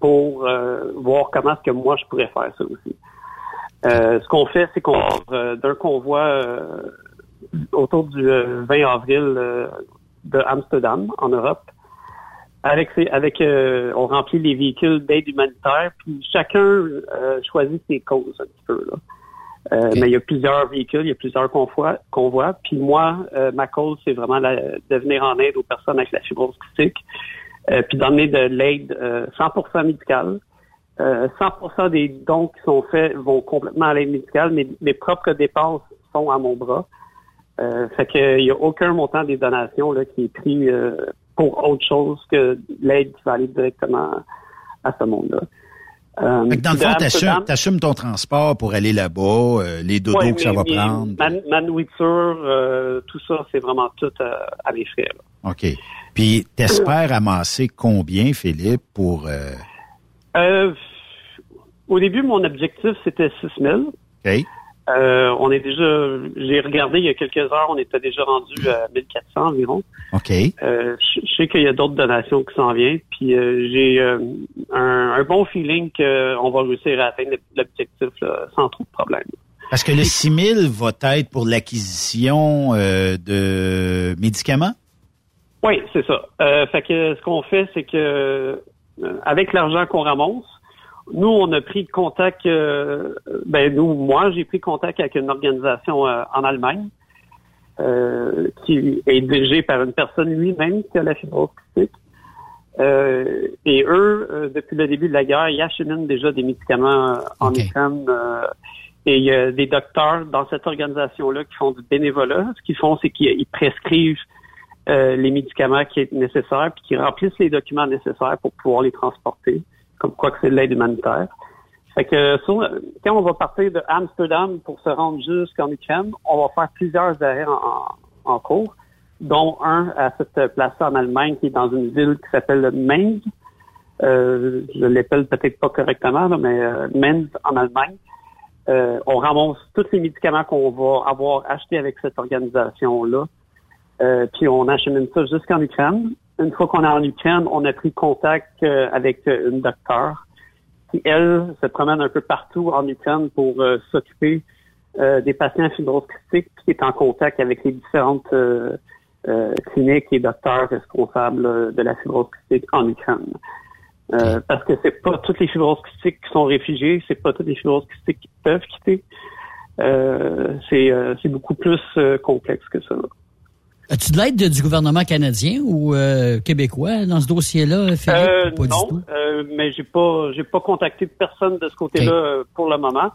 pour euh, voir comment est-ce que moi je pourrais faire ça aussi. Euh, ce qu'on fait, c'est qu'on euh, d'un convoi euh, autour du euh, 20 avril euh, de Amsterdam en Europe. Avec avec euh, on remplit les véhicules d'aide humanitaire, puis chacun euh, choisit ses causes un petit peu là. Euh, Mais il y a plusieurs véhicules, il y a plusieurs convois, convois. Puis moi, euh, ma cause, c'est vraiment la- de venir en aide aux personnes avec la fibrose cystique, euh, puis d'emmener de l'aide euh, 100% médicale. Euh, 100% des dons qui sont faits vont complètement à l'aide médicale, mais mes propres dépenses sont à mon bras. Euh, fait que il y a aucun montant des donations là, qui est pris euh, pour autre chose que l'aide qui va aller directement à ce monde-là. Euh, dans le fond, t'assumes, t'assumes ton transport pour aller là-bas, euh, les dodos Ouais, que ça va prendre. Ma, ma nourriture, euh, tout ça, c'est vraiment tout à mes frais. là. OK. Puis, t'espères amasser combien, Philippe, pour... au début, mon objectif, c'était 6 000. OK. Euh, on est déjà, j'ai regardé il y a quelques heures, on était déjà rendu à 1400 environ. OK. Euh, je je sais qu'il y a d'autres donations qui s'en viennent, puis euh, j'ai euh, un, un bon feeling qu'on va réussir à atteindre l'objectif sans trop de problème. Parce que le 6 000 va être pour l'acquisition euh, de médicaments? Oui, c'est ça. Euh, fait que ce qu'on fait, c'est que euh, avec l'argent qu'on ramasse, nous, on a pris contact, euh, ben nous, moi, j'ai pris contact avec une organisation euh, en Allemagne euh, qui est dirigée par une personne lui-même qui a la fibrose. Euh, et eux, euh, depuis le début de la guerre, ils acheminent déjà des médicaments euh, en Ukraine. euh, et il y a des docteurs dans cette organisation-là qui font du bénévolat. Ce qu'ils font, c'est qu'ils ils prescrivent euh, les médicaments qui sont nécessaires, puis qui remplissent les documents nécessaires pour pouvoir les transporter, comme quoi que c'est de l'aide humanitaire. Fait que quand on va partir de Amsterdam pour se rendre jusqu'en Ukraine, on va faire plusieurs arrêts en, cours, dont un à cette place-là en Allemagne qui est dans une ville qui s'appelle Mainz. Euh, je l'appelle peut-être pas correctement, là, mais euh, Mainz en Allemagne. Euh, on ramasse tous les médicaments qu'on va avoir achetés avec cette organisation-là. Euh, puis on achemine ça jusqu'en Ukraine. Une fois qu'on est en Ukraine, on a pris contact euh, avec euh, une docteure qui, elle, se promène un peu partout en Ukraine pour euh, s'occuper euh, des patients fibrose cystique, puis qui est en contact avec les différentes euh, euh, cliniques et docteurs responsables de la fibrose cystique en Ukraine. Parce que c'est pas toutes les fibroses cystiques qui sont réfugiées, c'est pas toutes les fibroses cystiques qui peuvent quitter. C'est beaucoup plus complexe que ça. As-tu de l'aide de- du gouvernement canadien ou euh, québécois dans ce dossier-là, Philippe? Euh, du non, tout? euh, mais j'ai pas j'ai pas contacté personne de ce côté-là pour le moment.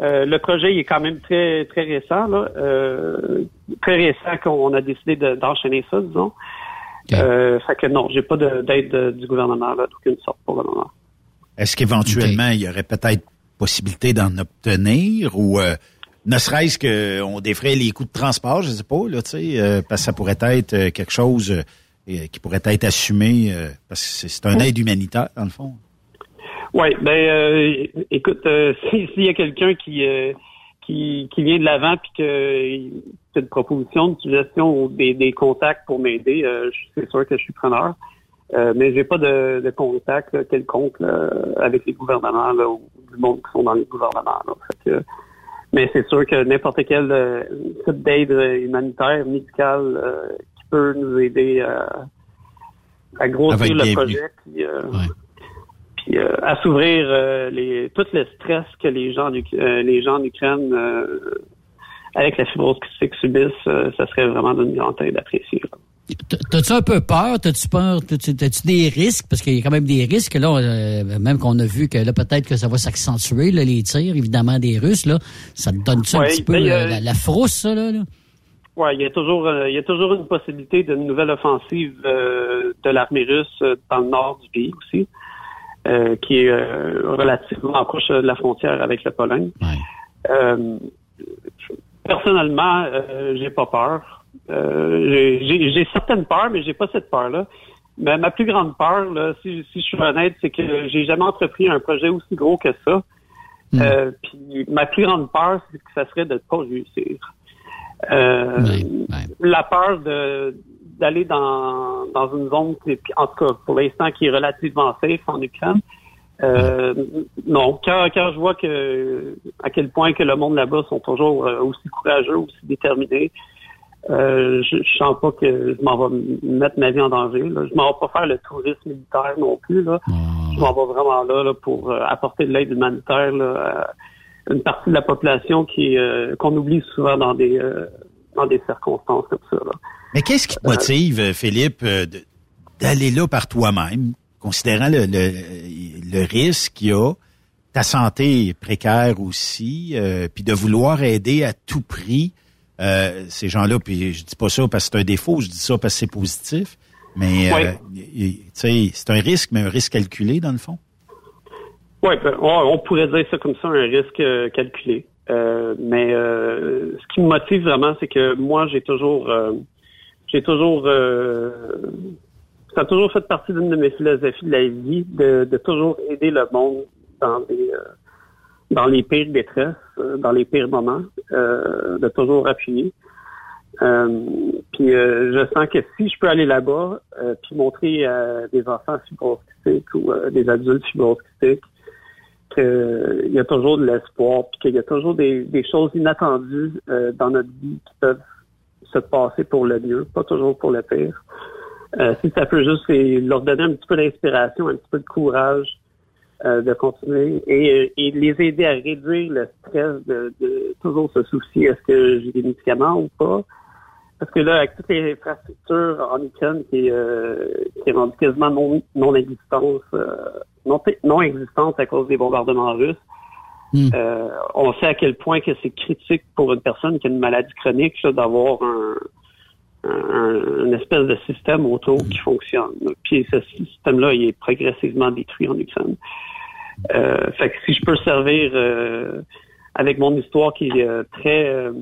Euh, le projet il est quand même très très récent là, euh, très récent qu'on a décidé de- d'enchaîner ça, disons. Euh, fait que non, j'ai pas de- d'aide du gouvernement là, d'aucune sorte pour le moment. Est-ce qu'éventuellement, il y aurait peut-être possibilité d'en obtenir ou euh, ne serait-ce qu'on défrait les coûts de transport, je sais pas, là, tu sais, euh, parce que ça pourrait être euh, quelque chose euh, qui pourrait être assumé, euh, parce que c'est- un aide humanitaire, dans le fond. Oui, ben écoute, si- s'il y a quelqu'un qui, qui qui vient de l'avant puis que c'est une proposition, une suggestion ou des, des contacts pour m'aider, je- c'est sûr que je suis preneur. Mais j'ai pas de, de contact là, quelconque là, avec les gouvernements là, ou du monde qui sont dans les gouvernements. Là. Fait que- mais c'est sûr que n'importe quel euh, type d'aide euh, humanitaire, médicale, euh, qui peut nous aider à, à grossir le projet, puis, euh, puis à s'ouvrir les tout le stress que les gens les gens en Ukraine avec la fibrose cystique subissent, ça serait vraiment d'une grande aide appréciée. T'as-tu un peu peur? T'as-tu peur? T'as-tu des risques? Parce qu'il y a quand même des risques, là, euh, même qu'on a vu que là, peut-être que ça va s'accentuer, là, les tirs, évidemment, des Russes, là. Ça te donne-tu un petit peu ben, a- euh, la, la frousse, ça, là? là? Ouais, il y a toujours euh, il y a toujours une possibilité d'une nouvelle offensive euh, de l'armée russe euh, dans le nord du pays aussi, euh, qui est euh, relativement proche de la frontière avec la Pologne. Euh, personnellement, euh, j'ai pas peur. Euh, j'ai- j'ai j'ai certaines peurs, mais j'ai pas cette peur-là. Mais ma plus grande peur, là, si, si je suis honnête, c'est que j'ai jamais entrepris un projet aussi gros que ça. Euh, puis ma plus grande peur, c'est que ça serait de ne pas réussir. Euh, La peur de d'aller dans, dans une zone, qui en tout cas pour l'instant, qui est relativement safe en Ukraine. Euh, non, quand, quand je vois que à quel point que le monde là-bas sont toujours euh, aussi courageux, aussi déterminés, euh, je, je sens pas que je m'en vais mettre ma vie en danger. Là. Je m'en vais pas faire le tourisme militaire non plus. Là. Je m'en vais vraiment là, là pour euh, apporter de l'aide humanitaire là, à une partie de la population qui euh, qu'on oublie souvent dans des euh, dans des circonstances comme ça. Là. Mais qu'est-ce qui te motive, Philippe, d'aller là par toi-même, considérant le, le, le risque qu'il y a, ta santé est précaire aussi, puis de vouloir aider à tout prix euh, ces gens-là, puis je dis pas ça parce que c'est un défaut, je dis ça parce que c'est positif, mais euh, tu sais, c'est un risque, mais un risque calculé dans le fond. Oui, on pourrait dire ça comme ça, un risque euh, calculé. Euh, mais euh, ce qui me motive vraiment, c'est que moi, j'ai toujours, euh, j'ai toujours, euh, ça a toujours fait partie d'une de mes philosophies de la vie, de, de toujours aider le monde dans des, euh, dans les pires détresses, euh, dans les pires moments, euh, de toujours appuyer. Euh, puis euh, je sens que si je peux aller là-bas, euh, puis montrer à des enfants fibrosquistiques ou des adultes fibrosquistiques qu'il y a toujours de l'espoir, puis qu'il y a toujours des, des choses inattendues dans notre vie qui peuvent se passer pour le mieux, pas toujours pour le pire. Euh, si ça peut juste leur donner un petit peu d'inspiration, un petit peu de courage euh, de continuer et, et les aider à réduire le stress de, de toujours se soucier est-ce que j'ai des médicaments ou pas. Parce que là, avec toutes les infrastructures en Ukraine qui, euh, qui est rendue quasiment non, non existence, euh, non, non existante à cause des bombardements russes, euh, on sait à quel point que c'est critique pour une personne qui a une maladie chronique d'avoir un, un- une espèce de système autour qui fonctionne. Puis ce système-là, il est progressivement détruit en Ukraine. Euh, fait que si je peux servir euh, avec mon histoire qui est euh, très euh,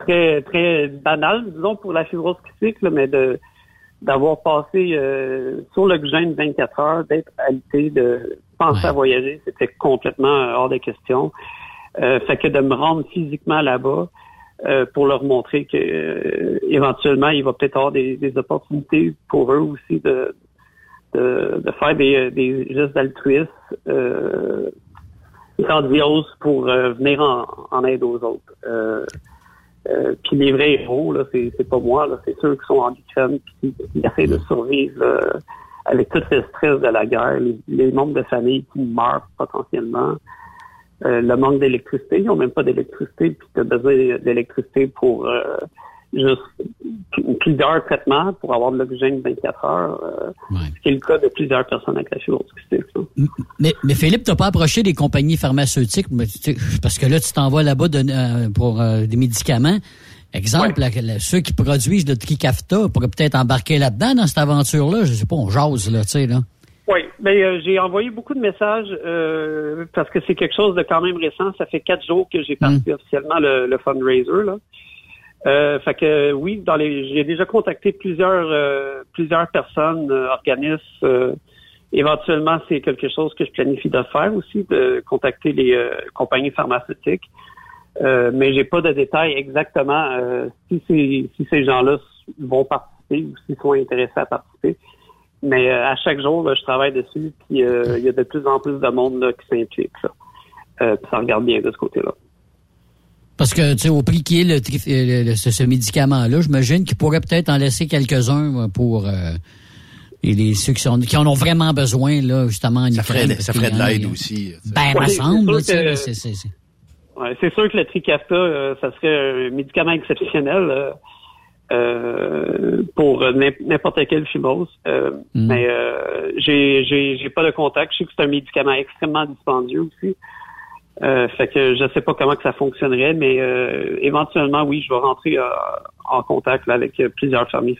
très très banale, disons pour la fibrose critique, là, mais de d'avoir passé euh, sur l'oxygène 24 heures, d'être alité, de penser à voyager, c'était complètement euh, hors de question. Euh, fait que de me rendre physiquement là-bas euh, pour leur montrer que euh, éventuellement il va peut-être avoir des, des opportunités pour eux aussi de de, de faire des, des gestes d'altruisme euh, grandioses pour euh, venir en, en aide aux autres. Euh, euh, puis les vrais héros, là, c'est, pas moi, là, c'est ceux qui sont en Ukraine qui, qui essaient de survivre euh, avec tout le stress de la guerre, les, les membres de famille qui meurent potentiellement. Euh, le manque d'électricité. Ils n'ont même pas d'électricité, puis tu as besoin d'électricité pour euh, juste plusieurs traitements pour avoir de l'oxygène 24 heures, euh, ce qui est le cas de plusieurs personnes avec la là. Mais, mais Philippe, t'as pas approché des compagnies pharmaceutiques mais parce que là, tu t'en vas là-bas de- euh, pour euh, des médicaments. Exemple, la- la- ceux qui produisent le Trikafta pourraient peut-être embarquer là-dedans dans cette aventure-là. Je sais pas, on jase là, tu sais là. Mais euh, j'ai envoyé beaucoup de messages euh, parce que c'est quelque chose de quand même récent. Ça fait quatre jours que j'ai parti officiellement le, le fundraiser. Là. Euh, fait que oui, dans les, j'ai déjà contacté plusieurs euh, plusieurs personnes, euh, organismes. euh, éventuellement, c'est quelque chose que je planifie de faire aussi, de contacter les euh, compagnies pharmaceutiques. Euh, mais j'ai pas de détails exactement euh, si, si ces gens-là vont participer ou s'ils sont intéressés à participer. Mais euh, à chaque jour, là, je travaille dessus, puis euh, il y a de plus en plus de monde là, qui s'implique. là. Euh, puis ça regarde bien de ce côté-là. Parce que, tu sais, au prix qui est le, tri- le- le- ce, ce médicament-là, j'imagine qu'il pourrait peut-être en laisser quelques-uns pour euh, et les, ceux qui, sont, qui en ont vraiment besoin, là, justement. en Ça ferait, Ukraine, ça ferait de l'aide aussi. Ben, Ouais, semble, c'est- c'est- c'est- Ouais, c'est sûr que le Trikafta, euh, ça serait un médicament exceptionnel euh, euh, pour n'im- n'importe quelle fibrose. Euh, Mm. Mais euh, j'ai pas de contact. Je sais que c'est un médicament extrêmement dispendieux aussi. Euh, fait que je sais pas comment que ça fonctionnerait, mais euh, éventuellement, oui, je vais rentrer euh, en contact là, avec plusieurs familles.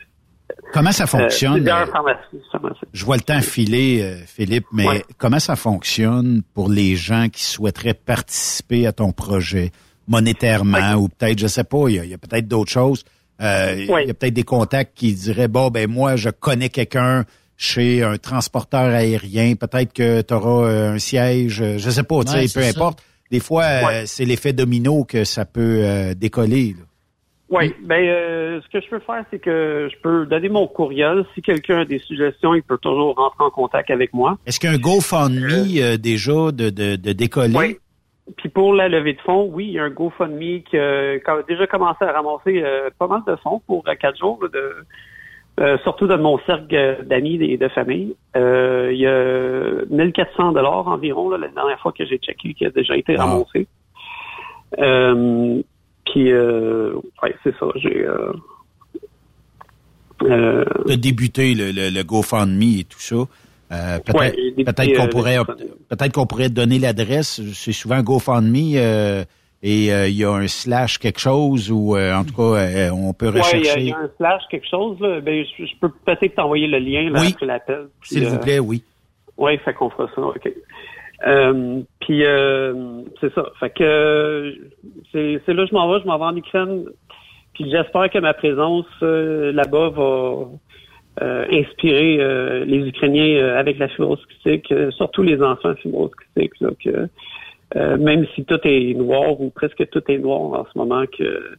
Comment ça fonctionne? Plusieurs pharmacies. pharmacies. Je vois le temps filer, Philippe, mais Ouais. comment ça fonctionne pour les gens qui souhaiteraient participer à ton projet monétairement ou peut-être, je sais pas, il y a, il y a peut-être d'autres choses. Euh, Il y a peut-être des contacts qui diraient, bon, ben moi, je connais quelqu'un chez un transporteur aérien, peut-être que tu auras un siège, euh, je sais pas, tu sais, Ouais, peu ça. importe. Des fois, euh, Ouais. c'est l'effet domino que ça peut euh, décoller. là. Oui, ben euh, ce que je peux faire, c'est que je peux donner mon courriel. Si quelqu'un a des suggestions, il peut toujours rentrer en contact avec moi. Est-ce qu'il y a un GoFundMe euh, déjà de, de, de décoller? Oui. Puis pour la levée de fonds, oui, il y a un GoFundMe qui, euh, qui a déjà commencé à ramasser euh, pas mal de fonds pour euh, quatre jours, là, de, euh, surtout de mon cercle d'amis et de famille. Euh, il y a 1400 dollars environ là, la dernière fois que j'ai checké qui a déjà été ramassé. Euh, puis, euh, ouais, c'est ça. J'ai euh, euh, de débuter le, le, le GoFundMe et tout ça. Euh, peut-être Ouais, qu'on euh, pourrait peut-être qu'on pourrait donner l'adresse. C'est souvent GoFundMe euh, et euh, il y a un slash quelque chose ou euh, en tout cas on peut il y, rechercher. il y a un slash, quelque chose. Là. Ben, je, je peux peut-être t'envoyer le lien là, Oui. après l'appel. S'il vous plaît, oui. Oui, fait qu'on fera ça, OK. Euh, puis euh, c'est ça. Fait que c'est c'est là que je m'en vais, je m'en vais en Ukraine. Puis j'espère que ma présence là-bas va euh, inspirer euh, les Ukrainiens euh, avec la fibrose kystique, euh, surtout les enfants fibrose kystique, là, que euh, même si tout est noir ou presque tout est noir en ce moment, que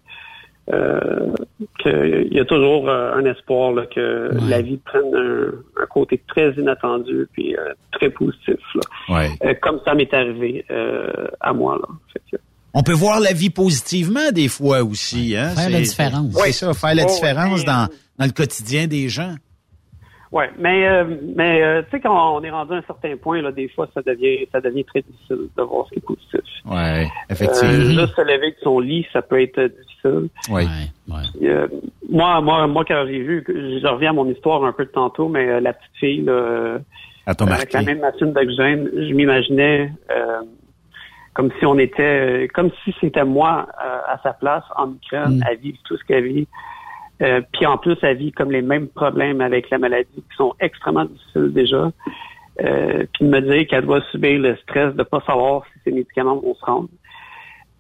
euh, qu'il y a toujours euh, un espoir là, que la vie prenne un, un côté très inattendu puis euh, très positif, là. Ouais. Euh, comme ça m'est arrivé euh, à moi. Là. Fait On peut voir la vie positivement des fois aussi. Hein? Faire la différence. C'est ça, faire la différence dans le quotidien des gens. Ouais, mais euh, mais euh, tu sais quand on est rendu à un certain point là, des fois ça devient ça devient très difficile de voir ce qui est positif. Ouais, Euh, effectivement. juste se lever de son lit, ça peut être difficile. Oui. Euh, moi, moi, moi, quand j'ai vu, je reviens à mon histoire un peu de tantôt, mais euh, la petite fille, là, euh, avec marqué. la même machine d'oxygène, je m'imaginais euh, comme si on était, euh, comme si c'était moi euh, à sa place en Ukraine, à vivre tout ce qu'elle vit. Euh, puis en plus, elle vit comme les mêmes problèmes avec la maladie qui sont extrêmement difficiles déjà. Euh, puis de me dire qu'elle doit subir le stress de pas savoir si ses médicaments vont se rendre.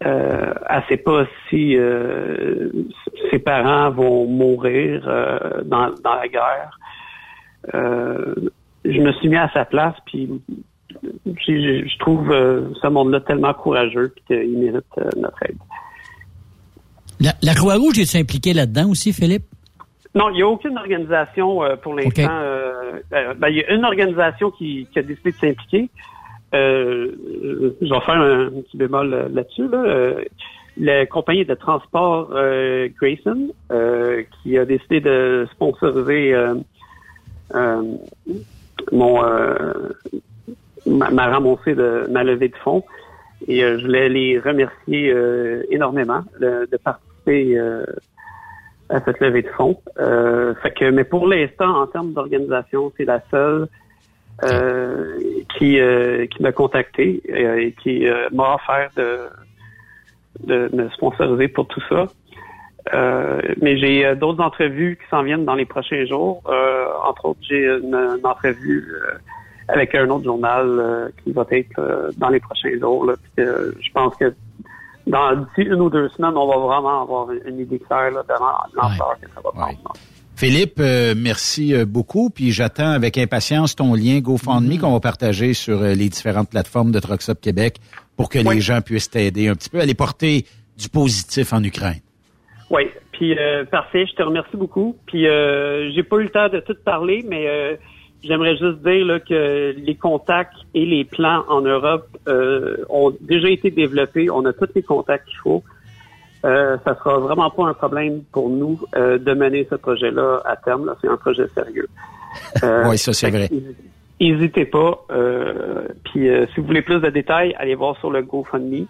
Euh, elle sait pas si euh, ses parents vont mourir euh, dans, dans la guerre. Euh, je me suis mis à sa place, puis je trouve euh, ce monde-là tellement courageux qu'il mérite notre aide. La, la Croix-Rouge est impliquée là-dedans aussi, Philippe? Non, il n'y a aucune organisation euh, pour l'instant. Euh, euh, ben, il y a une organisation qui, qui a décidé de s'impliquer. Euh, je vais faire un, petit bémol là-dessus. Là. La compagnie de transport Grayson, qui a décidé de sponsoriser mon ma, ma ramassée de ma levée de fonds. Et je voulais les remercier énormément de, de participer à cette levée de fonds. fait que, mais pour l'instant, en termes d'organisation, c'est la seule euh, qui, euh, qui m'a contacté euh, et qui m'a offert de, de me sponsoriser pour tout ça. mais j'ai d'autres entrevues qui s'en viennent dans les prochains jours. entre autres, j'ai une, entrevue avec un autre journal qui va être dans les prochains jours. Là, je pense que dans d'ici une ou deux semaines, on va vraiment avoir une idée claire là, de l'ampleur que ça va prendre. Philippe, euh, merci euh, beaucoup. Puis j'attends avec impatience ton lien GoFundMe mm-hmm. qu'on va partager sur euh, les différentes plateformes de Trucks Québec pour que les gens puissent t'aider un petit peu à aller porter du positif en Ukraine. Oui, puis parfait, je te remercie beaucoup. Puis j'ai pas eu le temps de tout parler, mais j'aimerais juste dire là, que les contacts et les plans en Europe ont déjà été développés. On a tous les contacts qu'il faut. Euh, ça sera vraiment pas un problème pour nous euh, de mener ce projet-là à terme. C'est un projet sérieux. Euh, oui, ça c'est vrai. N'hésitez pas. Euh, puis si vous voulez plus de détails, allez voir sur le GoFundMe.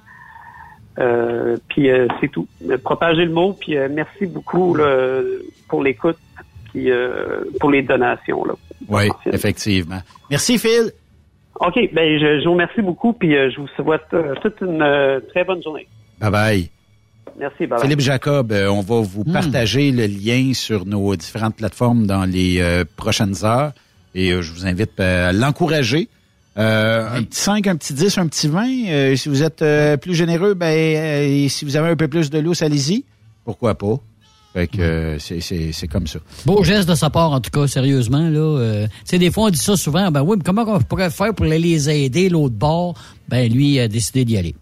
puis c'est tout. Propagez le mot. Puis merci beaucoup pour l'écoute, puis pour les donations. Là, oui, effectivement. Merci Phil. OK, ben je, je vous remercie beaucoup, puis je vous souhaite toute une très bonne journée. Bye bye. Merci, Philippe Jacob, euh, on va vous hmm. partager le lien sur nos différentes plateformes dans les euh, prochaines heures et euh, je vous invite à l'encourager. Un petit 5, un petit 10, un petit 20. si vous êtes plus généreux, ben, si vous avez un peu plus de lousse, allez-y. Pourquoi pas? Fait que c'est comme ça. Beau geste de sa part, en tout cas, sérieusement. Là, tu des fois, on dit ça souvent. Ben oui, mais comment on pourrait faire pour les aider, l'autre bord? Ben lui, a décidé d'y aller.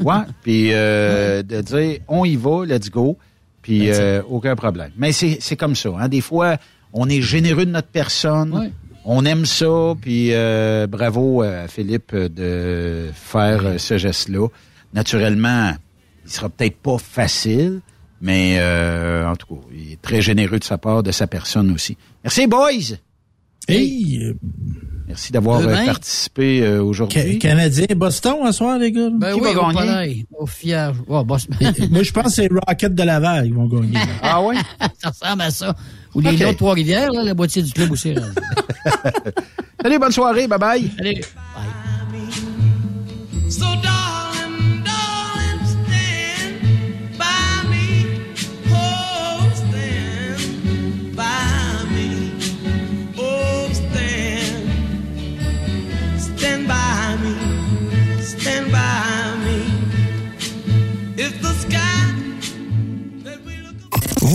Ouais, puis euh, de dire on y va, let's go, puis euh, aucun problème. Mais c'est comme ça. Hein. Des fois, on est généreux de notre personne. On aime ça, puis euh, bravo à Philippe de faire ce geste-là. Naturellement, il sera peut-être pas facile, mais en tout cas, il est très généreux de sa part, de sa personne aussi. Merci, boys! Hey! Merci d'avoir euh, participé euh, aujourd'hui. Canadien, Boston, à soir, les gars. Ben Qui oui, va gagner? Au fier. Oh, Boston. Moi, je pense que c'est Rocket de Laval qui vont gagner. ah oui? ça ressemble à ça. Ou les okay. Trois-Rivières, la moitié du club aussi. Salut, bonne soirée. Bye-bye. Allez. Bye.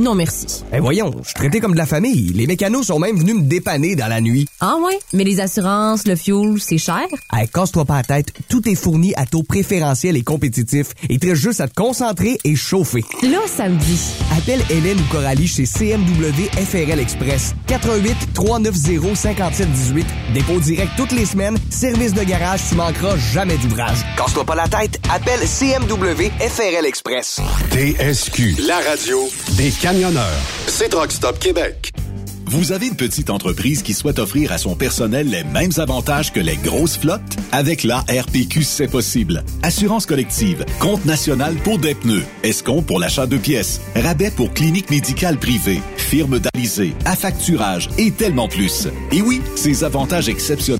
Non merci. Eh voyons, je suis traité comme de la famille. Les mécanos sont même venus me dépanner dans la nuit. Ah ouais? Mais les assurances, le fuel, c'est cher? Hey, casse-toi pas la tête, tout est fourni à taux préférentiel et compétitif. Il te reste juste à te concentrer et chauffer. Là, ça me dit. Appelle Hélène ou Coralie chez CMW FRL Express. 88 390 5718. Dépôt direct toutes les semaines. Service de garage, tu manqueras jamais d'ouvrage. Casse-toi pas la tête, appelle CMW FRL Express. TSQ, la radio des C'est Truck Stop Québec. Vous avez une petite entreprise qui souhaite offrir à son personnel les mêmes avantages que les grosses flottes? Avec la RPQ, c'est possible. Assurance collective, compte national pour des pneus, escompte pour l'achat de pièces, rabais pour clinique médicale privée, firme d'alisée, affacturage et tellement plus. Et oui, ces avantages exceptionnels